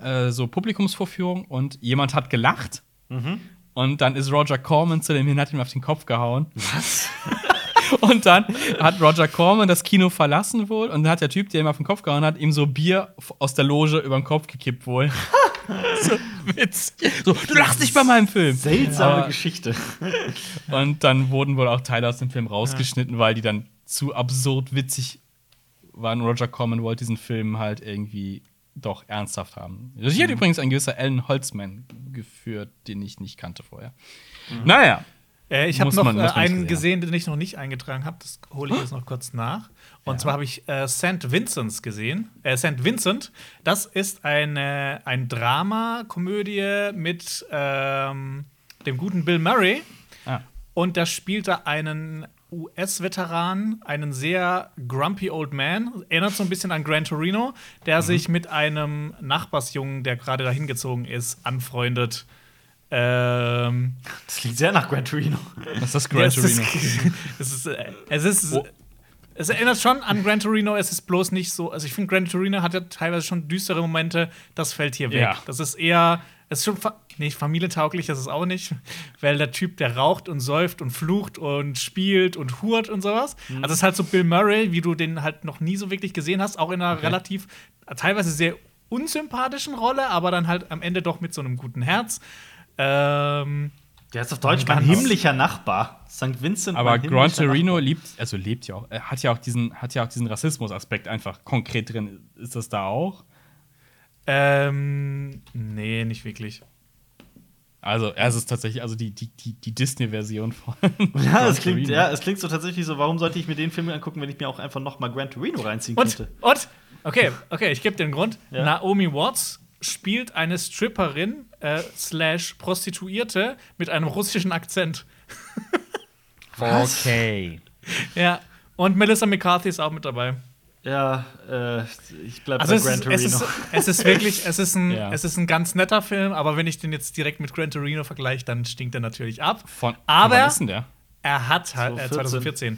äh, so Publikumsvorführung, und jemand hat gelacht. Und dann ist Roger Corman zu dem hin, hat ihm auf den Kopf gehauen. Was? und dann hat Roger Corman das Kino verlassen wohl und dann hat der Typ, der ihm auf den Kopf gehauen hat, ihm so Bier aus der Loge über den Kopf gekippt wohl. so witzig. So, du lachst nicht bei meinem Film. Seltsame Aber- Geschichte. Und dann wurden wohl auch Teile aus dem Film rausgeschnitten, weil die dann zu absurd witzig waren. Roger Corman wollte diesen Film halt irgendwie doch ernsthaft haben. Regie hat übrigens ein gewisser Alan Holtzman geführt, den ich nicht kannte vorher. Naja. Äh, ich habe noch man- äh, einen gesehen gesehen, den ich noch nicht eingetragen habe. Das hole ich jetzt noch kurz nach. Und zwar habe ich äh, St. Vincent's gesehen. Äh, St. Vincent, das ist eine, ein Drama, Komödie mit ähm, dem guten Bill Murray. Ah. Und da spielt er einen US-Veteran, einen sehr grumpy old man. Erinnert so ein bisschen an Gran Torino, der sich mit einem Nachbarsjungen, der gerade dahin gezogen ist, anfreundet. Ähm, Das klingt sehr nach Gran Torino. Das ist das Gran Torino. es ist, äh, es ist, Oh. es erinnert schon an Gran Torino, es ist bloß nicht so. Also, ich finde, Gran Torino hat ja teilweise schon düstere Momente, das fällt hier weg. Ja. Das ist eher, es ist schon fa nicht familientauglich, das ist auch nicht, weil der Typ, der raucht und säuft und flucht und spielt und hurt und sowas. Mhm. Also, es ist halt so Bill Murray, wie du den halt noch nie so wirklich gesehen hast, auch in einer relativ, teilweise sehr unsympathischen Rolle, aber dann halt am Ende doch mit so einem guten Herz. Ähm, Der ist auf Deutsch mein himmlischer Nachbar. St. Vincent. Aber Gran Torino liebt, also lebt ja auch, er hat ja auch diesen, hat ja auch diesen Rassismus-Aspekt einfach konkret drin. Ist das da auch? ähm, nee, nicht wirklich. Also, es ist tatsächlich, also die, die, die, die Disney-Version von. Ja, Gran es klingt, ja, es klingt so tatsächlich so, warum sollte ich mir den Film angucken, wenn ich mir auch einfach noch mal Gran Torino reinziehen Und, könnte? und, okay, okay, ich gebe dir einen Grund. Ja. Naomi Watts spielt eine Stripperin äh, slash Prostituierte mit einem russischen Akzent. Okay. Ja. Und Melissa McCarthy ist auch mit dabei. Ja, äh, ich bleib Also bei es Gran ist, Torino. es, ist, es ist wirklich, es ist, ein, Ja. es ist ein ganz netter Film, aber wenn ich den jetzt direkt mit Gran Torino vergleiche, dann stinkt er natürlich ab. Von, Aber- von wann ist denn der? Er hat halt, äh, 2014.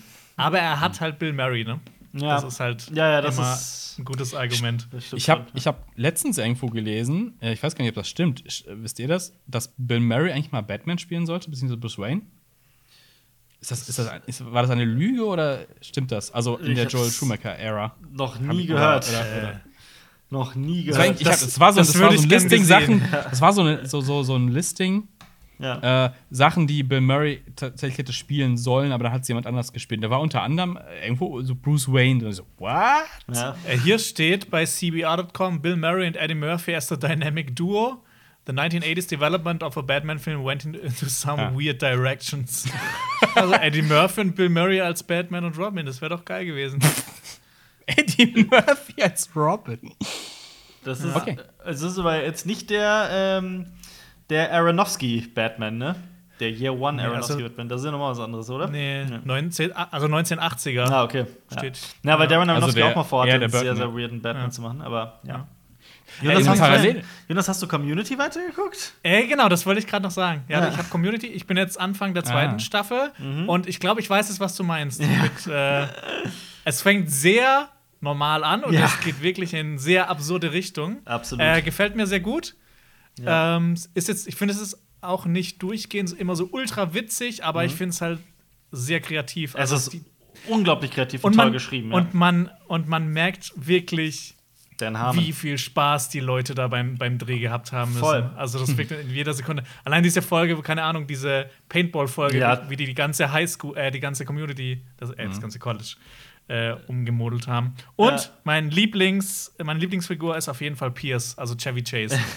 2014. Aber er hat halt Bill Murray, ne? Ja. Das ist halt Ja, ja, das immer ist- ein gutes Argument. Ich habe ich hab letztens irgendwo gelesen, äh, ich weiß gar nicht, ob das stimmt. Äh, Wisst ihr das? Dass Bill Murray eigentlich mal Batman spielen sollte, beziehungsweise Bruce Wayne? Ist das, ist das, ein- ist, war das eine Lüge oder stimmt das? Also in Ich der Joel Schumacher-Ära. noch nie ich- gehört. Oder, oder, oder. Noch nie Das war, gehört. hab, das- war so, das das war würde so ein ich gern Listing gesehen. Sachen. Das war so, eine, so, so, so ein Listing ja. äh, Sachen, die Bill Murray tatsächlich hätte spielen sollen, aber da hat es jemand anders gespielt. Da war unter anderem äh, irgendwo so Bruce Wayne. Und ich so, what? ja. Äh, Hier steht bei CBR.com, Bill Murray and Eddie Murphy as the dynamic duo. The 1980s development of a Batman film went in- into some Ja. weird directions. also Eddie Murphy und Bill Murray als Batman und Robin, das wäre doch geil gewesen. Eddie Murphy als Robin. Das ist, Okay. es ist aber jetzt nicht der, ähm, der Aronofsky-Batman, ne? Der Year One Nee, also- Aronofsky-Batman. Das ist ja nochmal was anderes, oder? Nee, Ja. 19, also 1980er. Ah, okay. Steht. Ja. Na, weil Darren Also Aronofsky der- auch mal vorhatte, einen sehr, sehr ja. weirden Batman Ja. zu machen, aber ja. Ja. Jonas, Ey, hast parallel- du, Jonas, hast du Community weitergeguckt? Äh, genau, das wollte ich gerade noch sagen. Ja, Ja. ich habe Community, ich bin jetzt Anfang der zweiten Ah. Staffel Mhm. und ich glaube, ich weiß es, was du meinst. Mit, äh, es fängt sehr normal an und Ja. es geht wirklich in sehr absurde Richtung. Absolut. Äh, gefällt mir sehr gut. Ja. Ähm, ist jetzt, ich finde, es ist auch nicht durchgehend immer so ultra witzig, aber ich finde es halt sehr kreativ. Mhm. es ist unglaublich kreativ und, und toll man, geschrieben. und man und man merkt wirklich, wie viel Spaß die Leute da beim, beim Dreh gehabt haben müssen. Voll. Also das wirkt in jeder Sekunde. Allein diese Folge, keine Ahnung, diese Paintball-Folge, Ja. wie die die ganze Highschool, äh, die ganze Community, das, äh, Mhm. das ganze College äh, umgemodelt haben. Und Ja. mein Lieblings, meine Lieblingsfigur ist auf jeden Fall Pierce, also Chevy Chase.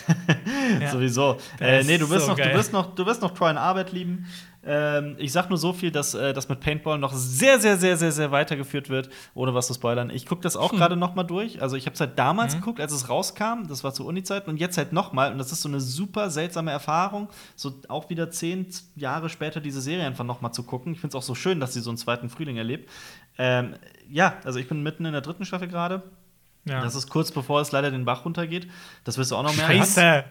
Ja. Sowieso. Äh, nee, du wirst, so noch, du, geil. wirst noch, du wirst noch Troy Arbeit lieben. Ähm, ich sag nur so viel, dass äh, das mit Paintball noch sehr, sehr, sehr, sehr, sehr weitergeführt wird, ohne was zu spoilern. Ich gucke das Hm. auch gerade noch mal durch. Also ich habe es halt damals geguckt, als es rauskam. Das war zu Uni-Zeiten. Und jetzt halt noch mal. Und das ist so eine super seltsame Erfahrung, so auch wieder zehn Jahre später diese Serie einfach noch mal zu gucken. Ich finde es auch so schön, dass sie so einen zweiten Frühling erlebt. Ähm, ja, also ich bin mitten in der dritten Staffel gerade. ja. Das ist kurz bevor es leider den Bach runtergeht. Das wirst du auch noch merken. Scheiße!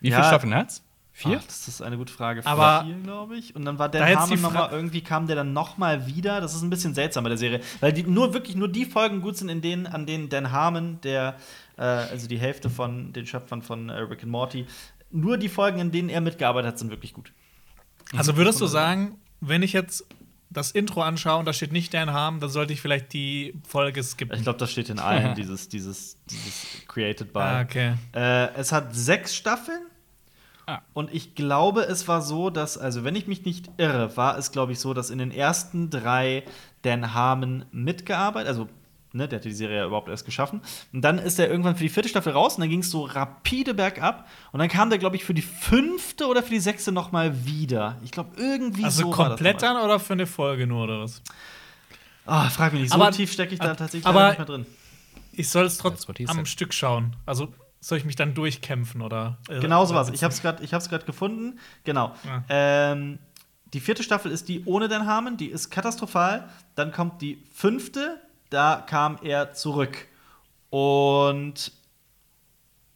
Wie Ja. viele Staffeln hat's? Vier? Ach, das ist eine gute Frage. Aber- vier, glaube ich. Und dann war Da Dan jetzt Harmon die noch Fra- mal irgendwie kam der dann noch mal wieder. Das ist ein bisschen seltsam bei der Serie, weil die nur wirklich nur die Folgen gut sind, in denen an denen Dan Harmon, der äh, also die Hälfte von den Schöpfern von äh, Rick and Morty, nur die Folgen, in denen er mitgearbeitet hat, sind wirklich gut. Also würdest du sagen, wenn ich jetzt das Intro anschaue und da steht nicht Dan Harm, dann sollte ich vielleicht die Folge skippen. Ich glaube, das steht in allen dieses dieses dieses created by. Ah, okay. Äh, es hat sechs Staffeln. Ah. Und ich glaube, es war so, dass, also wenn ich mich nicht irre, war es, glaube ich, so, dass in den ersten drei Dan Harmon mitgearbeitet, also ne, der hat die Serie ja überhaupt erst geschaffen. Und dann ist er irgendwann für die vierte Staffel raus und dann ging es so rapide bergab. Und dann kam der, glaube ich, für die fünfte oder für die sechste noch mal wieder. Ich glaube, irgendwie Also so war das komplett dann oder für eine Folge nur oder was? Ah, frag mich nicht, so Aber- tief stecke ich da tatsächlich aber- nicht mehr drin. Ich soll es trotzdem am. Stück schauen. Also soll ich mich dann durchkämpfen oder? äh, Genau so was. Ich habe es gerade ich gefunden. Genau. Ja. Ähm, die vierte Staffel ist die ohne Dan Harmon, die ist katastrophal. Dann kommt die fünfte, da kam er zurück. Und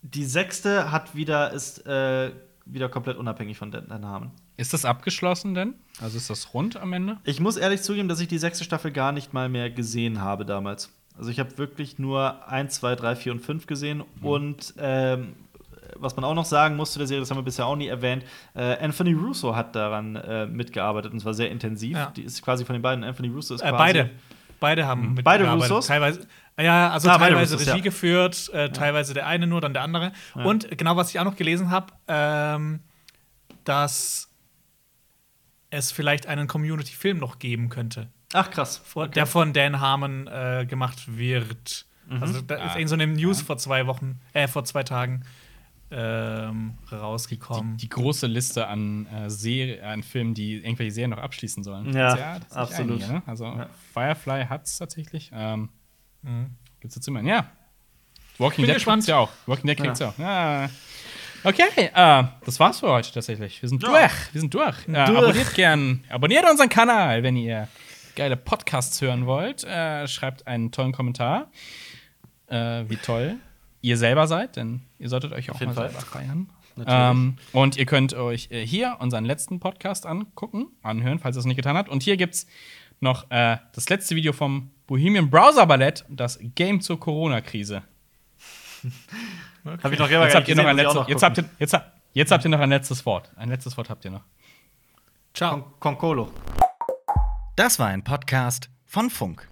die sechste hat wieder, ist äh, wieder komplett unabhängig von Dan Harmon. Ist das abgeschlossen denn? Also ist das rund am Ende? Ich muss ehrlich zugeben, dass ich die sechste Staffel gar nicht mal mehr gesehen habe damals. Also ich habe wirklich nur 1, 2, 3, 4 und 5 gesehen. Und ähm, was man auch noch sagen muss zu der Serie, das haben wir bisher auch nie erwähnt, äh, Anthony Russo hat daran äh, mitgearbeitet und zwar sehr intensiv. Ja. Die ist quasi von den beiden, Anthony Russo ist Äh, quasi beide. Beide haben Mhm. Beide mitgearbeitet. Russos? Teilweise, ja, also Ah, beide teilweise Russos, Regie ja. geführt, äh, teilweise der eine nur, dann der andere. Und genau, was ich auch noch gelesen habe, ähm, dass es vielleicht einen Community-Film noch geben könnte, Ach krass. vor, der von Dan Harmon äh, gemacht wird. Mhm. Also da ist Ah. irgend so eine News vor zwei Wochen, äh, vor zwei Tagen ähm, rausgekommen. Die große Liste an, äh, Serie, an Filmen, die irgendwelche Serien noch abschließen sollen. Ja, nicht absolut. Einige, ne? Also Ja. Firefly hat es tatsächlich. Ähm, Mhm. Gibt's jetzt immer? Ja. Walking Bin Dead kriegt's ja auch. Walking Dead kriegt's ja auch. Ja. Okay, äh, das war's für heute tatsächlich. Wir sind Ja. durch. Wir sind durch. Äh, Durch. abonniert gern, abonniert unseren Kanal, wenn ihr geile Podcasts hören wollt. Äh, schreibt einen tollen Kommentar, äh, wie toll ihr selber seid, denn ihr solltet euch auch jeden mal Fall. selber feiern. Ähm, und ihr könnt euch äh, hier unseren letzten Podcast angucken, anhören, falls ihr es nicht getan habt. Und hier gibt's noch äh, das letzte Video vom Bohemian Browser Ballett, das Game zur Corona-Krise. Habe ich noch selber Jetzt habt ihr noch ein letztes, jetzt habt ihr, jetzt, jetzt habt ihr noch ein letztes Wort. Ein letztes Wort habt ihr noch. Ciao. Con Concolo. Das war ein Podcast von Funk.